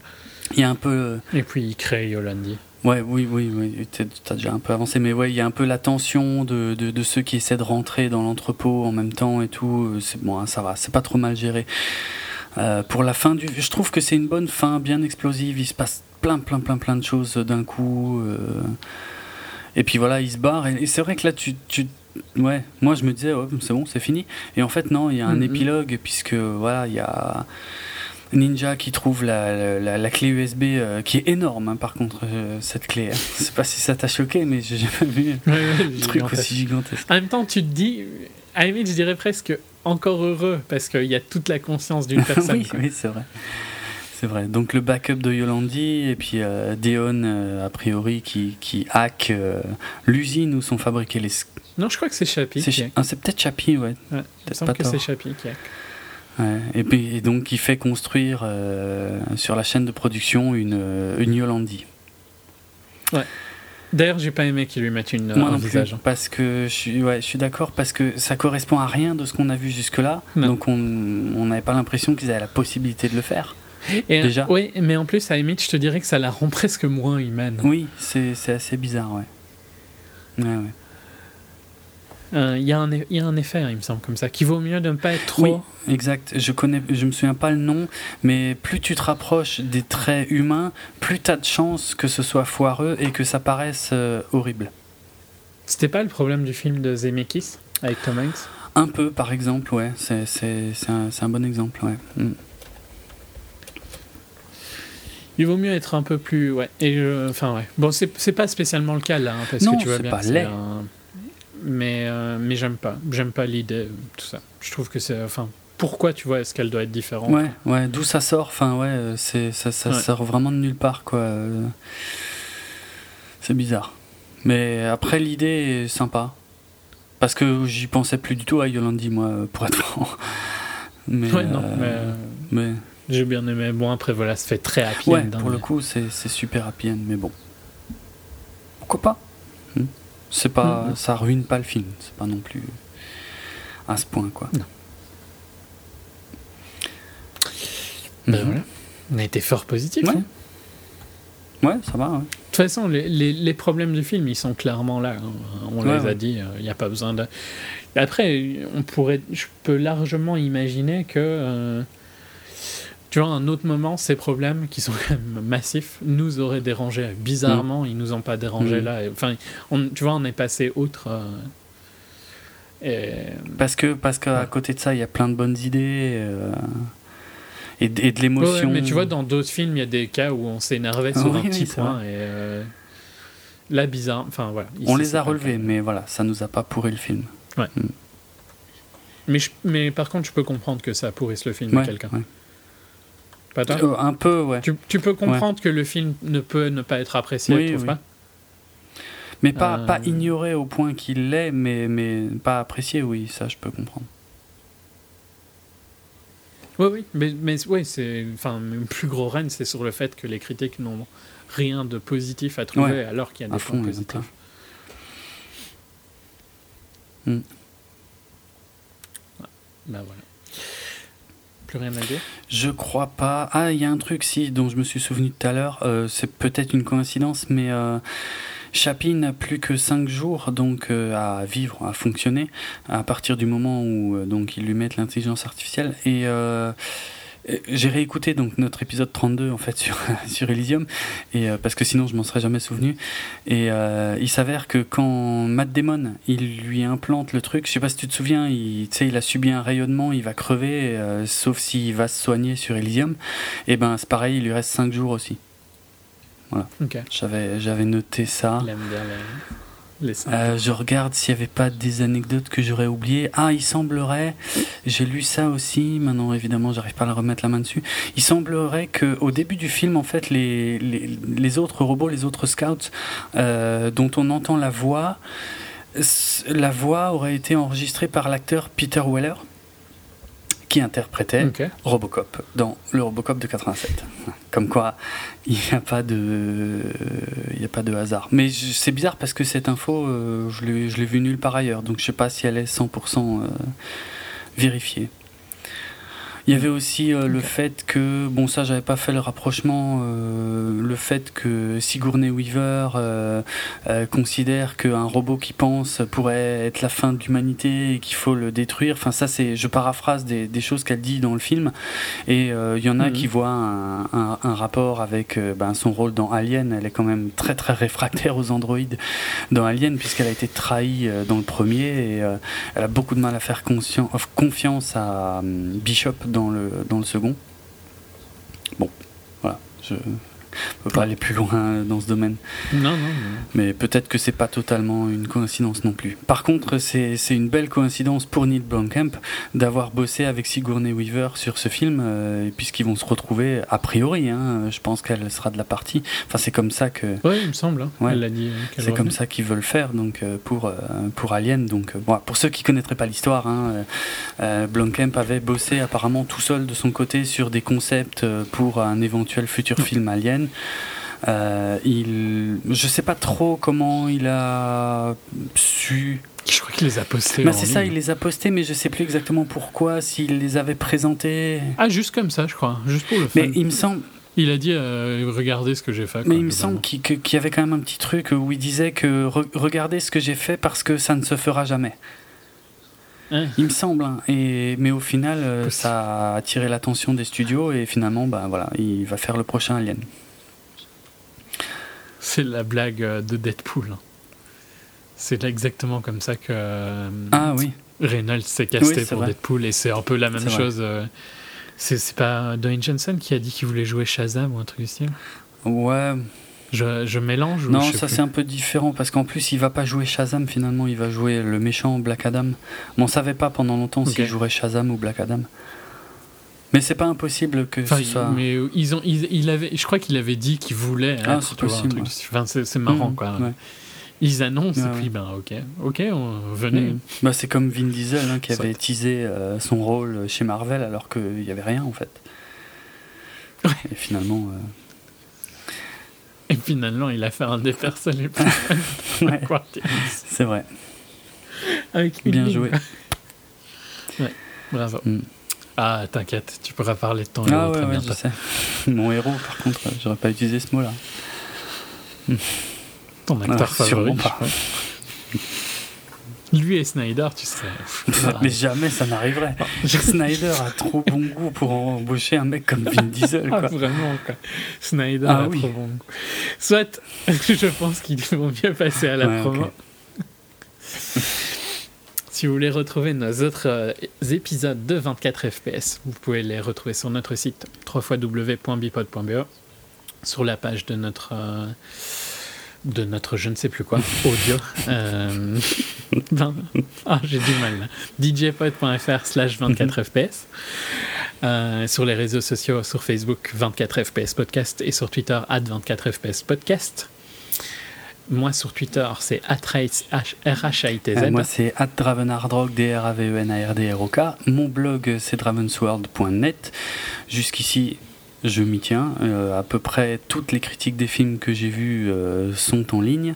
Il y a un peu. euh, Et puis il crée Yolandi. Ouais, oui, oui, oui. T'as déjà un peu avancé, mais ouais, il y a un peu la tension de, de, de ceux qui essaient de rentrer dans l'entrepôt en même temps et tout. C'est bon, hein, ça va, c'est pas trop mal géré. Euh, pour la fin du, je trouve que c'est une bonne fin, bien explosive. Il se passe plein, plein, plein, plein de choses d'un coup. euh, Et puis voilà, il se barre. Et, et c'est vrai que là, tu, tu, ouais, moi je me disais, c'est bon, c'est fini. Et en fait, non, il y a un Mhm. épilogue puisque voilà, il y a. Ninja qui trouve la, la, la clé USB euh, qui est énorme hein, par contre euh, cette clé. hein. Je sais pas si ça t'a choqué mais j'ai jamais vu un truc aussi gigantesque. En même temps, tu te dis, à limite, je dirais presque encore heureux, parce qu'il y a toute la conscience d'une personne. oui, c'est vrai. C'est vrai. Donc le backup de Yolandi et puis euh, Deon euh, a priori qui, qui hack l'usine où sont fabriqués les. Non, je crois que c'est Chappie. C'est qui Ch- hack. ah, c'est peut-être Chappie ouais. Ouais, semble pas que c'est. Chappie qui. Ouais. Et puis et donc il fait construire euh, sur la chaîne de production une, euh, une Yolandi. D'ailleurs, j'ai pas aimé qu'ils lui mettent une, Moi non visage. plus, parce que je suis, ouais, je suis d'accord, parce que ça correspond à rien de ce qu'on a vu jusque-là. Donc on n'avait pas l'impression qu'ils avaient la possibilité de le faire. Et, Déjà. Oui, mais en plus, à limite, je te dirais que ça la rend presque moins humaine. Oui, c'est c'est assez bizarre, ouais. Ouais, ouais. Euh, Il y, a un e- il y a un effet, il me semble, comme ça, qui vaut mieux de ne pas être trop. Oui, exact. Je connais, je me souviens pas le nom, mais plus tu te rapproches des traits humains, plus tu as de chances que ce soit foireux et que ça paraisse euh, horrible. C'était pas le problème du film de Zemeckis avec Tom Hanks? Un peu, par exemple, ouais. C'est c'est- c'est un, c'est un bon exemple, ouais. Mm. Il vaut mieux être un peu plus. Ouais. Et Enfin, ouais. Bon, c'est c'est pas spécialement le cas là, hein, parce Non, que tu vois bien. pas c'est laid. un- Mais, euh, mais j'aime pas. J'aime pas l'idée, tout ça. Je trouve que c'est. Enfin, pourquoi tu vois, est-ce qu'elle doit être différente? Ouais, ouais, d'où ça sort, enfin, ouais, euh, c'est, ça, ça Ouais. sort vraiment de nulle part, quoi. euh. C'est bizarre. Mais après, l'idée est sympa. Parce que j'y pensais plus du tout à Yolandi, moi, pour être franc. Mais, Ouais, non, euh, mais. mais J'ai bien aimé. Bon, après, voilà, ça fait très happy ouais, end, hein, pour le mais- coup, c'est, super happy end, mais bon. Pourquoi pas? C'est pas, Mhm. Ça ruine pas le film, c'est pas non plus à ce point, quoi. Non. Ben Mhm. voilà. On a été fort positif. Ouais. hein. Ouais, ça va, ouais. De toute façon, les, les, les problèmes du film, ils sont clairement là. hein. On Ouais, les a dit, il n'y a pas besoin de... Après, on pourrait, je peux largement imaginer que, euh, tu vois, à un autre moment, ces problèmes, qui sont quand même massifs, nous auraient dérangé. Bizarrement, ils nous ont pas dérangé Mm. là. Enfin, on, tu vois, on est passé outre... euh, et... Parce que parce qu'à Ouais. côté de ça, il y a plein de bonnes idées euh, et, de- et de Ouais, l'émotion. mais tu vois, dans d'autres films, il y a des cas où on s'énervait sur Ah un petit oui, point. Et, euh, là, bizarre. Enfin, voilà. Ici, On les a relevés, mais voilà, ça nous a pas pourri le film. Mais, je- mais par contre, je peux comprendre que ça pourrisse le film Ouais, de quelqu'un. Euh, un peu, ouais. tu, tu peux comprendre que le film ne peut ne pas être apprécié, Oui, tu trouves oui. pas? Mais pas, Euh. pas ignoré au point qu'il l'est, mais, mais pas apprécié, oui, ça je peux comprendre. Oui, oui. Mais, mais ouais, c'est. Enfin, le plus gros règne, c'est sur le fait que les critiques n'ont rien de positif à trouver, Ouais, alors qu'il y a des fond, points positifs. Ben voilà. Je crois pas. Ah, il y a un truc, si, dont je me suis souvenu tout à l'heure. euh, c'est peut-être une coïncidence, mais euh, Chappie n'a plus que 5 jours donc euh, à vivre, à fonctionner, à partir du moment où donc ils lui mettent l'intelligence artificielle. Et j'ai réécouté donc notre épisode 32 en fait sur, sur Elysium et euh, parce que sinon je m'en serais jamais souvenu. Et euh, il s'avère que quand Matt Damon il lui implante le truc je sais pas si tu te souviens il il a subi un rayonnement il va crever euh, sauf s'il va se soigner sur Elysium et ben c'est pareil il lui reste 5 jours aussi. Voilà. J'avais j'avais noté ça. Il aime bien euh, je regarde s'il n'y avait pas des anecdotes que j'aurais oubliées. Ah, il semblerait, j'ai lu ça aussi, maintenant évidemment j'arrive pas à remettre la main dessus, il semblerait qu'au début du film, en fait, les autres robots, les autres scouts, euh, dont on entend la voix, la voix aurait été enregistrée par l'acteur Peter Weller qui interprétait Robocop dans le Robocop de 87. Comme quoi, il n'y a pas de, il a pas de hasard. Mais c'est bizarre parce que cette info, euh, je l'ai vue nulle part ailleurs, donc je sais pas si elle est 100% euh, vérifiée. Il y avait aussi euh, le fait que, bon ça j'avais pas fait le rapprochement, euh, le fait que Sigourney Weaver euh, considère qu'un robot qui pense pourrait être la fin de l'humanité et qu'il faut le détruire. Enfin ça c'est, je paraphrase des, des choses qu'elle dit dans le film et il y en a mhm. qui voient un, un, rapport avec ben, son rôle dans Alien. Elle est quand même très très réfractaire aux androïdes dans Alien puisqu'elle a été trahie dans le premier et elle a beaucoup de mal à faire confiance à Bishop dans le, second. Bon, voilà. On peut pas aller plus loin dans ce domaine. Non, non. Mais peut-être que c'est pas totalement une coïncidence non plus. Par contre, c'est une belle coïncidence pour Neil Blomkamp d'avoir bossé avec Sigourney Weaver sur ce film, euh, puisqu'ils vont se retrouver a priori. Hein, je pense qu'elle sera de la partie. Enfin, c'est comme ça que. Oui, il me semble. Hein, elle l'a dit. c'est comme ça qu'ils veulent faire donc euh, pour euh, pour Alien. Donc, bon, pour ceux qui connaîtraient pas l'histoire, hein, Blomkamp avait bossé apparemment tout seul de son côté sur des concepts pour un éventuel futur film Alien. Euh, il, je sais pas trop comment il a su. Je crois qu'il les a postés. Bah c'est ça, il les a postés, mais je sais plus exactement pourquoi, s'il les avait présentés. Ah, juste comme ça, je crois, juste pour le Mais il me semble. Il a dit euh, regardez ce que j'ai fait. mais il me semble qu'il y avait quand même un petit truc où il disait que regardez ce que j'ai fait parce que ça ne se fera jamais. Hein il me semble. Hein. Et, mais au final, euh, ça a attiré l'attention des studios et finalement, bah, voilà, il va faire le prochain Alien. C'est la blague euh, de Deadpool. Hein. C'est exactement comme ça que euh, ah, oui. Reynolds s'est casté pour Deadpool et c'est un peu la même chose. Euh, c'est pas Dwayne Johnson qui a dit qu'il voulait jouer Shazam ou un truc du style? Ouais. Je, je mélange Non, ça c'est un peu différent parce qu'en plus il va pas jouer Shazam finalement, il va jouer le méchant Black Adam. Mais on savait pas pendant longtemps s'il jouerait Shazam ou Black Adam. Mais c'est pas impossible que ce soit. Mais ils ont, il avait, je crois qu'il avait dit qu'il voulait. Ah, c'est possible. Enfin, c'est marrant mmh, quoi. Ils annoncent et puis ben ok, ok, on, venez. Mmh. Bah, c'est comme Vin Diesel hein, qui avait teasé euh, son rôle chez Marvel alors qu'il y avait rien en fait. Et finalement. Euh, et finalement, il a fait un des personnages les plus C'est vrai. Avec Bien joué. Ouais, bravo. Mmh. Ah, t'inquiète, tu pourras parler de ton ah, héros. Ouais, je sais. Mon héros, par contre, j'aurais pas utilisé ce mot-là. Ton acteur favori. Pas. Lui et Snyder, tu sais. Mais jamais ça n'arriverait. Snyder a trop bon goût pour embaucher un mec comme Vin Diesel. Ah, vraiment, quoi. Snyder ah, a trop bon goût. Soit, je pense qu'ils vont bien passer à la ouais, promo. Si vous voulez retrouver nos autres euh, épisodes de 24 FPS, vous pouvez les retrouver sur notre site www.bipod.be, sur la page de notre, euh, de notre je ne sais plus quoi, audio. euh, ah, j'ai du mal. djpod.fr slash 24 FPS. Euh, sur les réseaux sociaux, sur Facebook 24 FPS Podcast et sur Twitter 24 FPS Podcast. Moi, sur Twitter, c'est @rhitz. Euh, moi, c'est @dravenardrock, d r a v e. Mon blog, c'est dravensworld.net. Jusqu'ici, je m'y tiens. Euh, à peu près toutes les critiques des films que j'ai vus euh, sont en ligne.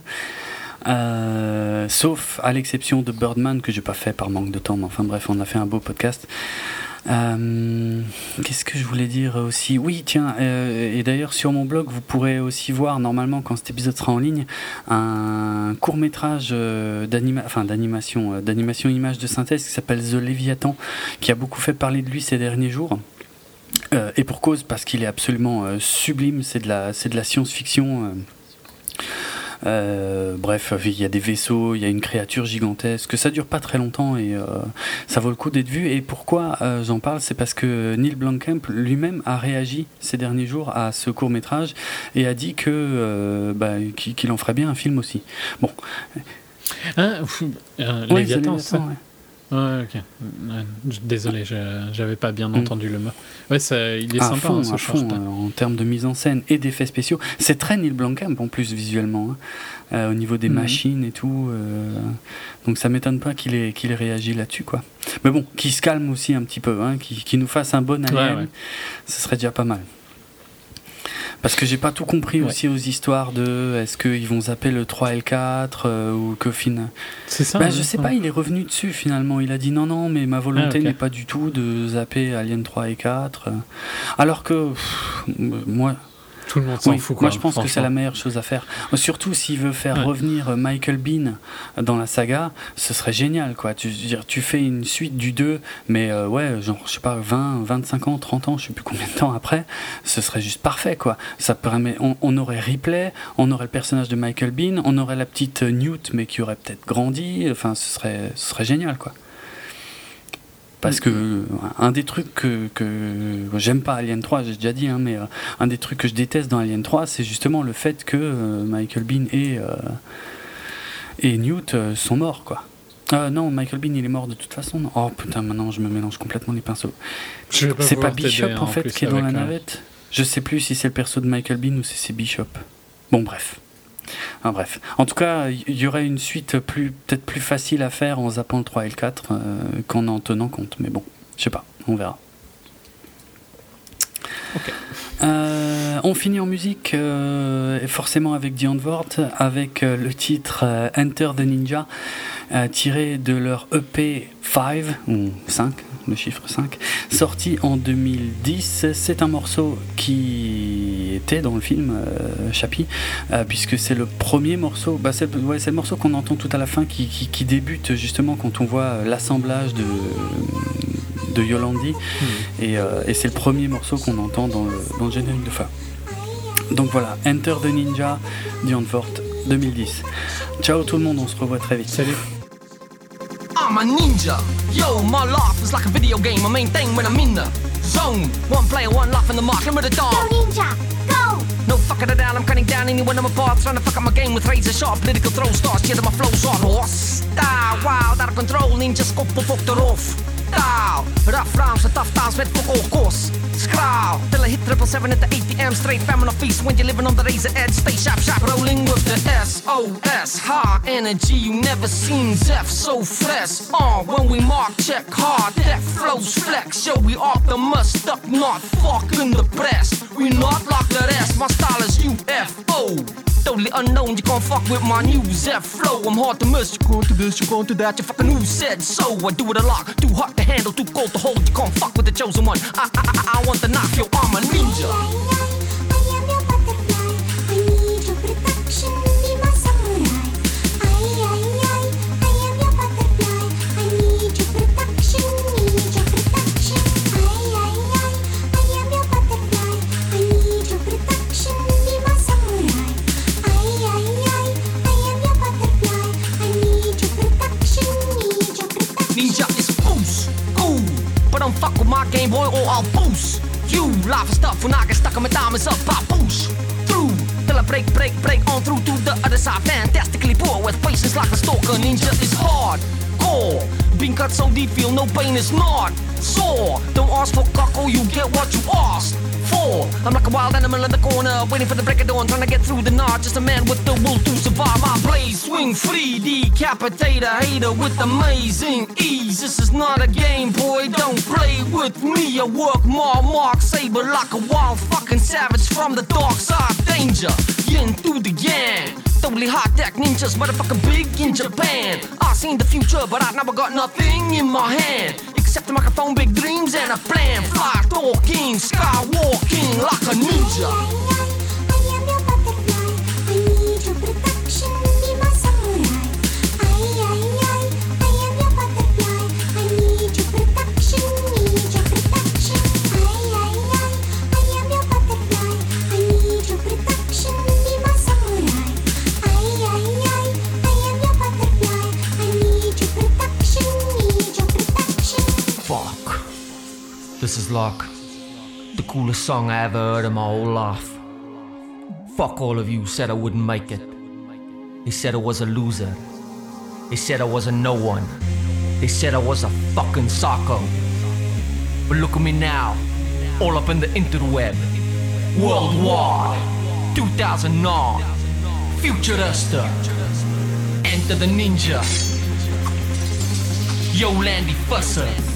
sauf à l'exception de Birdman que j'ai pas fait par manque de temps, mais enfin bref, on a fait un beau podcast. Euh, qu'est-ce que je voulais dire aussi? Oui, tiens, euh, et d'ailleurs sur mon blog, vous pourrez aussi voir normalement quand cet épisode sera en ligne un court métrage euh, d'animation, d'animation image de synthèse qui s'appelle The Léviathan, qui a beaucoup fait parler de lui ces derniers jours. et pour cause, parce qu'il est absolument sublime, c'est de la, c'est de la science-fiction. Euh, bref, il y a des vaisseaux, il y a une créature gigantesque. Ça dure pas très longtemps et euh, ça vaut le coup d'être vu. Et pourquoi euh, j'en parle? C'est parce que Neil Blomkamp lui-même a réagi ces derniers jours à ce court métrage et a dit que bah, qu'il en ferait bien un film aussi. Bon. Hein, Léviathan, ça. Ouais, ok. Désolé, j'avais pas bien mm. entendu le mot. Ouais, ça, il est sympa, fond, hein, fond, euh, en termes de mise en scène et d'effets spéciaux. C'est très Neil Blomkamp en plus visuellement, hein, euh, au niveau des mm. machines et tout. Euh, donc ça m'étonne pas qu'il ait, qu'il ait réagi là-dessus, quoi. Mais bon, qu'il se calme aussi un petit peu, hein, qu'il nous fasse un bon alien, ce serait déjà pas mal. Parce que j'ai pas tout compris aussi aux histoires de est-ce qu'ils vont zapper le 3 et le 4 ou que fin. C'est ça. Bah, je sais pas, il est revenu dessus finalement. Il a dit non, non, mais ma volonté ah, n'est pas du tout de zapper Alien 3 et 4. Alors que moi, tout le monde s'en fout. moi, je pense que c'est la meilleure chose à faire. Surtout s'il veut faire revenir Michael Bean dans la saga, ce serait génial. Quoi. Tu, tu fais une suite du 2, mais euh, ouais, genre, je sais pas, 20, 25 ans, 30 ans, je sais plus combien de temps après, ce serait juste parfait. Quoi. Ça permet, on, aurait Ripley, on aurait le personnage de Michael Bean, on aurait la petite Newt, mais qui aurait peut-être grandi. Enfin, ce serait, ce serait génial. quoi. Parce que un des trucs que, j'aime pas Alien 3, j'ai déjà dit, hein, mais euh, un des trucs que je déteste dans Alien 3, c'est justement le fait que euh, Michael Bean et, euh, et Newt sont morts, quoi. non, Michael Bean il est mort de toute façon. Oh putain, maintenant je me mélange complètement les pinceaux. C'est pas Bishop en fait qui est dans la navette? Je sais plus si c'est le perso de Michael Bean ou si c'est Bishop. Bon, bref. Ah, bref. En tout cas, il y aurait une suite plus peut-être plus facile à faire en zappant le 3 et le 4 euh, qu'en en tenant compte. Mais bon, je sais pas, on verra. Euh, on finit en musique, euh, forcément avec Dion Vort, avec le titre Enter the Ninja, tiré de leur EP 5, ou 5, le chiffre 5, sorti en 2010. C'est un morceau qui était dans le film euh, Chappie, euh, puisque c'est le premier morceau, bah c'est le morceau qu'on entend tout à la fin qui, qui, débute justement quand on voit l'assemblage de, de Yolandi, hmm. et, euh, et c'est le premier morceau qu'on entend dans le, dans le générique de fin. Donc voilà, Enter the Ninja, Dion Fort 2010. Ciao tout le monde, on se revoit très vite. Salut I'm a ninja. Yo, my life is like a video game. My main thing when I'm in the zone. One player, one life in the mark. Remember the dog. Go ninja, go! No fucking it down. I'm cutting down anyone on my path. Trying to fuck up my game with razor sharp political throw stars. Yeah, my flow's on horse. Style, wild, out of control. Ninja scope, fuck eraf. Taal. Rough en tough times met fuck all course. Scrawl till I hit triple seven at the ATM, straight famine feast when you're living on the razor edge. Stay sharp, sharp, rolling with the SOS. High energy, you never seen Zeph so fresh. Uh, when we mark, check hard, that flows flex. Yo, we optimus, stuck, not fucking the press. We not like the rest, my style is UFO totally unknown. You can't fuck with my new Z flow. I'm hard to miss. You can't do this, you can't do that. You fucking who said so? I do it a lot. Too hot to handle, too cold to hold. You can't fuck with the chosen one. I I I, I want the knife, yo. I'm a ninja. Game Boy or I'll boost you. Live stuff when I get stuck on my diamonds up, I boost through. Till I break, break, break on through to the other side. Fantastically poor with patience like a stalker. Ninja is hard, core. Being cut so deep, feel no pain is not sore. Don't ask for cockle, you get what you asked for. I'm like a wild animal in the corner, waiting for the break of dawn, trying to get through the knot. Just a man with the will to survive. My blade swing free, decapitate a hater with amazing ease. This is not a game, boy. Don't play with me. I work more, mark saber like a wild fucking savage from the dark side. Danger, yin through the yang. Totally hot tech ninjas, motherfucking big in Japan. I seen the future, but I never got nothing in my hand. Except a microphone, big dreams, and a plan. Fly talking, skywalking like a ninja. This is like the coolest song I ever heard in my whole life. Fuck all of you said I wouldn't make it. They said I was a loser. They said I was a no one. They said I was a fucking psycho. But look at me now, all up in the interweb. Worldwide, 2009, Futurista. Enter the ninja. Yo, Landy Fusser.